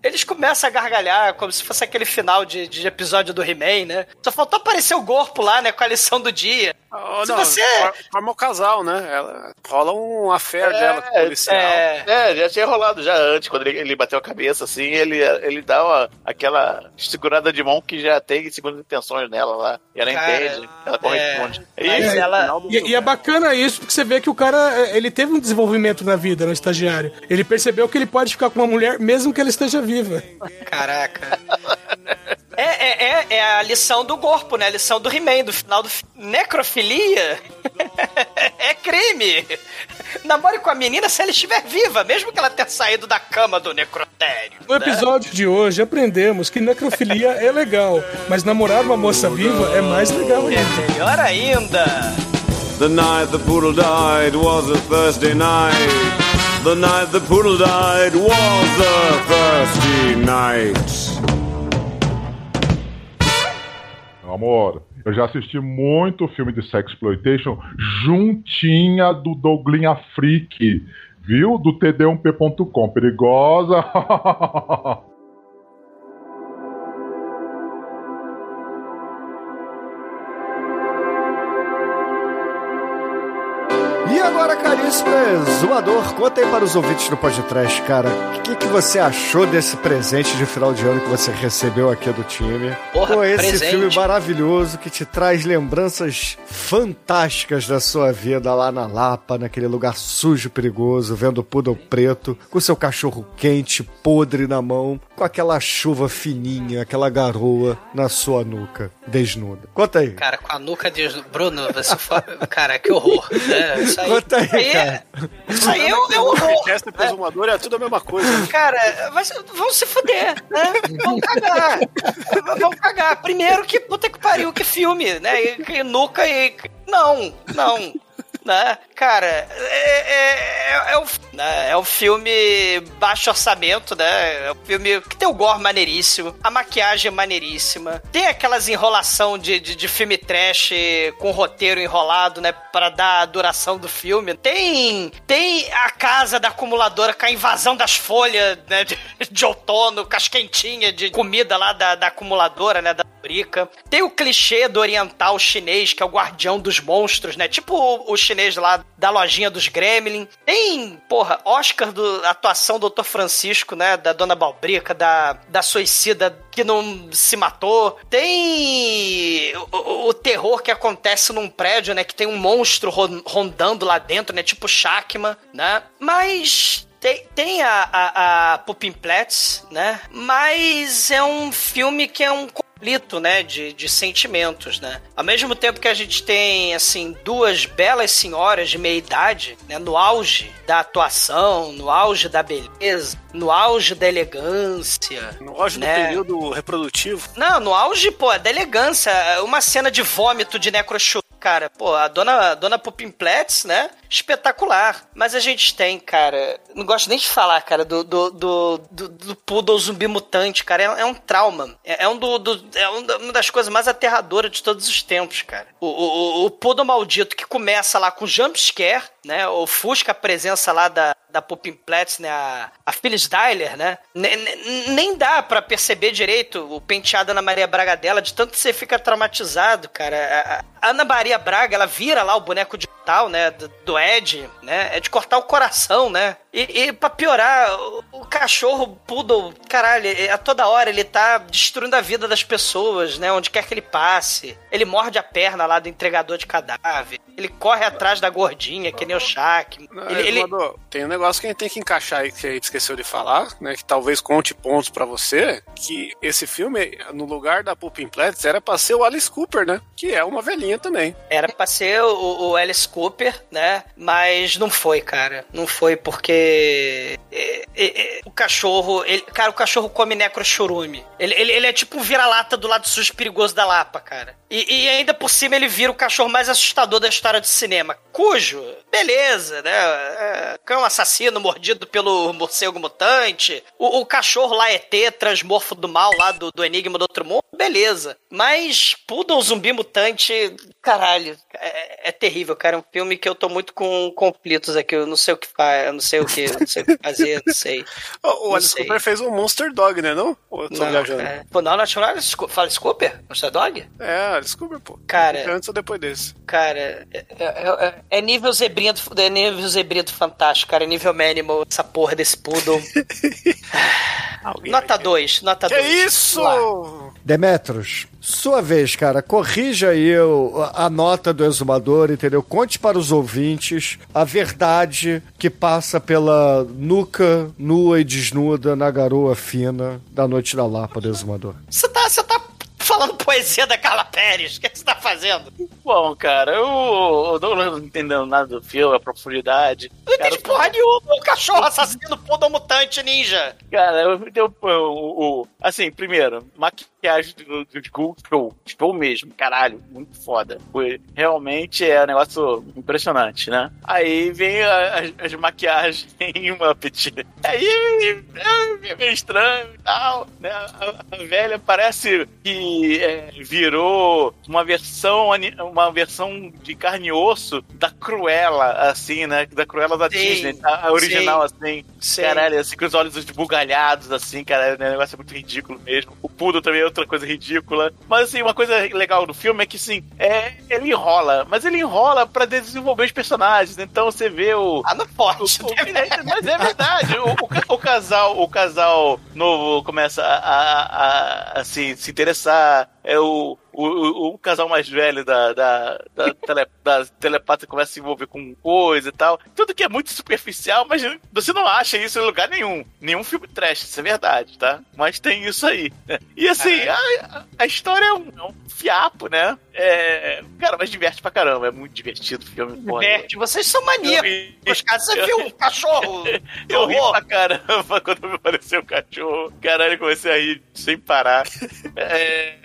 Eles começam a gargalhar como se fosse aquele final de, de episódio do He-Man, né? Só faltou aparecer o corpo lá, né? Com a lição do dia. Oh, Se não, você- for- Forma o casal, né? Ela, rola um affair dela com o policial. É, É, já tinha rolado já antes, quando ele, ele bateu a cabeça, assim, ele, ele dá uma, aquela segurada de mão que já tem segundas intenções nela lá. E ela Cara, entende, ela corresponde. Mas E ela. E, e é bacana isso, porque você vê que o cara, é, ele teve um desenvolvimento na vida, no estagiário. Ele percebeu que ele pode ficar com uma mulher mesmo que ela esteja viva. Caraca. É, é, é, é a lição do corpo, né? A lição do He-Man, do final do fi- Necrofilia é crime. Namore com a menina se ela estiver viva, mesmo que ela tenha saído da cama do necrotério. No episódio de hoje, aprendemos que necrofilia é legal, mas namorar uma moça viva é mais legal É ainda. melhor ainda. The night the poodle died was a Thursday night. The night the poodle died was a Thursday night. Amor, eu já assisti muito filme de sexploitation juntinha do Douglinha Freak, viu? Do td1p.com. Perigosa. E agora, caríssimo exumador, conta aí para os ouvintes do podcast, cara. O que, que você achou desse presente de final de ano que você recebeu aqui do time? Porra, Com esse presente. filme maravilhoso que te traz lembranças fantásticas da sua vida lá na Lapa, naquele lugar sujo e perigoso, vendo o poodle preto, com seu cachorro quente, podre na mão, com aquela chuva fininha, aquela garoa na sua nuca, desnuda. Conta aí. Cara, com a nuca de Bruno, você foi... Cara, que horror. né? Isso aí, Conta aí, isso aí é- cara. Isso aí é um, é um horror. Esta presumadora é tudo a mesma coisa. né? Cara, ser- vão se fuder, né? Vão cagar. Vão cagar. Primeiro que puta que pariu, que filme, né? E, que nuca e. Não, não. Né? Cara, é, é, é, é, um, né? é um filme baixo orçamento, né? É um filme que tem o gore maneiríssimo, a maquiagem é maneiríssima, tem aquelas enrolação de, de, de filme trash com roteiro enrolado, né? Pra dar a duração do filme. Tem, tem a casa da acumuladora com a invasão das folhas, né? De, de outono, com as quentinhas de comida lá da, da acumuladora, né? Da fabrica. Tem o clichê do oriental chinês, que é o guardião dos monstros, né? Tipo o, o chinês lá da lojinha dos Gremlin. Tem, porra, Oscar do atuação do Dr. Francisco, né? Da Dona Balbrica, da, da suicida que não se matou. Tem o, o- terror que acontece num prédio, né? Que tem um monstro ron- rondando lá dentro, né? Tipo Shakma, né? Mas tem, tem a, a, a Pupinplatz, né? Mas é um filme que é um conflito, né? De, de sentimentos, né? Ao mesmo tempo que a gente tem, assim, duas belas senhoras de meia idade, né? No auge da atuação, no auge da beleza, no auge da elegância. No auge do né? período reprodutivo. Não, no auge, pô, da elegância. Uma cena de vômito de necrochu. Cara, pô, a dona, dona Pupinplatz, né? Espetacular. Mas a gente tem, cara. Não gosto nem de falar, cara, do, do, do, do, do poodle zumbi mutante, cara. É, é um trauma. É, é um do, do- é um uma das coisas mais aterradoras de todos os tempos, cara. O, o- o poodle maldito que começa lá com jumpscare, né? Ofusca a presença lá da, da Pupinplatz, né? A, a Phyllis Dyler, né? Ne- ne- nem dá pra perceber direito o penteado Ana Maria Braga dela, de tanto que você fica traumatizado, cara. A, a Ana Maria Braga, ela vira lá o boneco de né, do, do Ed, né, é de cortar o coração, né? E, e pra piorar, o, o cachorro poodle, caralho, é- a toda hora ele tá destruindo a vida das pessoas, né, onde quer que ele passe. Ele morde a perna lá do entregador de cadáver. Ele corre atrás da gordinha, que nem o Shaq. Ele, ele- Tem um negócio que a gente tem que encaixar aí que a gente esqueceu de falar, né? Que talvez conte pontos pra você. Que esse filme, no lugar da Pulpin Plants, era pra ser o Alice Cooper, né? Que é uma velhinha também. Era pra ser o, o Alice Cooper, né? Mas não foi, cara. Não foi porque. é, é, é, o cachorro. ele- cara, o cachorro come necrochurume. Ele, ele, ele é tipo um vira-lata do lado sujo perigoso da Lapa, cara. E, e ainda por cima ele vira o cachorro mais assustador da história do cinema. Cujo, beleza, né? É, cão assassino mordido pelo morcego mutante. O, o cachorro lá ET, transmorfo do mal lá do, do Enigma do Outro Mundo, beleza. Mas Poodle Zumbi Mutante, caralho, é, é terrível, cara. É filme que eu tô muito com conflitos aqui. Eu não sei o que faz, eu não sei o que, eu não sei o que fazer, não sei. O, o Não Alice sei. Cooper fez um Monster Dog, né? Não? Ou eu tô Não, viajando? é. Pô, não, National Alice Cooper. Fala Alice Cooper? Monster Dog? É, Alice Cooper, pô. Cara, Antes ou depois desse? Cara, é, é- é- é nível zebrinha do, é nível zebrinha do fantástico, cara. É nível Manimal, essa porra desse poodle. nota 2, nota 2. Que isso? Demetros, sua vez, cara, corrija aí a nota do exumador, entendeu? Conte para os ouvintes a verdade que passa pela nuca nua e desnuda na garoa fina da noite da Lapa do exumador. Você tá, tá falando poesia da Carla Pérez. O que você tá fazendo? Bom, cara, eu, eu não entendendo nada do filme, a profundidade. Não entendi porra nenhuma. O cachorro assassino poodle mutante ninja. Cara, eu, eu, eu- o- assim, primeiro, maquiagem do, do Skull, show, show mesmo, caralho, muito foda. Foi, realmente é um negócio impressionante, né? Aí vem a- as, as maquiagens em uma petita. Aí é meio estranho e tal, né? A, a velha parece que é, virou uma versão, uma versão de carne e osso da Cruella, assim, né? Da Cruella da Sim, Disney, a, a original, sim. assim. Sim. Caralho, assim, com os olhos esbugalhados, assim, cara, o negócio é muito ridículo mesmo. O Poodle também é outra coisa ridícula. Mas, assim, uma coisa legal do filme é que, assim, é, ele enrola, mas ele enrola pra desenvolver os personagens. Então você vê o. Ah, não pode. o- o- é, mas é verdade. O, o ca- o casal, o casal novo começa a, a, a, assim, se interessar. uh, É o, o, o, o casal mais velho da, da, da, tele, da telepata começa a se envolver com coisa e tal. Tudo que é muito superficial, mas você não acha isso em lugar nenhum. Nenhum filme trash, isso é verdade, tá? Mas tem isso aí. E assim, a, a história é um, é um fiapo, né? É, cara, mas diverte pra caramba. É muito divertido o filme. porra. Diverte, vocês são maníacos. Cara, você Eu- viu um cachorro? Eu ri pra caramba quando me apareceu o cachorro. Caralho, comecei a rir sem parar. É,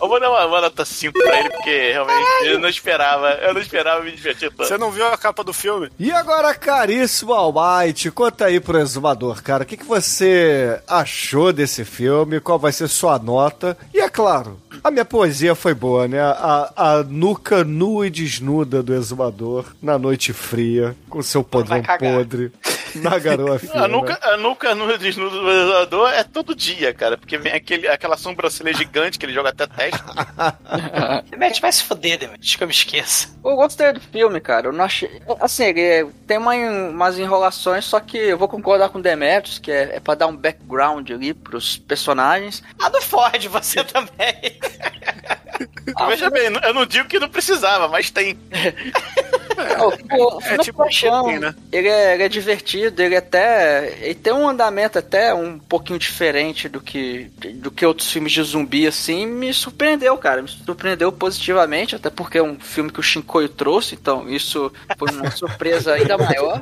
eu vou dar uma, uma nota 5 pra ele, porque realmente eu não esperava. Eu não esperava me divertir tanto. Você não viu a capa do filme? E agora, caríssimo Almighty, conta aí pro exumador, cara, o que, que você achou desse filme, qual vai ser sua nota? E é claro, a minha poesia foi boa, né? A, a nuca nua e desnuda do exumador na noite fria, com seu podrão podre, na garoa fina. A nuca, a nuca no desnudo do exumador é todo dia, cara. Porque vem aquele, aquela sobrancelha gigante que ele joga até a testa. Demet, vai se foder, Demet, que eu me esqueça. Eu gostei do filme, cara. Eu não achei. Assim, ele tem uma, umas enrolações, só que eu vou concordar com o Demetrius, que é, é pra dar um background ali pros personagens. Ah, não fode você também. Veja bem, eu não digo que não precisava, mas tem. Ó, o filme- o filme É tipo né? ele, é, ele é divertido, ele até. Ele tem um andamento até um pouquinho diferente do que, do que outros filmes de zumbi, assim. Me surpreendeu, cara. Me surpreendeu positivamente, até porque é um filme que o Shinkoio trouxe, então isso foi uma surpresa ainda maior.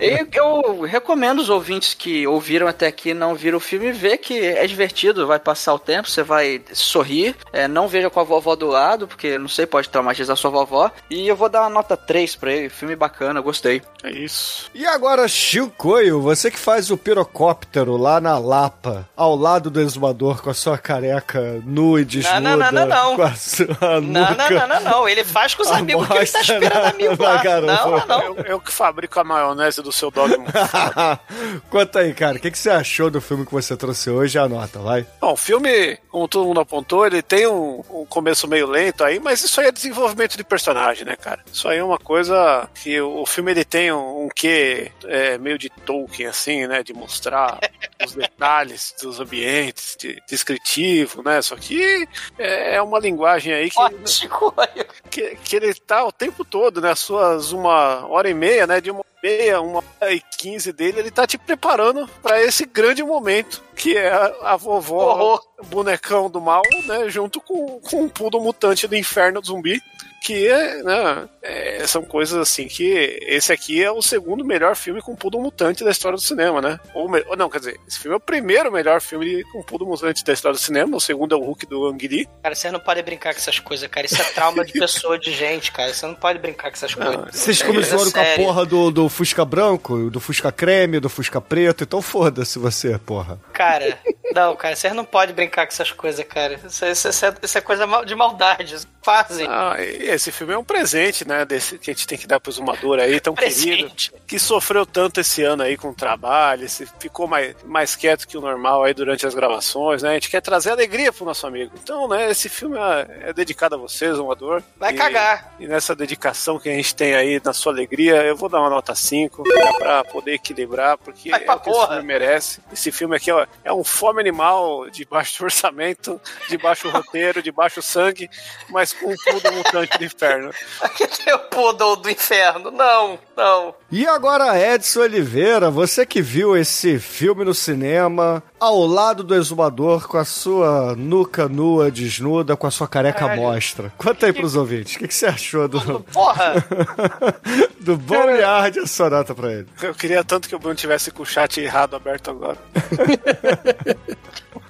E eu recomendo os ouvintes que ouviram até aqui e não viram o filme ver que é divertido, vai passar o tempo, você vai sorrir. É, não veja com a vovó do lado, porque não sei, pode traumatizar sua vovó. E eu vou dar uma nota 3 pra ele. Filme bacana, gostei. É isso. E agora, Chicoio, você que faz o pirocóptero lá na Lapa, ao lado do exumador, com a sua careca nua e desnuda. não, não, não, não. Sua Não, não, não, não, não. Ele faz com os A amigos que ele tá esperando amigo lá. Não, não, não. Eu, eu que fabrico a maionese do seu dogma. Conta aí, cara, o que, que você achou do filme que você trouxe hoje? Anota, vai. Bom, o filme, como todo mundo apontou, ele tem um, um começo meio lento aí, mas isso aí é desenvolvimento de personagem, né, cara? Isso aí é uma coisa que o filme ele tem um, um quê é, meio de Tolkien, assim, né? De mostrar os detalhes dos ambientes, de, descritivo, né? Só que é, é uma linguagem aí que, que, que ele tá o tempo todo, né? As suas uma hora e meia, né? De uma meia, uma hora e quinze dele, ele tá te preparando para esse grande momento que é a, vovó bonecão do mal, né? Junto com, com um pudo mutante do inferno zumbi que né, é, são coisas assim que esse aqui é o segundo melhor filme com Pudo Mutante da história do cinema, né? Ou, ou, não, quer dizer, esse filme é o primeiro melhor filme com Pudo Mutante da história do cinema, o segundo é o Hulk do Ang Lee. Cara, você não pode brincar com essas coisas, cara. Isso é trauma de pessoa, de gente, cara. Você não pode brincar com essas coisas. Vocês É começaram com a porra do, do Fusca branco, do Fusca creme, do Fusca preto, então foda-se você, porra. Cara, não, cara, vocês não podem brincar com essas coisas, cara. Isso, isso- isso é, isso é coisa de maldade. Fazem. Ah, esse filme é um presente, né? Desse que a gente tem que dar pro exumador aí, tão querido. Que sofreu tanto esse ano aí com o trabalho, se ficou mais, mais quieto que o normal aí durante as gravações, né? A gente quer trazer alegria pro nosso amigo. Então, né, esse filme é, é dedicado a você, exumador. Vai E- cagar. E nessa dedicação que a gente tem aí na sua alegria, eu vou dar uma nota 5 né, pra poder equilibrar, porque Vai é o que esse filme merece. Esse filme aqui ó, é um fome animal de baixo orçamento, de baixo roteiro, de baixo sangue, mas com um pudo mutante do inferno. Aqui tem o poodle do inferno. Não, não. E agora, Edson Oliveira, você que viu esse filme no cinema, ao lado do exumador, com a sua nuca nua, desnuda, com a sua careca Caralho. mostra. Conta aí pros ouvintes, o que, que você achou do, Porra! do Boneyard e a sonata pra ele? Eu queria tanto que o Bruno tivesse com o chat errado aberto agora.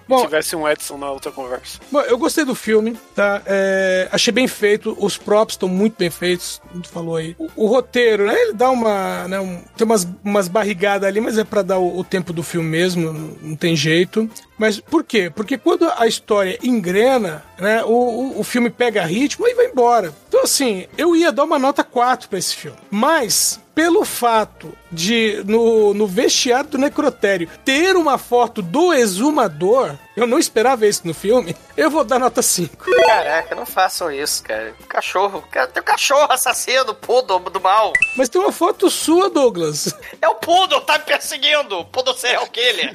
Bom, tivesse um Edson na outra conversa. Bom, eu gostei do filme, tá? É, achei bem feito, os props estão muito bem feitos, como tu falou aí. O, o roteiro, né? Ele dá uma. Né, um- tem umas, umas barrigadas ali, mas é pra dar o, o tempo do filme mesmo, não, não tem jeito jeito, mas por quê? Porque quando a história engrena, né? O, o, o filme pega ritmo e vai embora. Então, assim, eu ia dar uma nota 4 pra esse filme. Mas. Pelo fato de, no, no vestiário do necrotério, ter uma foto do exumador, eu não esperava isso no filme, eu vou dar nota 5. Caraca, não façam isso, cara. Cachorro. Tem um cachorro assassino, poodle do mal. Mas tem uma foto sua, Douglas. É o poodle, tá me perseguindo. O poodle serial killer.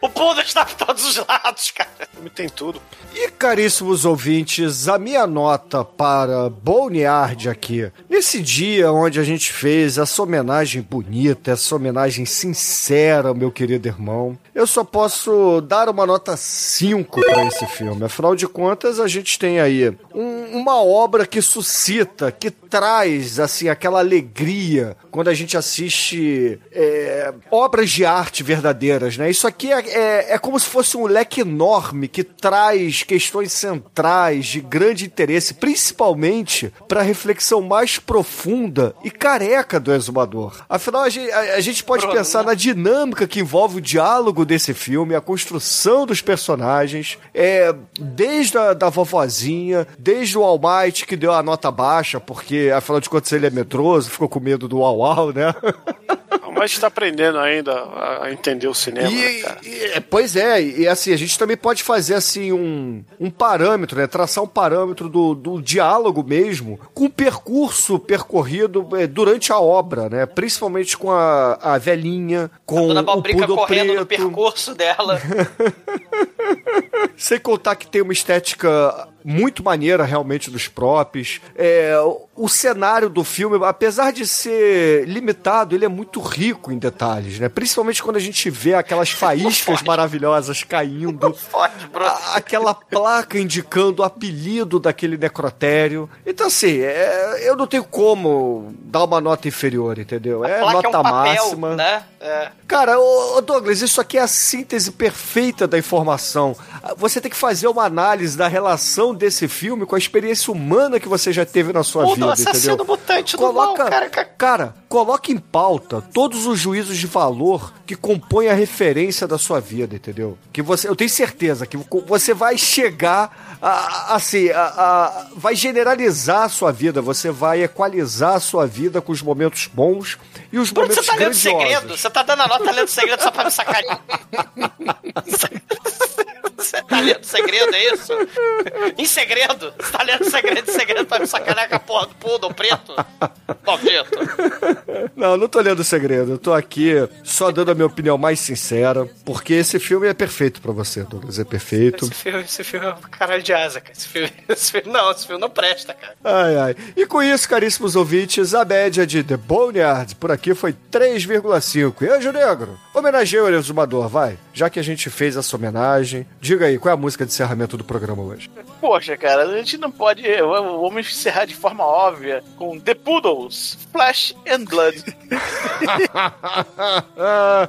o poodle está por todos os lados, cara. Me tem tudo. E caríssimos ouvintes, a minha nota para Boneyard aqui, nesse dia onde a gente fez essa homenagem bonita, essa homenagem sincera meu querido irmão, eu só posso dar uma nota 5 para esse filme. Afinal de contas, a gente tem aí um- uma obra que suscita, que traz assim aquela alegria quando a gente assiste é, obras de arte verdadeiras, né? Isso aqui é, é, é como se fosse um leque enorme que traz questões centrais de grande interesse, principalmente para a reflexão mais profunda e careca do exumador. Afinal, a gente, a- a gente pode Bruno, pensar na dinâmica que envolve o diálogo desse filme, a construção dos personagens, é, desde a da vovozinha, desde o All Might, que deu a nota baixa, porque afinal de contas ele é medroso, ficou com medo do Uau Uau, né? Mas a gente tá aprendendo ainda a entender o cinema, né, E, cara? e- é, pois é, e assim, a gente também pode fazer assim um, um parâmetro, né? Traçar um parâmetro do, do diálogo mesmo, com o percurso percorrido é, durante a obra, né? Principalmente com a, a velhinha, com Dona o Poodle correndo no preto. percurso dela. Sem contar que tem uma estética muito maneira realmente dos props. É, o- cenário do filme, apesar de ser limitado, ele é muito rico em detalhes, né? Principalmente quando a gente vê aquelas faíscas maravilhosas caindo. a- aquela placa indicando o apelido daquele necrotério. Então, assim, é, eu não tenho como dar uma nota inferior, entendeu? É Placa nota é um papel, máxima. né? É. Cara, ô Douglas, isso aqui é a síntese perfeita da informação. Você tem que fazer uma análise da relação desse filme com a experiência humana que você já teve na sua Poodle vida, assassino entendeu? mutante do mal, cara. cara, coloque em pauta todos os juízos de valor que compõem a referência da sua vida, entendeu? Que você, eu tenho certeza que você vai chegar a, assim, a, a- vai generalizar a sua vida, você vai equalizar a sua vida com os momentos bons e os Bruno, momentos você tá lendo grandiosos. segredo? Você tá dando a nota lendo segredo só pra me sacanear? Você tá lendo segredo, é isso? Em segredo? Você tá lendo segredo em segredo pra me sacanear com a porra do poodle preto? Maldito. Não, não tô lendo segredo. Eu tô aqui só dando a minha opinião mais sincera, porque esse filme é perfeito pra você, Douglas. É perfeito. Esse filme, esse filme é um caralho de asa, cara. Esse filme, esse filme, não, esse filme não presta, cara. Ai, ai. E com isso, caríssimos ouvintes, a média de The Boneyard por aqui foi 3,5. E Anjo Negro, homenageia o exumador, vai. Já que a gente fez essa homenagem, diga aí, qual é a música de encerramento do programa hoje? Poxa, cara, a gente não pode. Vamos encerrar de forma óbvia com The Poodles, Flash and Blood.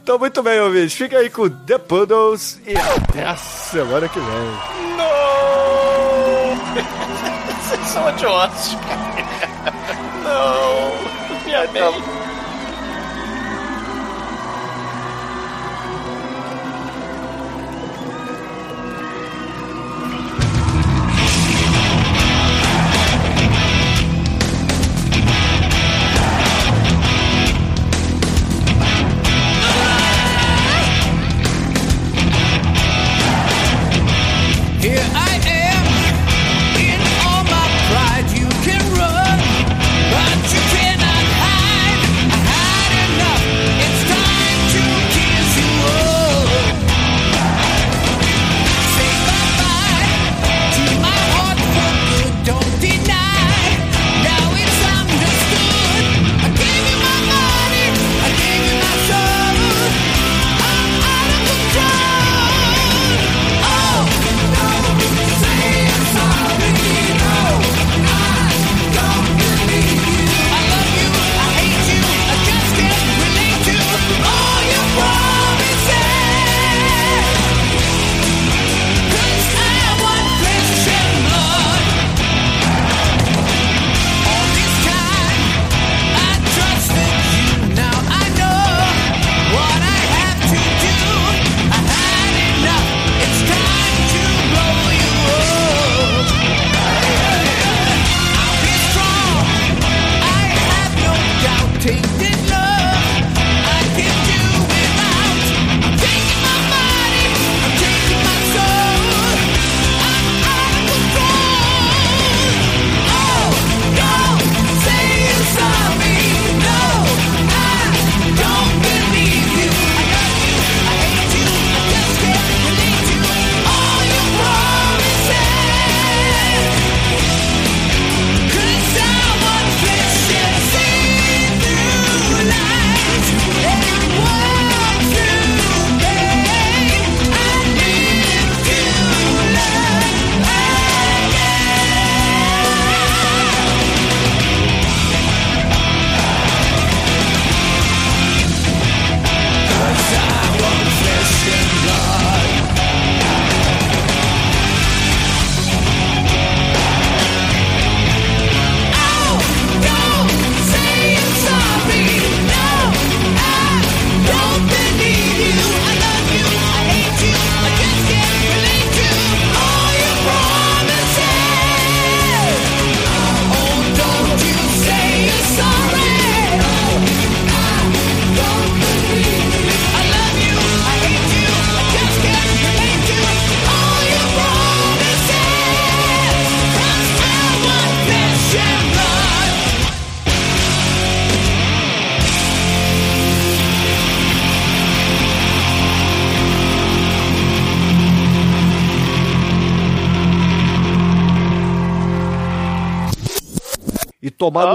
Então, muito bem, ouvintes. Fica aí com The Poodles e até a semana que vem. Vocês são idiotas, cara. Não. Me amei.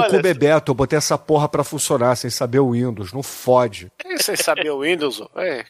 Olha, cu Bebeto, eu botei essa porra pra funcionar sem saber o Windows. Não fode. Quem sem saber o Windows? É.